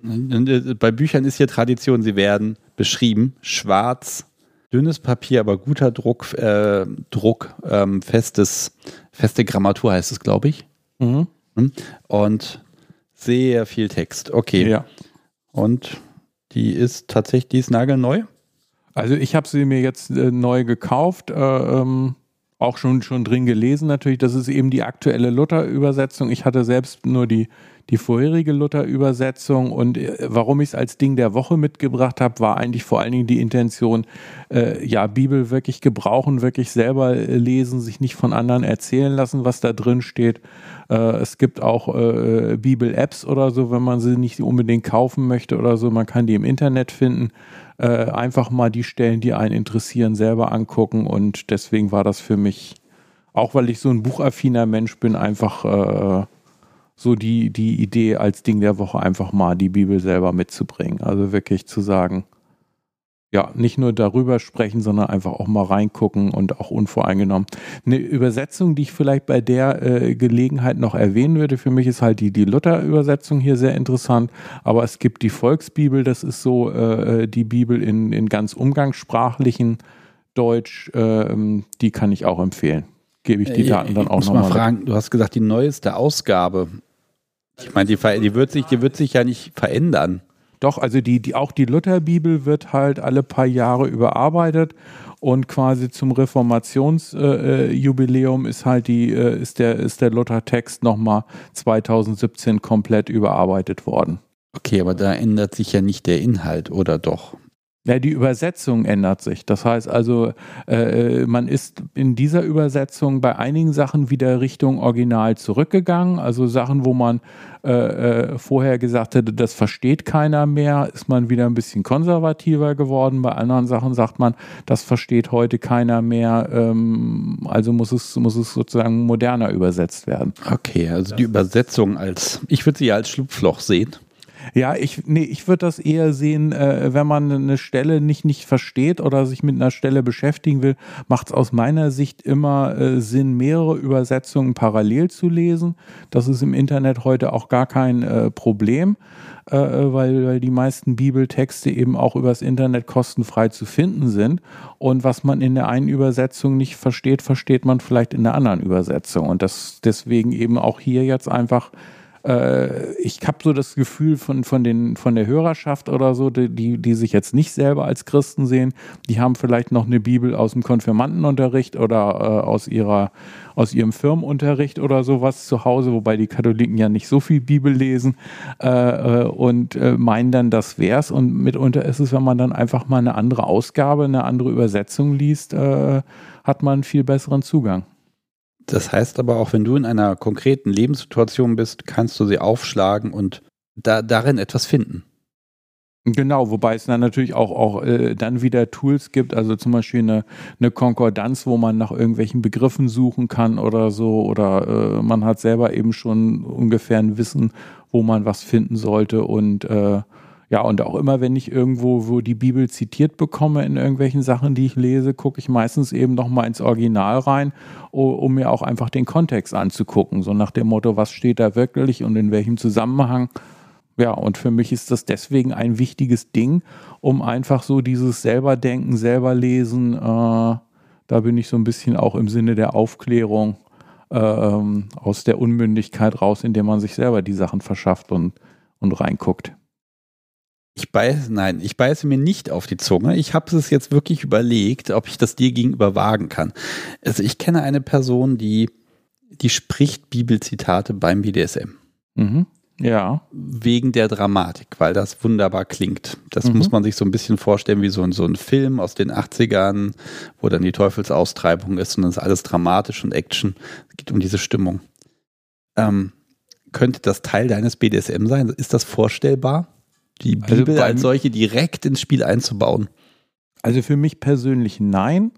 Äh, bei Büchern ist hier Tradition, sie werden beschrieben, schwarz, dünnes Papier, aber guter Druck, äh, Druck, ähm, festes, feste Grammatur heißt es, glaube ich. Mhm. Hm? Und sehr viel Text. Okay. Ja. Und die ist tatsächlich, die ist nagelneu. Also ich habe sie mir jetzt äh, neu gekauft, äh, ähm, auch schon, schon drin gelesen natürlich. Das ist eben die aktuelle Luther-Übersetzung. Ich hatte selbst nur die, die vorherige Luther-Übersetzung und äh, warum ich es als Ding der Woche mitgebracht habe, war eigentlich vor allen Dingen die Intention, äh, ja, Bibel wirklich gebrauchen, wirklich selber äh, lesen, sich nicht von anderen erzählen lassen, was da drin steht. Äh, es gibt auch äh, Bibel-Apps oder so, wenn man sie nicht unbedingt kaufen möchte oder so. Man kann die im Internet finden. Äh, einfach mal die Stellen, die einen interessieren, selber angucken und deswegen war das für mich, auch weil ich so ein buchaffiner Mensch bin, einfach so die, die Idee als Ding der Woche einfach mal die Bibel selber mitzubringen. Also wirklich zu sagen, ja, nicht nur darüber sprechen, sondern einfach auch mal reingucken und auch unvoreingenommen. Eine Übersetzung, die ich vielleicht bei der äh, Gelegenheit noch erwähnen würde, für mich ist halt die, die Luther-Übersetzung hier sehr interessant, aber es gibt die Volksbibel, das ist so äh, äh die Bibel in, in ganz umgangssprachlichen Deutsch, äh, die kann ich auch empfehlen. Gebe ich die äh, Daten dann auch nochmal. Ich muss mal fragen, du hast gesagt, die neueste Ausgabe, ich meine, die, die, wird sich, die wird sich ja nicht verändern. Doch, also die, die, auch die Lutherbibel wird halt alle paar Jahre überarbeitet und quasi zum Reformationsjubiläum äh, ist halt die, äh, ist der, ist der Luthertext nochmal 2017 komplett überarbeitet worden. Okay, aber da ändert sich ja nicht der Inhalt, oder doch? Ja, die Übersetzung ändert sich. Das heißt also, äh, man ist in dieser Übersetzung bei einigen Sachen wieder Richtung Original zurückgegangen. Also Sachen, wo man äh, äh, vorher gesagt hätte, das versteht keiner mehr, ist man wieder ein bisschen konservativer geworden. Bei anderen Sachen sagt man, das versteht heute keiner mehr. Ähm, also muss es, muss es sozusagen moderner übersetzt werden. Okay, also die Übersetzung als, ich würde sie als Schlupfloch sehen. Ja, ich, nee, ich würde das eher sehen, äh, wenn man eine Stelle nicht, nicht versteht oder sich mit einer Stelle beschäftigen will, macht es aus meiner Sicht immer äh, Sinn, mehrere Übersetzungen parallel zu lesen. Das ist im Internet heute auch gar kein äh, Problem, äh, weil, weil die meisten Bibeltexte eben auch übers Internet kostenfrei zu finden sind. Und was man in der einen Übersetzung nicht versteht, versteht man vielleicht in der anderen Übersetzung. Und das deswegen eben auch hier jetzt einfach äh, ich habe so das Gefühl von, von, den, von der Hörerschaft oder so, die, die sich jetzt nicht selber als Christen sehen, die haben vielleicht noch eine Bibel aus dem Konfirmandenunterricht oder äh, aus, ihrer, aus ihrem Firmenunterricht oder sowas zu Hause, wobei die Katholiken ja nicht so viel Bibel lesen äh, äh und äh, meinen dann, das wär's. Und mitunter ist es, wenn man dann einfach mal eine andere Ausgabe, eine andere Übersetzung liest, äh, hat man einen viel besseren Zugang. Das heißt aber auch, wenn du in einer konkreten Lebenssituation bist, kannst du sie aufschlagen und da, darin etwas finden. Genau, wobei es dann natürlich auch, auch äh, dann wieder Tools gibt, also zum Beispiel eine, eine Konkordanz, wo man nach irgendwelchen Begriffen suchen kann oder so, oder äh, man hat selber eben schon ungefähr ein Wissen, wo man was finden sollte und äh, ja, und auch immer, wenn ich irgendwo, wo die Bibel zitiert bekomme in irgendwelchen Sachen, die ich lese, gucke ich meistens eben nochmal ins Original rein, um mir auch einfach den Kontext anzugucken. So nach dem Motto, was steht da wirklich und in welchem Zusammenhang. Ja, und für mich ist das deswegen ein wichtiges Ding, um einfach so dieses selber denken, selber lesen, äh, da bin ich so ein bisschen auch im Sinne der Aufklärung äh, aus der Unmündigkeit raus, indem man sich selber die Sachen verschafft und, und reinguckt. Ich beiße, nein, ich beiße mir nicht auf die Zunge. Ich habe es jetzt wirklich überlegt, ob ich das dir gegenüber wagen kann. Also ich kenne eine Person, die, die spricht Bibelzitate beim BDSM. Mhm. Ja. Wegen der Dramatik, weil das wunderbar klingt. Das mhm. muss man sich so ein bisschen vorstellen wie so ein, so ein Film aus den 80ern, wo dann die Teufelsaustreibung ist und dann ist alles dramatisch und Action. Es geht um diese Stimmung. Ähm, könnte das Teil deines BDSM sein? Ist das vorstellbar? Die also Bibel als solche direkt ins Spiel einzubauen? Also für mich persönlich nein.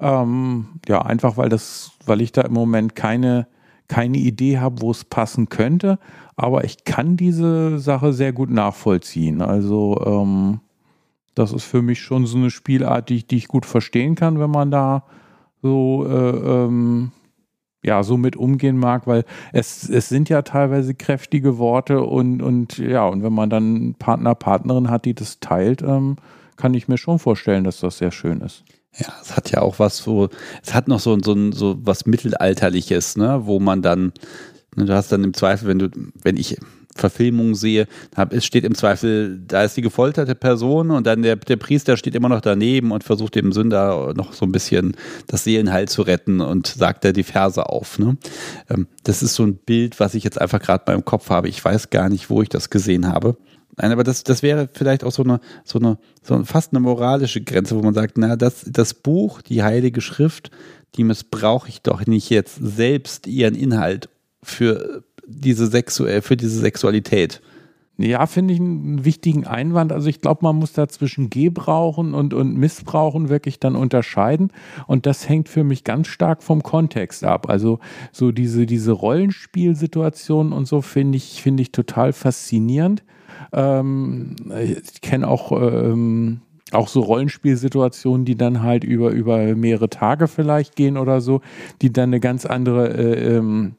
Ähm, ja, einfach weil das, weil ich da im Moment keine, keine Idee habe, wo es passen könnte. Aber ich kann diese Sache sehr gut nachvollziehen. Also ähm, das ist für mich schon so eine Spielart, die ich, die ich gut verstehen kann, wenn man da so äh, ähm, ja, so mit umgehen mag, weil es, es sind ja teilweise kräftige Worte und, und ja, und wenn man dann Partner, Partnerin hat, die das teilt, ähm, kann ich mir schon vorstellen, dass das sehr schön ist. Ja, es hat ja auch was so, es hat noch so, so, so was Mittelalterliches, ne, wo man dann, ne, du hast dann im Zweifel, wenn du, wenn ich, Verfilmungen sehe, es steht im Zweifel, da ist die gefolterte Person und dann der, der Priester steht immer noch daneben und versucht dem Sünder noch so ein bisschen das Seelenheil zu retten und sagt er die Verse auf. Ne? Ähm, das ist so ein Bild, was ich jetzt einfach gerade beim Kopf habe. Ich weiß gar nicht, wo ich das gesehen habe. Nein, aber das, das wäre vielleicht auch so eine, so eine, so fast eine moralische Grenze, wo man sagt, na, das, das Buch, die Heilige Schrift, die missbrauche ich doch nicht jetzt selbst ihren Inhalt für diese sexuell, für diese Sexualität. Ja, finde ich einen wichtigen Einwand. Also ich glaube, man muss da zwischen Gebrauchen und, und Missbrauchen wirklich dann unterscheiden. Und das hängt für mich ganz stark vom Kontext ab. Also so diese, diese Rollenspielsituationen und so finde ich, finde ich total faszinierend. Ähm, ich kenne auch, ähm, auch so Rollenspielsituationen, die dann halt über, über mehrere Tage vielleicht gehen oder so, die dann eine ganz andere äh, ähm,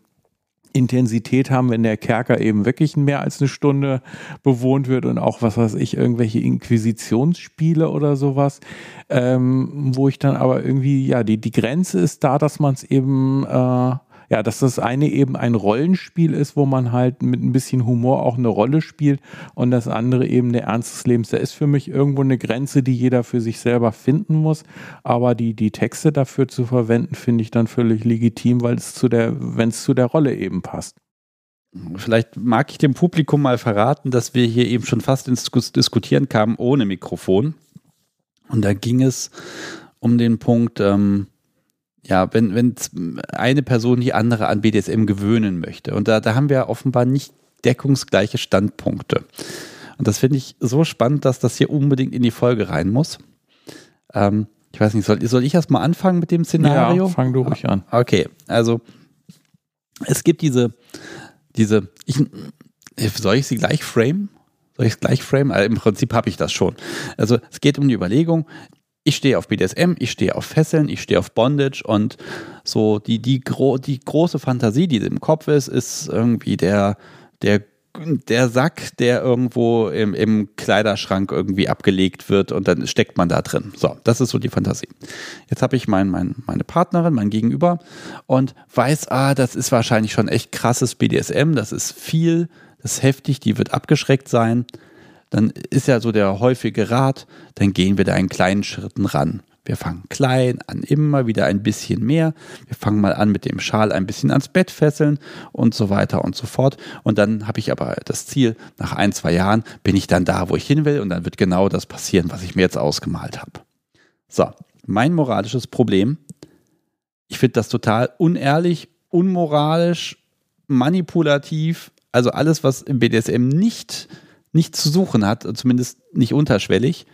Intensität haben, wenn der Kerker eben wirklich mehr als eine Stunde bewohnt wird und auch, was weiß ich, irgendwelche Inquisitionsspiele oder sowas, ähm, wo ich dann aber irgendwie, ja, die, die Grenze ist da, dass man es eben äh, ja, dass das eine eben ein Rollenspiel ist, wo man halt mit ein bisschen Humor auch eine Rolle spielt und das andere eben der Ernst des Lebens. Da ist für mich irgendwo eine Grenze, die jeder für sich selber finden muss, aber die, die Texte dafür zu verwenden, finde ich dann völlig legitim, weil es zu der, wenn es zu der Rolle eben passt. Vielleicht mag ich dem Publikum mal verraten, dass wir hier eben schon fast ins Diskutieren kamen ohne Mikrofon. Und da ging es um den Punkt, ähm, ja, wenn, wenn eine Person die andere an BDSM gewöhnen möchte. Und da, da haben wir offenbar nicht deckungsgleiche Standpunkte. Und das finde ich so spannend, dass das hier unbedingt in die Folge rein muss. Ähm, ich weiß nicht, soll, soll ich erst mal anfangen mit dem Szenario? Ja, fang du ruhig an. Okay, also es gibt diese, diese, ich, soll ich sie gleich frame? Soll ich es gleich frame? Also Im Prinzip habe ich das schon. Also es geht um die Überlegung, ich stehe auf BDSM, ich stehe auf Fesseln, ich stehe auf Bondage und so die, die, gro die große Fantasie, die im Kopf ist, ist irgendwie der, der, der Sack, der irgendwo im, im Kleiderschrank irgendwie abgelegt wird und dann steckt man da drin. So, das ist so die Fantasie. Jetzt habe ich mein, mein, meine Partnerin, mein Gegenüber und weiß, ah, das ist wahrscheinlich schon echt krasses BDSM, das ist viel, das ist heftig, die wird abgeschreckt sein dann ist ja so der häufige Rat, dann gehen wir da in kleinen Schritten ran. Wir fangen klein an, immer wieder ein bisschen mehr. Wir fangen mal an mit dem Schal ein bisschen ans Bett fesseln und so weiter und so fort. Und dann habe ich aber das Ziel, nach ein, zwei Jahren bin ich dann da, wo ich hin will und dann wird genau das passieren, was ich mir jetzt ausgemalt habe. So, mein moralisches Problem, ich finde das total unehrlich, unmoralisch, manipulativ, also alles, was im BDSM nicht nichts zu suchen hat, zumindest nicht unterschwellig,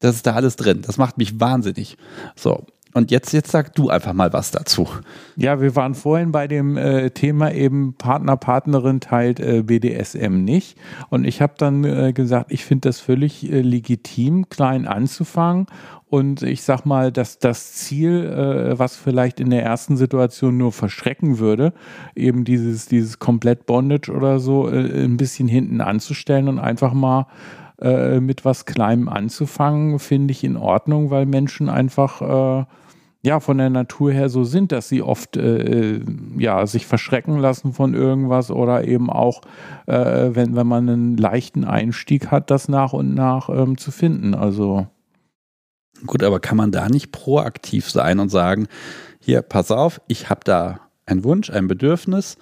das ist da alles drin. Das macht mich wahnsinnig. So, Und jetzt, jetzt sag du einfach mal was dazu. Ja, wir waren vorhin bei dem äh, Thema eben Partner, Partnerin teilt äh, BDSM nicht. Und ich habe dann äh, gesagt, ich finde das völlig äh, legitim, klein anzufangen. Und ich sag mal, dass das Ziel, äh, was vielleicht in der ersten Situation nur verschrecken würde, eben dieses, dieses komplett Bondage oder so, äh, ein bisschen hinten anzustellen und einfach mal äh, mit was Kleinem anzufangen, finde ich in Ordnung, weil Menschen einfach äh, ja von der Natur her so sind, dass sie oft äh, ja sich verschrecken lassen von irgendwas oder eben auch äh, wenn wenn man einen leichten Einstieg hat, das nach und nach ähm, zu finden. Also gut, aber kann man da nicht proaktiv sein und sagen, hier pass auf, ich habe da einen Wunsch, ein Bedürfnis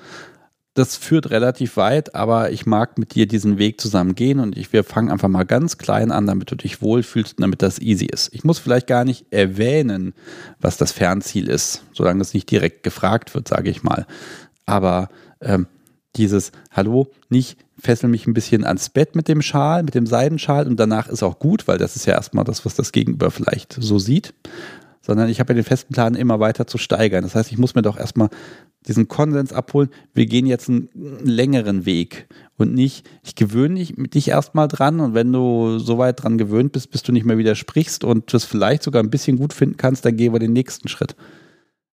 das führt relativ weit, aber ich mag mit dir diesen Weg zusammen gehen und ich, wir fangen einfach mal ganz klein an, damit du dich wohlfühlst und damit das easy ist. Ich muss vielleicht gar nicht erwähnen, was das Fernziel ist, solange es nicht direkt gefragt wird, sage ich mal. Aber ähm, dieses Hallo, nicht fessel mich ein bisschen ans Bett mit dem Schal, mit dem Seidenschal und danach ist auch gut, weil das ist ja erstmal das, was das Gegenüber vielleicht so sieht sondern ich habe ja den festen Plan, immer weiter zu steigern. Das heißt, ich muss mir doch erstmal diesen Konsens abholen, wir gehen jetzt einen längeren Weg und nicht, ich gewöhne dich erstmal dran und wenn du so weit dran gewöhnt bist, bis du nicht mehr widersprichst und das vielleicht sogar ein bisschen gut finden kannst, dann gehen wir den nächsten Schritt.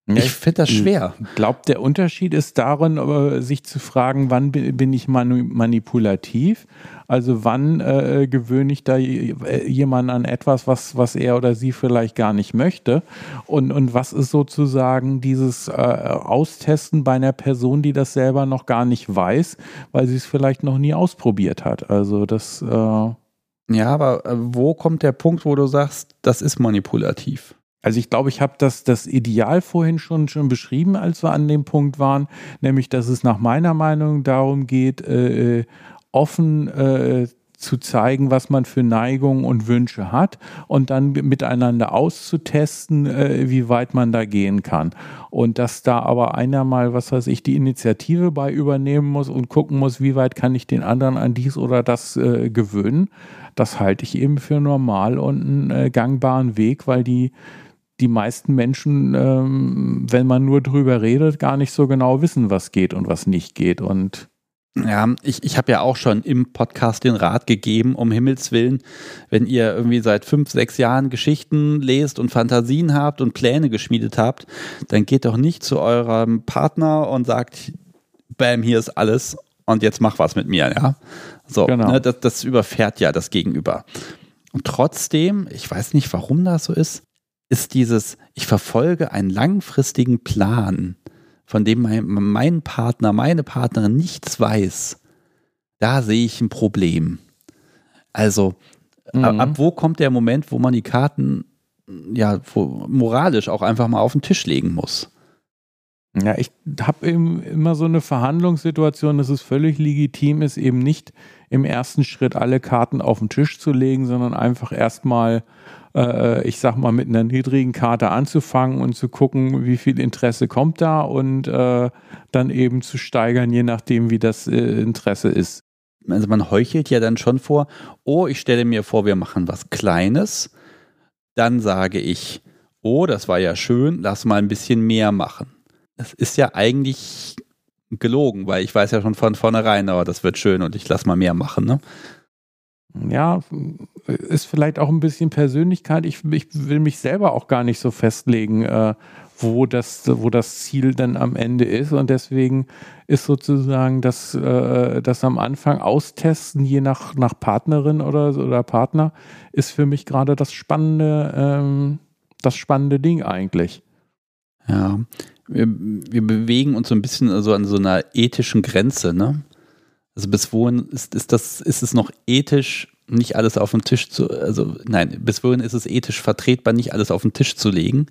Ja, ich finde das schwer. Ich glaube, der Unterschied ist darin, sich zu fragen, wann bin ich manipulativ? Also wann äh, gewöhne ich da jemanden an etwas, was, was er oder sie vielleicht gar nicht möchte? Und, und was ist sozusagen dieses äh, Austesten bei einer Person, die das selber noch gar nicht weiß, weil sie es vielleicht noch nie ausprobiert hat? Also das. Äh ja, aber äh, wo kommt der Punkt, wo du sagst, das ist manipulativ? Also ich glaube, ich habe das, das Ideal vorhin schon, schon beschrieben, als wir an dem Punkt waren, nämlich dass es nach meiner Meinung darum geht, äh, äh offen äh, zu zeigen, was man für Neigungen und Wünsche hat und dann miteinander auszutesten, äh, wie weit man da gehen kann. Und dass da aber einer mal, was weiß ich, die Initiative bei übernehmen muss und gucken muss, wie weit kann ich den anderen an dies oder das äh, gewöhnen, das halte ich eben für normal und einen äh, gangbaren Weg, weil die die meisten Menschen, ähm, wenn man nur drüber redet, gar nicht so genau wissen, was geht und was nicht geht. Und ja, ich, ich habe ja auch schon im Podcast den Rat gegeben, um Himmels Willen, wenn ihr irgendwie seit fünf, sechs Jahren Geschichten lest und Fantasien habt und Pläne geschmiedet habt, dann geht doch nicht zu eurem Partner und sagt, bam, hier ist alles und jetzt mach was mit mir, ja. So, genau. ne, das, das überfährt ja das Gegenüber. Und trotzdem, ich weiß nicht, warum das so ist, ist dieses, ich verfolge einen langfristigen Plan, von dem mein, mein Partner, meine Partnerin nichts weiß. Da sehe ich ein Problem. Also, mhm. ab, ab, wo kommt der Moment, wo man die Karten ja moralisch auch einfach mal auf den Tisch legen muss? Ja, ich habe eben immer so eine Verhandlungssituation, dass es völlig legitim ist, eben nicht im ersten Schritt alle Karten auf den Tisch zu legen, sondern einfach erstmal äh, ich sag mal, mit einer niedrigen Karte anzufangen und zu gucken, wie viel Interesse kommt da und äh, dann eben zu steigern, je nachdem, wie das äh, Interesse ist. Also man heuchelt ja dann schon vor, oh, ich stelle mir vor, wir machen was Kleines. Dann sage ich, oh, das war ja schön, lass mal ein bisschen mehr machen. Das ist ja eigentlich gelogen, weil ich weiß ja schon von vornherein, aber das wird schön und ich lass mal mehr machen. Ne? Ja, ist vielleicht auch ein bisschen Persönlichkeit. Ich, ich will mich selber auch gar nicht so festlegen, äh, wo, das, wo das Ziel dann am Ende ist. Und deswegen ist sozusagen das, äh, das am Anfang austesten, je nach, nach Partnerin oder, oder Partner, ist für mich gerade das spannende, ähm, das spannende Ding eigentlich. Ja, wir, wir bewegen uns so ein bisschen also an so einer ethischen Grenze, ne? Also bis wohin ist, ist das, ist es noch ethisch, nicht alles auf den Tisch zu, also nein, bis wohin ist es ethisch vertretbar, nicht alles auf den Tisch zu legen?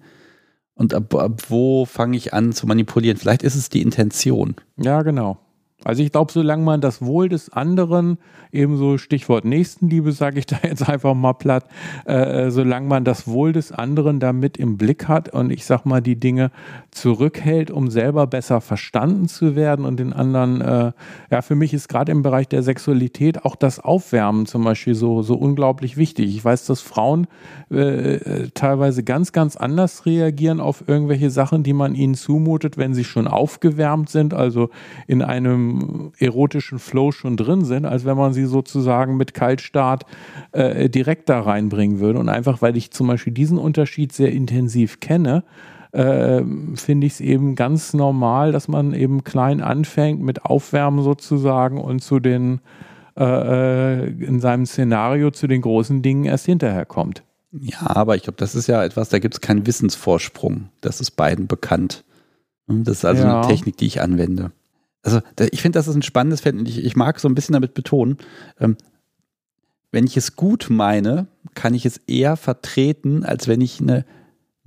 Und ab, ab wo fange ich an zu manipulieren? Vielleicht ist es die Intention. Ja, genau. Also ich glaube, solange man das Wohl des anderen, ebenso Stichwort Nächstenliebe, sage ich da jetzt einfach mal platt, äh, solange man das Wohl des anderen damit im Blick hat und ich sag mal die Dinge zurückhält, um selber besser verstanden zu werden und den anderen, äh, ja, für mich ist gerade im Bereich der Sexualität auch das Aufwärmen zum Beispiel so, so unglaublich wichtig. Ich weiß, dass Frauen äh, teilweise ganz, ganz anders reagieren auf irgendwelche Sachen, die man ihnen zumutet, wenn sie schon aufgewärmt sind, also in einem erotischen Flow schon drin sind, als wenn man sie sozusagen mit Kaltstart äh, direkt da reinbringen würde. Und einfach, weil ich zum Beispiel diesen Unterschied sehr intensiv kenne, äh, finde ich es eben ganz normal, dass man eben klein anfängt mit Aufwärmen sozusagen und zu den äh, äh in seinem Szenario zu den großen Dingen erst hinterher kommt. Ja, aber ich glaube, das ist ja etwas, da gibt es keinen Wissensvorsprung. Das ist beiden bekannt. Das ist also ja. eine Technik, die ich anwende also ich finde, das ist ein spannendes Feld und ich, ich mag so ein bisschen damit betonen, ähm, wenn ich es gut meine, kann ich es eher vertreten, als wenn ich eine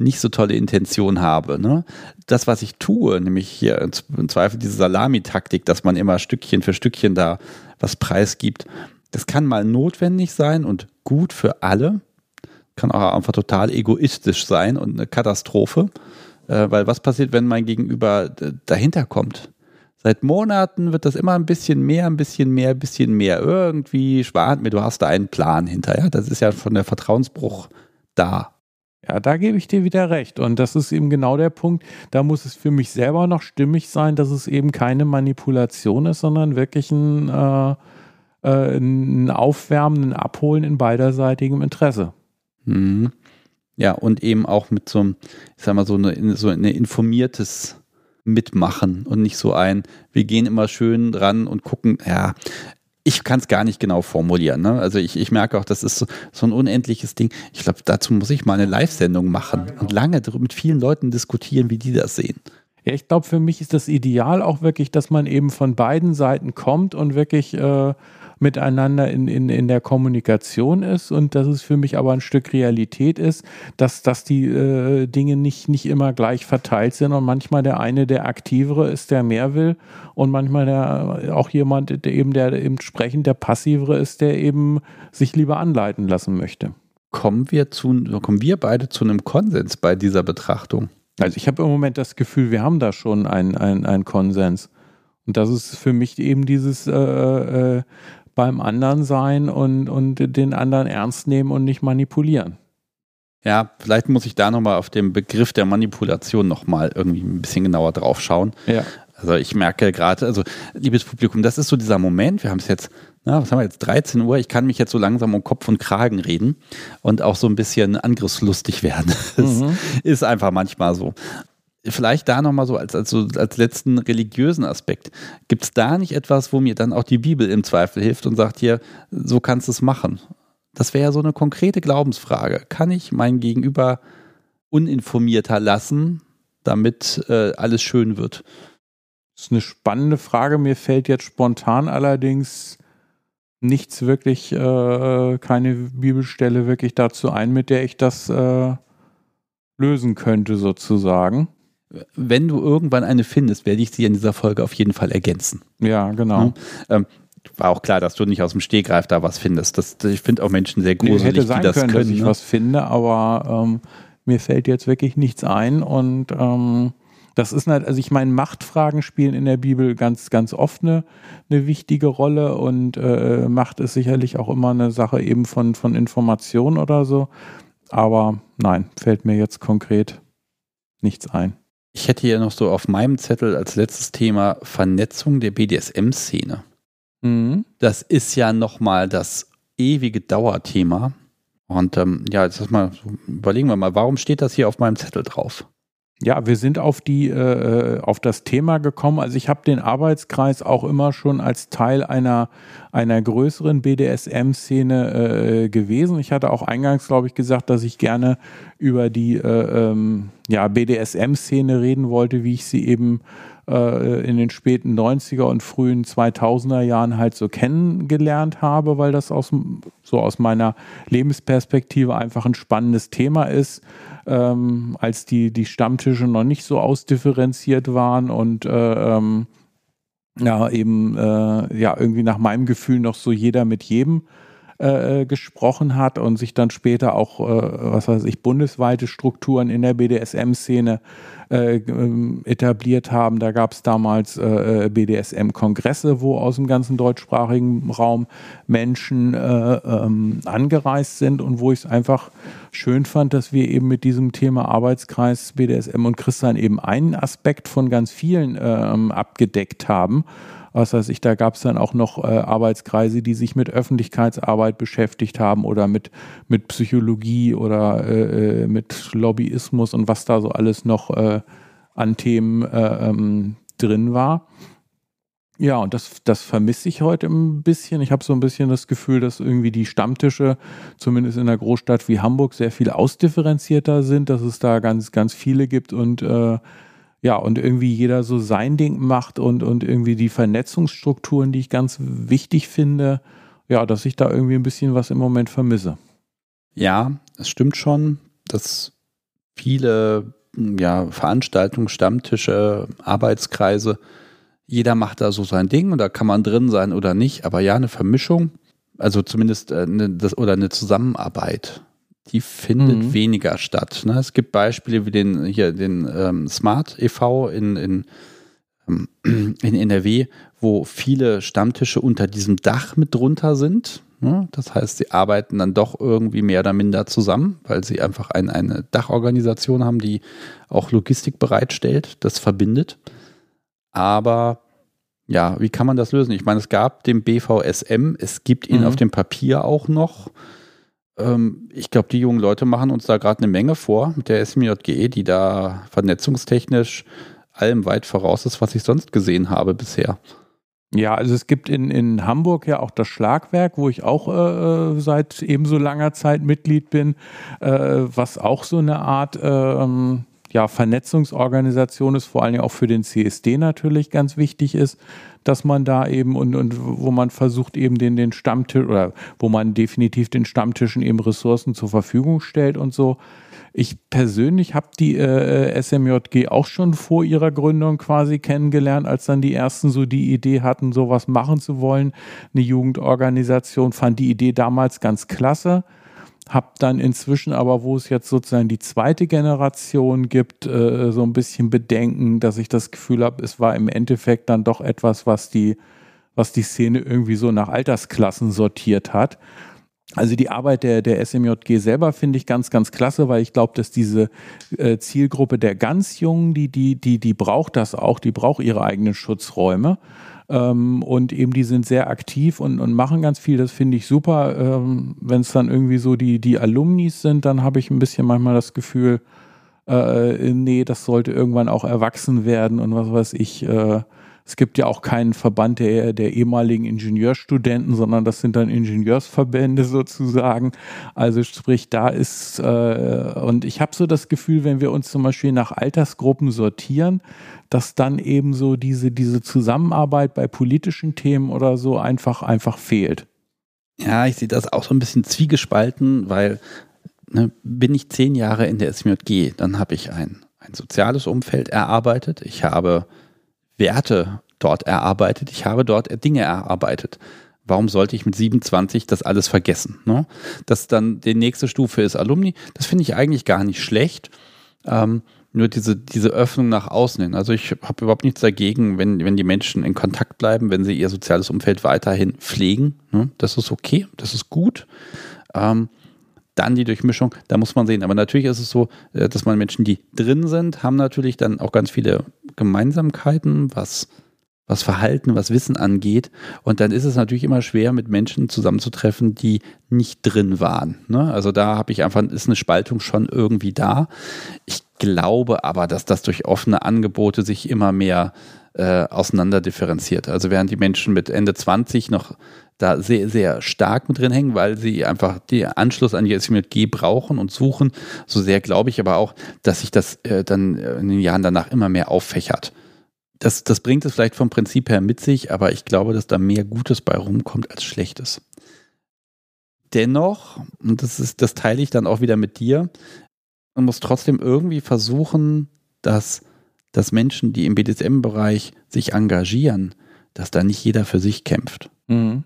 nicht so tolle Intention habe. Ne? Das, was ich tue, nämlich hier im Zweifel diese Salamitaktik, dass man immer Stückchen für Stückchen da was preisgibt, das kann mal notwendig sein und gut für alle, kann auch einfach total egoistisch sein und eine Katastrophe, äh, weil was passiert, wenn mein Gegenüber dahinter kommt? Seit Monaten wird das immer ein bisschen mehr, ein bisschen mehr, ein bisschen mehr. Irgendwie spart mir, du hast da einen Plan hinter. Ja? Das ist ja von der Vertrauensbruch da. Ja, da gebe ich dir wieder recht. Und das ist eben genau der Punkt. Da muss es für mich selber noch stimmig sein, dass es eben keine Manipulation ist, sondern wirklich ein, äh, äh, ein Aufwärmen, ein Abholen in beiderseitigem Interesse. Mhm. Ja, und eben auch mit so einem, ich sag mal, so eine, so ein informiertes mitmachen und nicht so ein, wir gehen immer schön ran und gucken, ja, ich kann es gar nicht genau formulieren. Ne? Also ich, ich merke auch, das ist so, so ein unendliches Ding. Ich glaube, dazu muss ich mal eine Live-Sendung machen ja, genau. und lange mit vielen Leuten diskutieren, wie die das sehen. Ja, ich glaube, für mich ist das Ideal auch wirklich, dass man eben von beiden Seiten kommt und wirklich äh, miteinander in, in, in der Kommunikation ist und dass es für mich aber ein Stück Realität ist, dass, dass die äh, Dinge nicht, nicht immer gleich verteilt sind und manchmal der eine, der aktivere ist, der mehr will und manchmal der, auch jemand, der eben der entsprechend der passivere ist, der eben sich lieber anleiten lassen möchte. Kommen wir zu, kommen wir beide zu einem Konsens bei dieser Betrachtung? Also ich habe im Moment das Gefühl, wir haben da schon einen, einen, Konsens. Und das ist für mich eben dieses äh, äh, beim anderen sein und, und den anderen ernst nehmen und nicht manipulieren. Ja, vielleicht muss ich da nochmal auf den Begriff der Manipulation nochmal irgendwie ein bisschen genauer drauf schauen. Ja. Also ich merke gerade, also liebes Publikum, das ist so dieser Moment, wir haben es jetzt, na, was haben wir jetzt, 13 Uhr, ich kann mich jetzt so langsam um Kopf und Kragen reden und auch so ein bisschen angriffslustig werden. Das mhm. ist einfach manchmal so vielleicht da nochmal so als, als, als letzten religiösen Aspekt. Gibt es da nicht etwas, wo mir dann auch die Bibel im Zweifel hilft und sagt hier, so kannst du es machen? Das wäre ja so eine konkrete Glaubensfrage. Kann ich mein Gegenüber uninformierter lassen, damit äh, alles schön wird? Das ist eine spannende Frage. Mir fällt jetzt spontan allerdings nichts wirklich, äh, keine Bibelstelle wirklich dazu ein, mit der ich das äh, lösen könnte, sozusagen wenn du irgendwann eine findest, werde ich sie in dieser Folge auf jeden Fall ergänzen. Ja, genau. Ja, ähm, war auch klar, dass du nicht aus dem Stegreif da was findest. Das, ich finde auch Menschen sehr gruselig, nee, die das können. können dass ich ne? was finde, aber ähm, mir fällt jetzt wirklich nichts ein und ähm, das ist halt, also ich meine, Machtfragen spielen in der Bibel ganz, ganz oft eine, eine wichtige Rolle und äh, Macht ist sicherlich auch immer eine Sache eben von, von Information oder so. Aber nein, fällt mir jetzt konkret nichts ein. Ich hätte hier noch so auf meinem Zettel als letztes Thema Vernetzung der BDSM-Szene. Mhm. Das ist ja nochmal das ewige Dauerthema. Und ähm, ja, jetzt mal, überlegen wir mal, warum steht das hier auf meinem Zettel drauf? Ja, wir sind auf die äh, auf das Thema gekommen. Also ich habe den Arbeitskreis auch immer schon als Teil einer einer größeren BDSM-Szene äh, gewesen. Ich hatte auch eingangs, glaube ich, gesagt, dass ich gerne über die äh, ähm, ja, BDSM-Szene reden wollte, wie ich sie eben äh, in den späten 90er und frühen 2000er Jahren halt so kennengelernt habe, weil das aus, so aus meiner Lebensperspektive einfach ein spannendes Thema ist ähm, als die, die Stammtische noch nicht so ausdifferenziert waren und äh, ähm, ja eben äh, ja irgendwie nach meinem Gefühl noch so jeder mit jedem äh, gesprochen hat und sich dann später auch, äh, was weiß ich, bundesweite Strukturen in der BDSM-Szene äh, ähm, etabliert haben. Da gab es damals äh, BDSM-Kongresse, wo aus dem ganzen deutschsprachigen Raum Menschen äh, ähm, angereist sind und wo ich es einfach schön fand, dass wir eben mit diesem Thema Arbeitskreis BDSM und Christian eben einen Aspekt von ganz vielen ähm, abgedeckt haben was weiß ich, da gab es dann auch noch äh, Arbeitskreise, die sich mit Öffentlichkeitsarbeit beschäftigt haben oder mit, mit Psychologie oder äh, äh mit Lobbyismus und was da so alles noch äh, an Themen äh, ähm, drin war. Ja, und das, das vermisse ich heute ein bisschen. Ich habe so ein bisschen das Gefühl, dass irgendwie die Stammtische, zumindest in einer Großstadt wie Hamburg, sehr viel ausdifferenzierter sind, dass es da ganz, ganz viele gibt und äh, ja, und irgendwie jeder so sein Ding macht und, und irgendwie die Vernetzungsstrukturen, die ich ganz wichtig finde, ja, dass ich da irgendwie ein bisschen was im Moment vermisse. Ja, es stimmt schon, dass viele ja, Veranstaltungen, Stammtische, Arbeitskreise, jeder macht da so sein Ding und da kann man drin sein oder nicht, aber ja, eine Vermischung, also zumindest äh, eine, das, oder eine Zusammenarbeit die findet mhm. weniger statt. Ne? Es gibt Beispiele wie den hier den ähm, Smart e.V. in, in, ähm, in NRW, wo viele Stammtische unter diesem Dach mit drunter sind. Ne? Das heißt, sie arbeiten dann doch irgendwie mehr oder minder zusammen, weil sie einfach ein, eine Dachorganisation haben, die auch Logistik bereitstellt, das verbindet. Aber ja, wie kann man das lösen? Ich meine, es gab den BVSM, es gibt ihn mhm. auf dem Papier auch noch ich glaube, die jungen Leute machen uns da gerade eine Menge vor mit der SMJGE, die da vernetzungstechnisch allem weit voraus ist, was ich sonst gesehen habe bisher. Ja, also es gibt in, in Hamburg ja auch das Schlagwerk, wo ich auch äh, seit ebenso langer Zeit Mitglied bin, äh, was auch so eine Art ähm, ja, Vernetzungsorganisation ist, vor allen Dingen auch für den CSD natürlich ganz wichtig ist dass man da eben und, und wo man versucht eben den, den Stammtisch oder wo man definitiv den Stammtischen eben Ressourcen zur Verfügung stellt und so. Ich persönlich habe die äh, SMJG auch schon vor ihrer Gründung quasi kennengelernt, als dann die ersten so die Idee hatten, sowas machen zu wollen. Eine Jugendorganisation fand die Idee damals ganz klasse habe dann inzwischen aber, wo es jetzt sozusagen die zweite Generation gibt, äh, so ein bisschen Bedenken, dass ich das Gefühl habe, es war im Endeffekt dann doch etwas, was die, was die Szene irgendwie so nach Altersklassen sortiert hat. Also die Arbeit der, der SMJG selber finde ich ganz, ganz klasse, weil ich glaube, dass diese äh, Zielgruppe der ganz Jungen, die, die, die, die braucht das auch, die braucht ihre eigenen Schutzräume. Ähm, und eben die sind sehr aktiv und, und machen ganz viel. Das finde ich super. Ähm, Wenn es dann irgendwie so die, die Alumnis sind, dann habe ich ein bisschen manchmal das Gefühl, äh, nee, das sollte irgendwann auch erwachsen werden und was weiß ich. Äh, es gibt ja auch keinen Verband der, der ehemaligen Ingenieurstudenten, sondern das sind dann Ingenieursverbände sozusagen. Also sprich, da ist, äh, und ich habe so das Gefühl, wenn wir uns zum Beispiel nach Altersgruppen sortieren, dass dann eben so diese, diese Zusammenarbeit bei politischen Themen oder so einfach, einfach fehlt. Ja, ich sehe das auch so ein bisschen zwiegespalten, weil ne, bin ich zehn Jahre in der SMJG, dann habe ich ein, ein soziales Umfeld erarbeitet. Ich habe Werte dort erarbeitet. Ich habe dort Dinge erarbeitet. Warum sollte ich mit 27 das alles vergessen? Ne? Dass dann die nächste Stufe ist Alumni, das finde ich eigentlich gar nicht schlecht. Ähm, nur diese, diese Öffnung nach außen hin. Also ich habe überhaupt nichts dagegen, wenn, wenn die Menschen in Kontakt bleiben, wenn sie ihr soziales Umfeld weiterhin pflegen. Ne? Das ist okay, das ist gut. Ähm, dann die Durchmischung, da muss man sehen. Aber natürlich ist es so, äh, dass man Menschen, die drin sind, haben natürlich dann auch ganz viele Gemeinsamkeiten, was, was Verhalten, was Wissen angeht. Und dann ist es natürlich immer schwer, mit Menschen zusammenzutreffen, die nicht drin waren. Ne? Also da habe ich einfach, ist eine Spaltung schon irgendwie da. Ich glaube aber, dass das durch offene Angebote sich immer mehr äh, auseinander differenziert. Also während die Menschen mit Ende 20 noch da sehr, sehr stark mit drin hängen, weil sie einfach den Anschluss an die SMG brauchen und suchen. So sehr glaube ich aber auch, dass sich das äh, dann in den Jahren danach immer mehr auffächert. Das, das bringt es vielleicht vom Prinzip her mit sich, aber ich glaube, dass da mehr Gutes bei rumkommt als Schlechtes. Dennoch, und das ist, das teile ich dann auch wieder mit dir, man muss trotzdem irgendwie versuchen, dass, dass Menschen, die im BDSM-Bereich sich engagieren, dass da nicht jeder für sich kämpft. Mhm.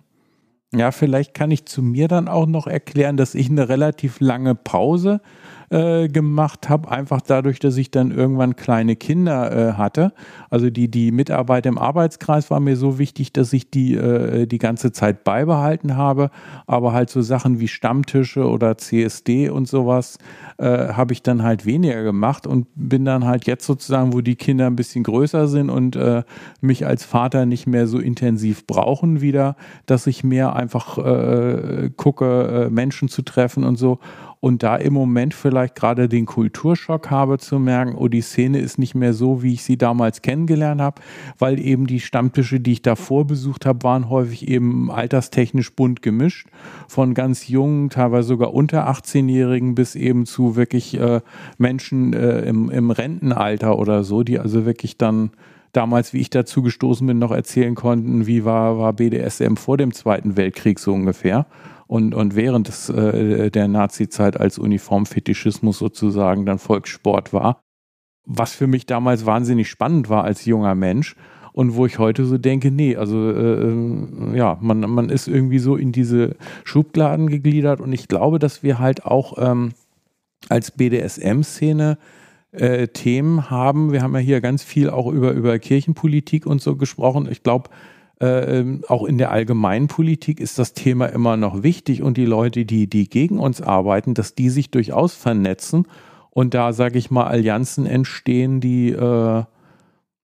Ja, vielleicht kann ich zu mir dann auch noch erklären, dass ich eine relativ lange Pause äh, gemacht habe, einfach dadurch, dass ich dann irgendwann kleine Kinder äh, hatte. Also die, die Mitarbeit im Arbeitskreis war mir so wichtig, dass ich die äh, die ganze Zeit beibehalten habe. Aber halt so Sachen wie Stammtische oder CSD und sowas äh, habe ich dann halt weniger gemacht und bin dann halt jetzt sozusagen, wo die Kinder ein bisschen größer sind und äh, mich als Vater nicht mehr so intensiv brauchen wieder, dass ich mehr einfach äh, gucke, Menschen zu treffen und so und da im Moment vielleicht gerade den Kulturschock habe zu merken, oh, die Szene ist nicht mehr so, wie ich sie damals kennengelernt habe, weil eben die Stammtische, die ich davor besucht habe, waren häufig eben alterstechnisch bunt gemischt, von ganz jungen, teilweise sogar unter 18-Jährigen bis eben zu wirklich äh, Menschen äh, im, im Rentenalter oder so, die also wirklich dann damals, wie ich dazu gestoßen bin, noch erzählen konnten, wie war, war BDSM vor dem Zweiten Weltkrieg so ungefähr und, und während des, äh, der Nazi-Zeit als Uniformfetischismus sozusagen dann Volkssport war. Was für mich damals wahnsinnig spannend war als junger Mensch und wo ich heute so denke, nee, also äh, ja, man, man ist irgendwie so in diese Schubladen gegliedert und ich glaube, dass wir halt auch ähm, als BDSM-Szene äh, Themen haben. Wir haben ja hier ganz viel auch über, über Kirchenpolitik und so gesprochen. Ich glaube, äh, ähm, auch in der allgemeinen Politik ist das Thema immer noch wichtig und die Leute, die, die gegen uns arbeiten, dass die sich durchaus vernetzen und da, sage ich mal, Allianzen entstehen, die, äh,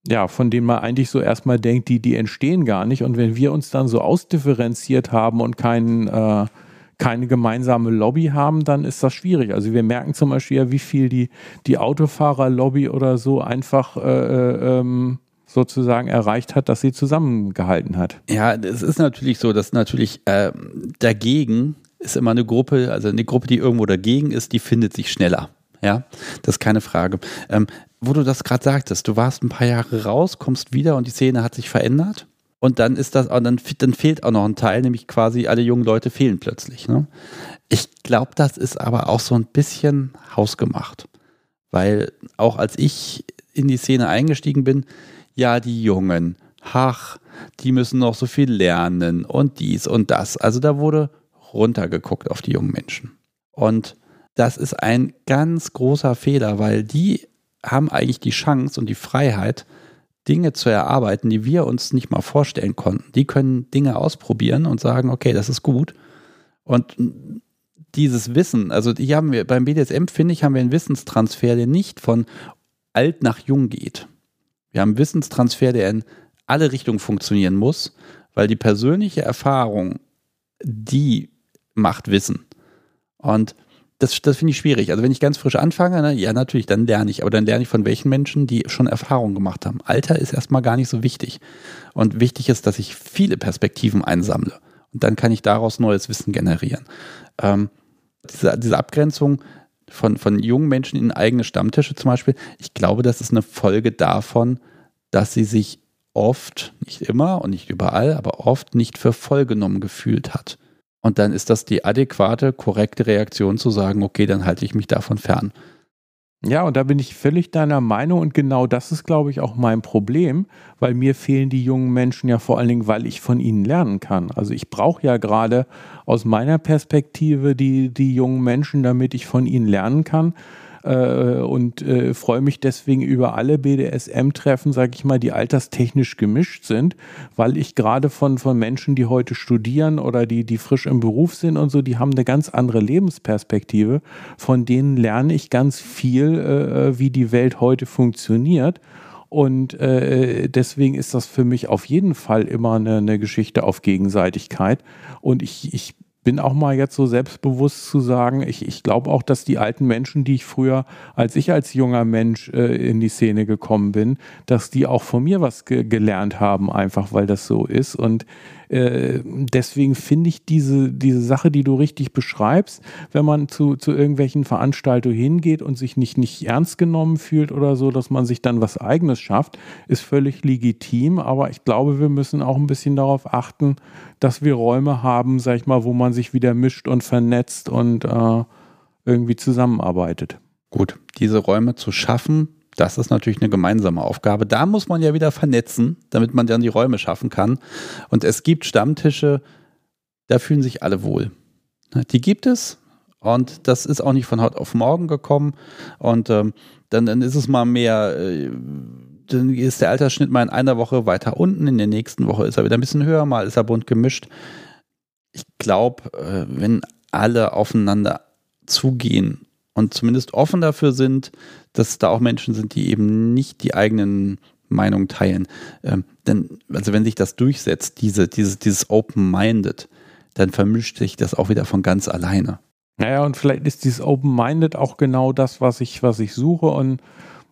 ja, von denen man eigentlich so erstmal denkt, die, die entstehen gar nicht. Und wenn wir uns dann so ausdifferenziert haben und keinen, äh, keine gemeinsame Lobby haben, dann ist das schwierig. Also wir merken zum Beispiel ja, wie viel die, die Autofahrerlobby oder so einfach äh, äh ähm, sozusagen erreicht hat, dass sie zusammengehalten hat. Ja, es ist natürlich so, dass natürlich äh, dagegen ist immer eine Gruppe, also eine Gruppe, die irgendwo dagegen ist, die findet sich schneller. Ja, das ist keine Frage. Ähm, wo du das gerade sagtest, du warst ein paar Jahre raus, kommst wieder und die Szene hat sich verändert. Und dann ist das, dann, dann fehlt auch noch ein Teil, nämlich quasi alle jungen Leute fehlen plötzlich. Ne? Ich glaube, das ist aber auch so ein bisschen hausgemacht. Weil auch als ich in die Szene eingestiegen bin, ja, die Jungen, ach, die müssen noch so viel lernen und dies und das. Also da wurde runtergeguckt auf die jungen Menschen. Und das ist ein ganz großer Fehler, weil die haben eigentlich die Chance und die Freiheit, Dinge zu erarbeiten, die wir uns nicht mal vorstellen konnten. Die können Dinge ausprobieren und sagen, okay, das ist gut. Und dieses Wissen, also hier haben wir beim BDSM, finde ich, haben wir einen Wissenstransfer, der nicht von alt nach jung geht. Wir haben Wissenstransfer, der in alle Richtungen funktionieren muss, weil die persönliche Erfahrung, die macht Wissen. Und das, das finde ich schwierig. Also wenn ich ganz frisch anfange, ne, ja natürlich, dann lerne ich. Aber dann lerne ich von welchen Menschen, die schon Erfahrung gemacht haben. Alter ist erstmal gar nicht so wichtig. Und wichtig ist, dass ich viele Perspektiven einsammle. Und dann kann ich daraus neues Wissen generieren. Ähm, diese, diese Abgrenzung von, von jungen Menschen in eigene Stammtische zum Beispiel, ich glaube, das ist eine Folge davon, dass sie sich oft, nicht immer und nicht überall, aber oft nicht für vollgenommen gefühlt hat. Und dann ist das die adäquate, korrekte Reaktion zu sagen, okay, dann halte ich mich davon fern. Ja, und da bin ich völlig deiner Meinung und genau das ist, glaube ich, auch mein Problem, weil mir fehlen die jungen Menschen ja vor allen Dingen, weil ich von ihnen lernen kann. Also ich brauche ja gerade aus meiner Perspektive die, die jungen Menschen, damit ich von ihnen lernen kann äh, und äh, freue mich deswegen über alle BDSM-Treffen, sage ich mal, die alterstechnisch gemischt sind, weil ich gerade von, von Menschen, die heute studieren oder die, die frisch im Beruf sind und so, die haben eine ganz andere Lebensperspektive. Von denen lerne ich ganz viel, äh, wie die Welt heute funktioniert. Und äh, deswegen ist das für mich auf jeden Fall immer eine, eine Geschichte auf Gegenseitigkeit. Und ich, ich bin auch mal jetzt so selbstbewusst zu sagen, ich, ich glaube auch, dass die alten Menschen, die ich früher, als ich als junger Mensch äh, in die Szene gekommen bin, dass die auch von mir was ge gelernt haben, einfach weil das so ist. Und äh, deswegen finde ich diese, diese Sache, die du richtig beschreibst, wenn man zu, zu irgendwelchen Veranstaltungen hingeht und sich nicht, nicht ernst genommen fühlt oder so, dass man sich dann was Eigenes schafft, ist völlig legitim. Aber ich glaube, wir müssen auch ein bisschen darauf achten, dass wir Räume haben, sag ich mal, wo man sich wieder mischt und vernetzt und äh, irgendwie zusammenarbeitet. Gut, diese Räume zu schaffen, das ist natürlich eine gemeinsame Aufgabe. Da muss man ja wieder vernetzen, damit man dann die Räume schaffen kann. Und es gibt Stammtische, da fühlen sich alle wohl. Die gibt es und das ist auch nicht von heute auf morgen gekommen. Und ähm, dann, dann ist es mal mehr, äh, dann ist der Altersschnitt mal in einer Woche weiter unten, in der nächsten Woche ist er wieder ein bisschen höher, mal ist er bunt gemischt. Ich glaube, äh, wenn alle aufeinander zugehen und zumindest offen dafür sind, dass da auch Menschen sind, die eben nicht die eigenen Meinungen teilen. Ähm, denn, also wenn sich das durchsetzt, diese, dieses, dieses Open-Minded, dann vermischt sich das auch wieder von ganz alleine. Naja, und vielleicht ist dieses Open-Minded auch genau das, was ich, was ich suche und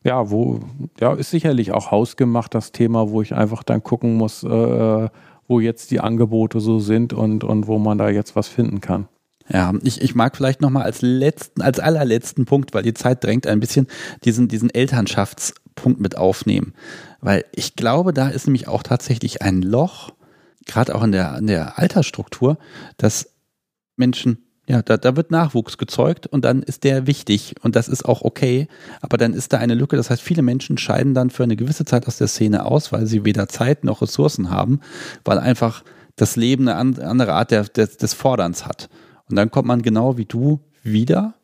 ja, wo, ja, ist sicherlich auch hausgemacht das Thema, wo ich einfach dann gucken muss, äh, wo jetzt die Angebote so sind und, und wo man da jetzt was finden kann. Ja, ich, ich mag vielleicht nochmal als letzten, als allerletzten Punkt, weil die Zeit drängt ein bisschen, diesen, diesen Elternschaftspunkt mit aufnehmen. Weil ich glaube, da ist nämlich auch tatsächlich ein Loch, gerade auch in der, in der Altersstruktur, dass Menschen ja, da, da wird Nachwuchs gezeugt und dann ist der wichtig und das ist auch okay. Aber dann ist da eine Lücke. Das heißt, viele Menschen scheiden dann für eine gewisse Zeit aus der Szene aus, weil sie weder Zeit noch Ressourcen haben, weil einfach das Leben eine andere Art der, des, des Forderns hat. Und dann kommt man genau wie du wieder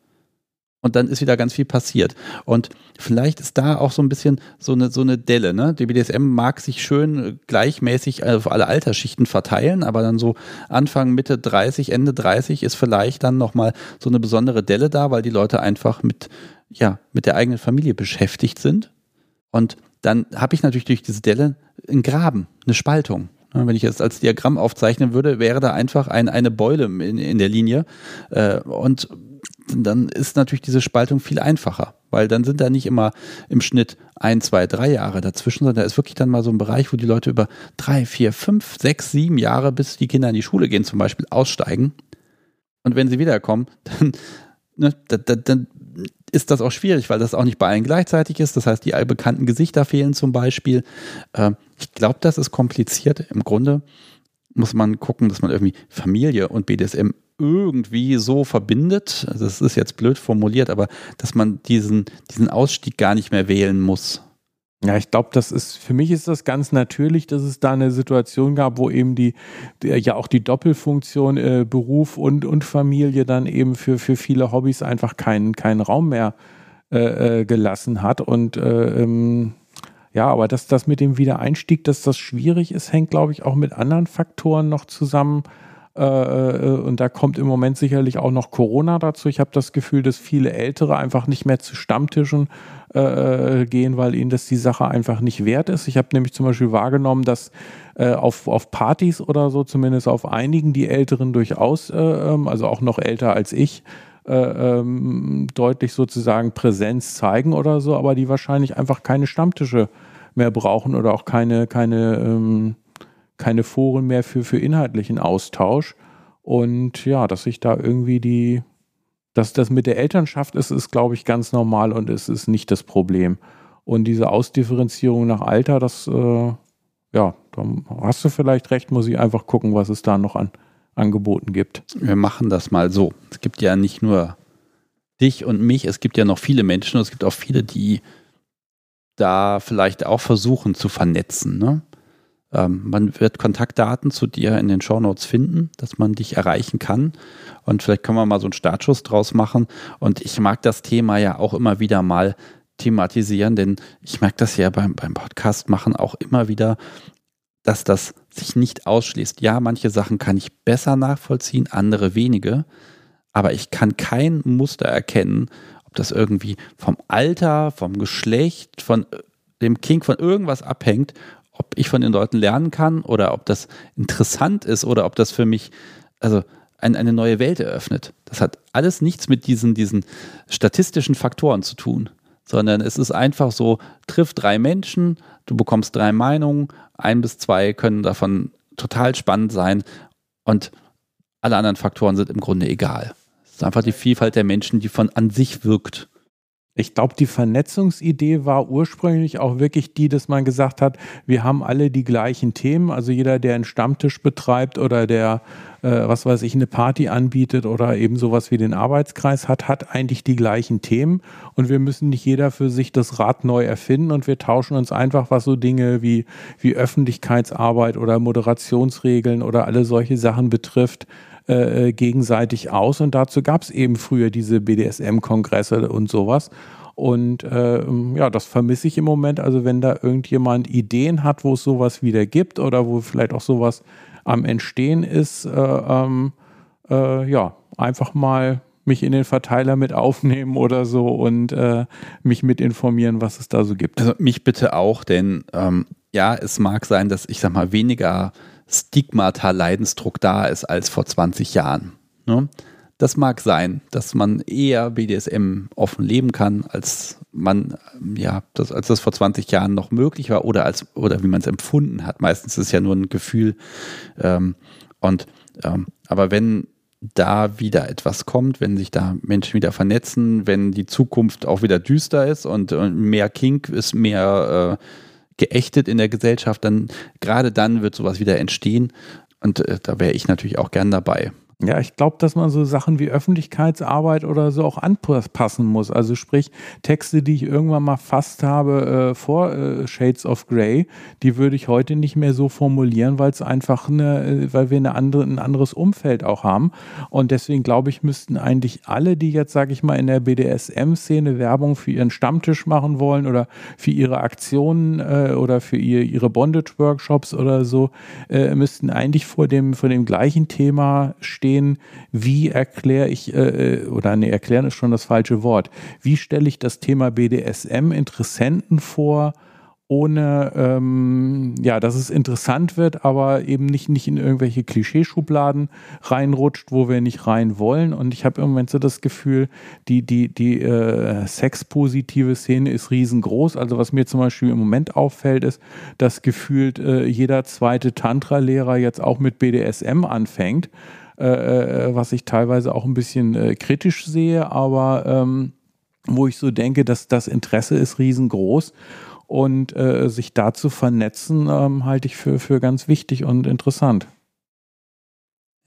und dann ist wieder ganz viel passiert. Und vielleicht ist da auch so ein bisschen so eine, so eine Delle. Ne? Die BDSM mag sich schön gleichmäßig auf alle Altersschichten verteilen, aber dann so Anfang, Mitte 30, Ende 30 ist vielleicht dann nochmal so eine besondere Delle da, weil die Leute einfach mit, ja, mit der eigenen Familie beschäftigt sind. Und dann habe ich natürlich durch diese Delle einen Graben, eine Spaltung. Wenn ich jetzt als Diagramm aufzeichnen würde, wäre da einfach ein, eine Beule in, in der Linie. Äh, und dann ist natürlich diese Spaltung viel einfacher, weil dann sind da nicht immer im Schnitt ein, zwei, drei Jahre dazwischen, sondern da ist wirklich dann mal so ein Bereich, wo die Leute über drei, vier, fünf, sechs, sieben Jahre, bis die Kinder in die Schule gehen zum Beispiel, aussteigen. Und wenn sie wiederkommen, dann, ne, dann, dann ist das auch schwierig, weil das auch nicht bei allen gleichzeitig ist. Das heißt, die allbekannten Gesichter fehlen zum Beispiel. Ähm, ich glaube, das ist kompliziert. Im Grunde muss man gucken, dass man irgendwie Familie und BDSM irgendwie so verbindet. Das ist jetzt blöd formuliert, aber dass man diesen, diesen Ausstieg gar nicht mehr wählen muss. Ja, ich glaube, das ist, für mich ist das ganz natürlich, dass es da eine Situation gab, wo eben die, die ja auch die Doppelfunktion äh, Beruf und, und Familie dann eben für, für viele Hobbys einfach keinen, keinen Raum mehr äh, äh gelassen hat. Und äh, ähm, ja, aber dass das mit dem Wiedereinstieg, dass das schwierig ist, hängt, glaube ich, auch mit anderen Faktoren noch zusammen. Äh, äh, und da kommt im Moment sicherlich auch noch Corona dazu. Ich habe das Gefühl, dass viele Ältere einfach nicht mehr zu Stammtischen äh, gehen, weil ihnen das die Sache einfach nicht wert ist. Ich habe nämlich zum Beispiel wahrgenommen, dass auf, auf Partys oder so, zumindest auf einigen, die Älteren durchaus, ähm, also auch noch älter als ich, ähm, deutlich sozusagen Präsenz zeigen oder so, aber die wahrscheinlich einfach keine Stammtische mehr brauchen oder auch keine, keine ähm, keine Foren mehr für, für inhaltlichen Austausch. Und ja, dass sich da irgendwie die, dass das mit der Elternschaft ist, ist, glaube ich, ganz normal und es ist nicht das Problem. Und diese Ausdifferenzierung nach Alter, das, äh, ja, da hast du vielleicht recht, muss ich einfach gucken, was es da noch an Angeboten gibt. Wir machen das mal so. Es gibt ja nicht nur dich und mich, es gibt ja noch viele Menschen und es gibt auch viele, die da vielleicht auch versuchen zu vernetzen. Ne? Ähm, man wird Kontaktdaten zu dir in den Shownotes finden, dass man dich erreichen kann. Und vielleicht können wir mal so einen Startschuss draus machen. Und ich mag das Thema ja auch immer wieder mal thematisieren, denn ich merke das ja beim, beim Podcast machen auch immer wieder, dass das sich nicht ausschließt. Ja, manche Sachen kann ich besser nachvollziehen, andere wenige. Aber ich kann kein Muster erkennen, ob das irgendwie vom Alter, vom Geschlecht, von dem King, von irgendwas abhängt ob ich von den Leuten lernen kann oder ob das interessant ist oder ob das für mich, also ein, eine neue Welt eröffnet. Das hat alles nichts mit diesen, diesen statistischen Faktoren zu tun, sondern es ist einfach so, triff drei Menschen, du bekommst drei Meinungen, ein bis zwei können davon total spannend sein und alle anderen Faktoren sind im Grunde egal. Es ist einfach die Vielfalt der Menschen, die von an sich wirkt. Ich glaube, die Vernetzungsidee war ursprünglich auch wirklich die, dass man gesagt hat, wir haben alle die gleichen Themen. Also jeder, der einen Stammtisch betreibt oder der, äh, was weiß ich, eine Party anbietet oder eben sowas wie den Arbeitskreis hat, hat eigentlich die gleichen Themen. Und wir müssen nicht jeder für sich das Rad neu erfinden und wir tauschen uns einfach, was so Dinge wie, wie Öffentlichkeitsarbeit oder Moderationsregeln oder alle solche Sachen betrifft, äh, äh, gegenseitig aus. Und dazu gab es eben früher diese BDSM-Kongresse und sowas. Und äh, ja, das vermisse ich im Moment. Also wenn da irgendjemand Ideen hat, wo es sowas wieder gibt oder wo vielleicht auch sowas am Entstehen ist, äh, ähm, äh, ja, einfach mal mich in den Verteiler mit aufnehmen oder so und äh, mich mit informieren, was es da so gibt. Also mich bitte auch, denn ähm, ja, es mag sein, dass ich sag mal weniger Stigmata, Leidensdruck da ist als vor 20 Jahren. Ne? Das mag sein, dass man eher BDSM offen leben kann, als man, ja, das, als das vor 20 Jahren noch möglich war oder als, oder wie man es empfunden hat. Meistens ist es ja nur ein Gefühl. Ähm, und ähm, aber wenn da wieder etwas kommt, wenn sich da Menschen wieder vernetzen, wenn die Zukunft auch wieder düster ist und, und mehr Kink ist, mehr äh, geächtet in der Gesellschaft, dann gerade dann wird sowas wieder entstehen. Und äh, da wäre ich natürlich auch gern dabei. Ja, ich glaube, dass man so Sachen wie Öffentlichkeitsarbeit oder so auch anpassen muss. Also sprich, Texte, die ich irgendwann mal fast habe äh, vor äh, Shades of Grey, die würde ich heute nicht mehr so formulieren, weil es einfach eine, äh, weil wir eine andere, ein anderes Umfeld auch haben. Und deswegen glaube ich, müssten eigentlich alle, die jetzt, sage ich mal, in der BDSM-Szene Werbung für ihren Stammtisch machen wollen oder für ihre Aktionen äh, oder für ihr, ihre Bondage-Workshops oder so, äh, müssten eigentlich vor dem, vor dem gleichen Thema stehen verstehen, wie erkläre ich, äh, äh, oder nee, erklären ist schon das falsche Wort, wie stelle ich das Thema BDSM Interessenten vor, ohne ähm, ja, dass es interessant wird, aber eben nicht, nicht in irgendwelche Klischeeschubladen reinrutscht, wo wir nicht rein wollen. Und ich habe im Moment so das Gefühl, die, die, die äh, sexpositive Szene ist riesengroß. Also was mir zum Beispiel im Moment auffällt, ist, dass gefühlt äh, jeder zweite Tantra-Lehrer jetzt auch mit BDSM anfängt. Äh, äh, was ich teilweise auch ein bisschen äh, kritisch sehe, aber ähm, wo ich so denke, dass das Interesse ist riesengroß und äh, sich da zu vernetzen, ähm, halte ich für, für ganz wichtig und interessant.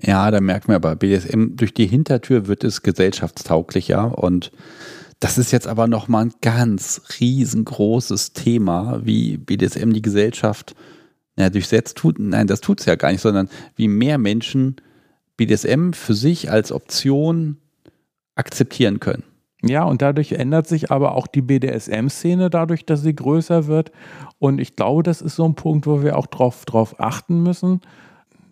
Ja, da merkt man aber, BDSM durch die Hintertür wird es gesellschaftstauglicher und das ist jetzt aber nochmal ein ganz riesengroßes Thema, wie BDSM die Gesellschaft ja, durchsetzt tut. Nein, das tut es ja gar nicht, sondern wie mehr Menschen BDSM für sich als Option akzeptieren können. Ja, und dadurch ändert sich aber auch die BDSM-Szene dadurch, dass sie größer wird. Und ich glaube, das ist so ein Punkt, wo wir auch drauf, drauf achten müssen.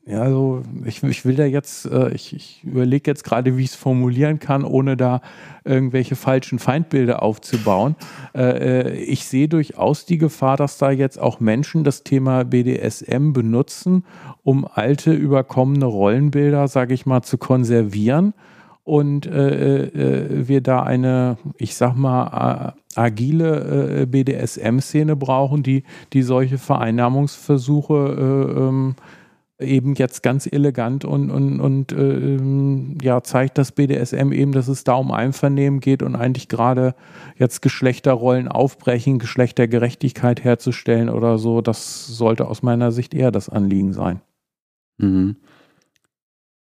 Ja, also ich, ich will da jetzt, äh, ich, ich überlege jetzt gerade, wie ich es formulieren kann, ohne da irgendwelche falschen Feindbilder aufzubauen. Äh, äh ich sehe durchaus die Gefahr, dass da jetzt auch Menschen das Thema BDSM benutzen, um alte, überkommene Rollenbilder, sage ich mal, zu konservieren und äh, äh, wir da eine, ich sag mal, agile äh, BDSM-Szene brauchen, die, die solche Vereinnahmungsversuche äh, ähm, eben jetzt ganz elegant und, und, und äh, ja, zeigt das BDSM eben, dass es da um Einvernehmen geht und eigentlich gerade jetzt Geschlechterrollen aufbrechen, Geschlechtergerechtigkeit herzustellen oder so, das sollte aus meiner Sicht eher das Anliegen sein. Mhm.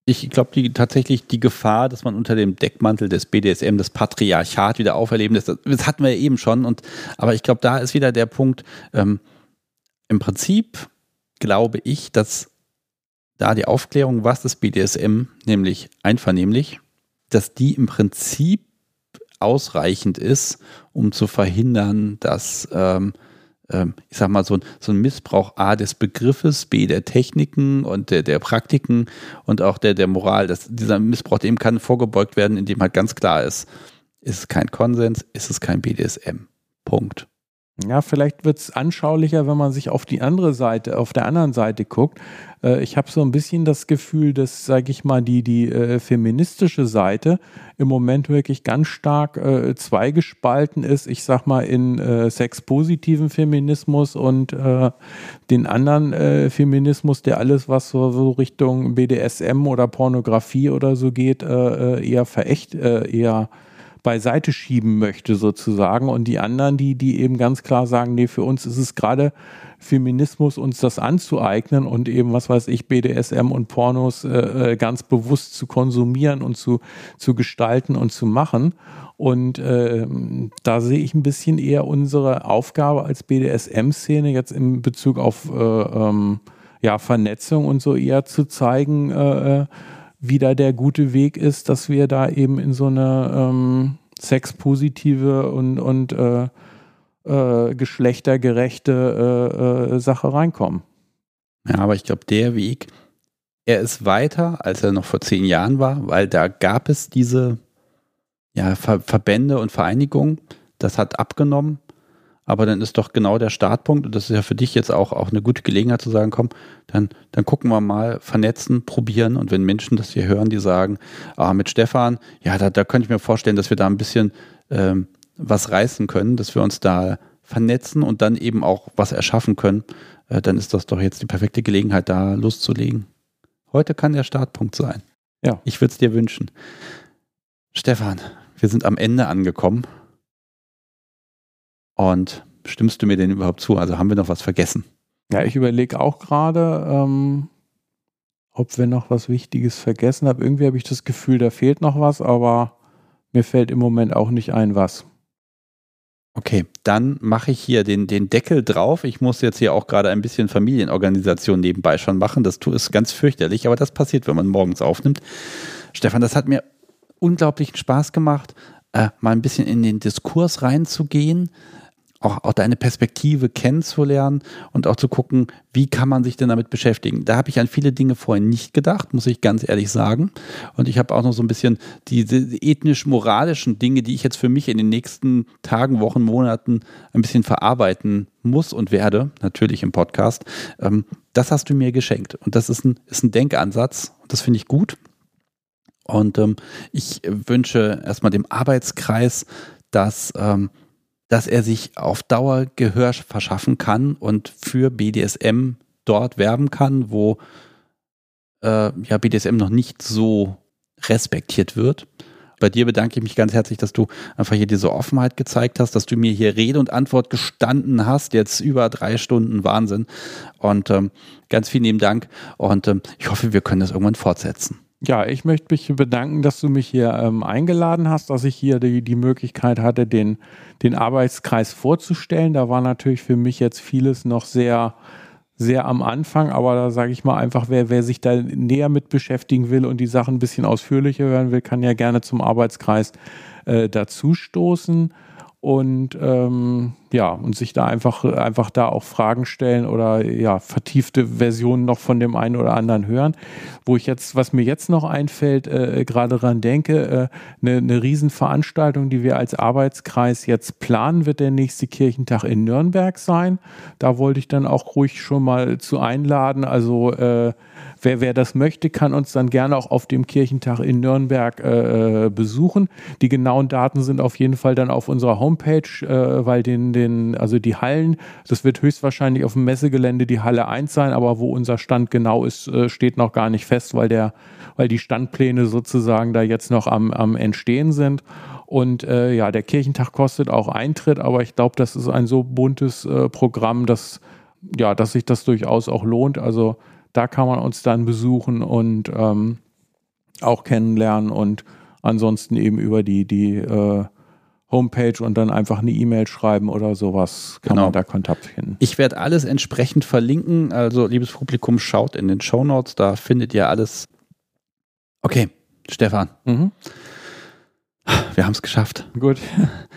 Ich glaube die, tatsächlich die Gefahr, dass man unter dem Deckmantel des BDSM das Patriarchat wieder auferleben lässt, das hatten wir ja eben schon. Und, aber ich glaube, da ist wieder der Punkt, ähm, im Prinzip glaube ich, dass da die Aufklärung, was das BDSM, nämlich einvernehmlich, dass die im Prinzip ausreichend ist, um zu verhindern, dass, ähm, ähm, ich sag mal, so ein, so ein Missbrauch A des Begriffes, B der Techniken und der, der Praktiken und auch der, der Moral, dass dieser Missbrauch dem kann vorgebeugt werden, indem halt ganz klar ist, ist es kein Konsens, ist es kein BDSM. Punkt. Ja, vielleicht wird es anschaulicher, wenn man sich auf die andere Seite, auf der anderen Seite guckt. Äh, ich habe so ein bisschen das Gefühl, dass, sage ich mal, die, die äh, feministische Seite im Moment wirklich ganz stark äh, zweigespalten ist. Ich sag mal, in äh, sexpositiven Feminismus und äh, den anderen äh, Feminismus, der alles, was so, so, Richtung BDSM oder Pornografie oder so geht, äh, eher verächt, eher beiseite schieben möchte sozusagen und die anderen, die, die eben ganz klar sagen, nee, für uns ist es gerade Feminismus, uns das anzueignen und eben, was weiß ich, BDSM und Pornos äh, äh, ganz bewusst zu konsumieren und zu, zu gestalten und zu machen. Und äh, da sehe ich ein bisschen eher unsere Aufgabe als BDSM-Szene jetzt in Bezug auf äh, ähm, ja, Vernetzung und so eher zu zeigen, wie da der gute Weg ist, dass wir da eben in so eine ähm, sexpositive und, und äh, äh, geschlechtergerechte äh, äh, Sache reinkommen. Ja, aber ich glaube, der Weg, er ist weiter, als er noch vor zehn Jahren war, weil da gab es diese ja, Ver Verbände und Vereinigungen. Das hat abgenommen. Aber dann ist doch genau der Startpunkt, und das ist ja für dich jetzt auch, auch eine gute Gelegenheit zu sagen, komm, dann, dann gucken wir mal, vernetzen, probieren. Und wenn Menschen das hier hören, die sagen, ah, mit Stefan, ja, da, da könnte ich mir vorstellen, dass wir da ein bisschen ähm, was reißen können, dass wir uns da vernetzen und dann eben auch was erschaffen können, äh, dann ist das doch jetzt die perfekte Gelegenheit, da loszulegen. Heute kann der Startpunkt sein. Ja. Ich würde es dir wünschen. Stefan, wir sind am Ende angekommen. Und stimmst du mir denn überhaupt zu? Also haben wir noch was vergessen? Ja, ich überlege auch gerade, ähm, ob wir noch was Wichtiges vergessen haben. Irgendwie habe ich das Gefühl, da fehlt noch was, aber mir fällt im Moment auch nicht ein, was. Okay, dann mache ich hier den, den Deckel drauf. Ich muss jetzt hier auch gerade ein bisschen Familienorganisation nebenbei schon machen. Das ist ganz fürchterlich, aber das passiert, wenn man morgens aufnimmt. Stefan, das hat mir unglaublichen Spaß gemacht, äh, mal ein bisschen in den Diskurs reinzugehen auch, auch deine Perspektive kennenzulernen und auch zu gucken, wie kann man sich denn damit beschäftigen. Da habe ich an viele Dinge vorher nicht gedacht, muss ich ganz ehrlich sagen. Und ich habe auch noch so ein bisschen diese ethnisch-moralischen Dinge, die ich jetzt für mich in den nächsten Tagen, Wochen, Monaten ein bisschen verarbeiten muss und werde, natürlich im Podcast. Ähm, das hast du mir geschenkt. Und das ist ein, ist ein Denkansatz. Und das finde ich gut. Und ähm, ich wünsche erstmal dem Arbeitskreis, dass ähm, dass er sich auf Dauer Gehör verschaffen kann und für BDSM dort werben kann, wo äh, ja BDSM noch nicht so respektiert wird. Bei dir bedanke ich mich ganz herzlich, dass du einfach hier diese Offenheit gezeigt hast, dass du mir hier Rede und Antwort gestanden hast. Jetzt über drei Stunden Wahnsinn. Und ähm, ganz vielen lieben Dank. Und ähm, ich hoffe, wir können das irgendwann fortsetzen. Ja, ich möchte mich bedanken, dass du mich hier ähm, eingeladen hast, dass ich hier die, die Möglichkeit hatte, den, den Arbeitskreis vorzustellen. Da war natürlich für mich jetzt vieles noch sehr, sehr am Anfang, aber da sage ich mal einfach, wer, wer sich da näher mit beschäftigen will und die Sachen ein bisschen ausführlicher hören will, kann ja gerne zum Arbeitskreis äh, dazustoßen und ähm, ja, und sich da einfach, einfach da auch Fragen stellen oder ja, vertiefte Versionen noch von dem einen oder anderen hören. Wo ich jetzt, was mir jetzt noch einfällt, äh, gerade dran denke, äh, eine, eine Riesenveranstaltung, die wir als Arbeitskreis jetzt planen, wird der nächste Kirchentag in Nürnberg sein. Da wollte ich dann auch ruhig schon mal zu einladen. Also äh, wer, wer das möchte, kann uns dann gerne auch auf dem Kirchentag in Nürnberg äh, besuchen. Die genauen Daten sind auf jeden Fall dann auf unserer Homepage, äh, weil den, den den, also die Hallen, das wird höchstwahrscheinlich auf dem Messegelände die Halle 1 sein, aber wo unser Stand genau ist, äh, steht noch gar nicht fest, weil der, weil die Standpläne sozusagen da jetzt noch am, am Entstehen sind. Und äh, ja, der Kirchentag kostet auch Eintritt, aber ich glaube, das ist ein so buntes äh, Programm, dass, ja, dass sich das durchaus auch lohnt. Also da kann man uns dann besuchen und ähm, auch kennenlernen und ansonsten eben über die, die äh, Homepage und dann einfach eine E-Mail schreiben oder sowas, kann genau. man da Kontakt finden. Ich werde alles entsprechend verlinken. Also, liebes Publikum, schaut in den Show Notes, da findet ihr alles. Okay, Stefan. Mhm. Wir haben es geschafft. Gut.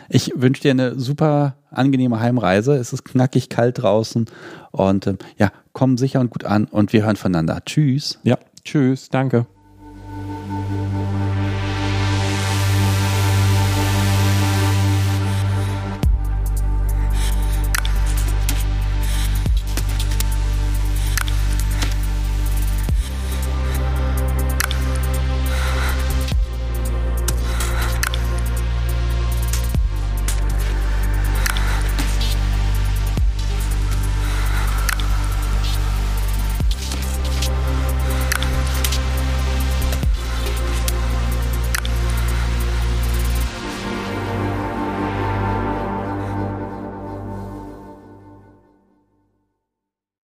Ich wünsche dir eine super angenehme Heimreise. Es ist knackig kalt draußen und äh, ja, komm sicher und gut an und wir hören voneinander. Tschüss. Ja, tschüss. Danke.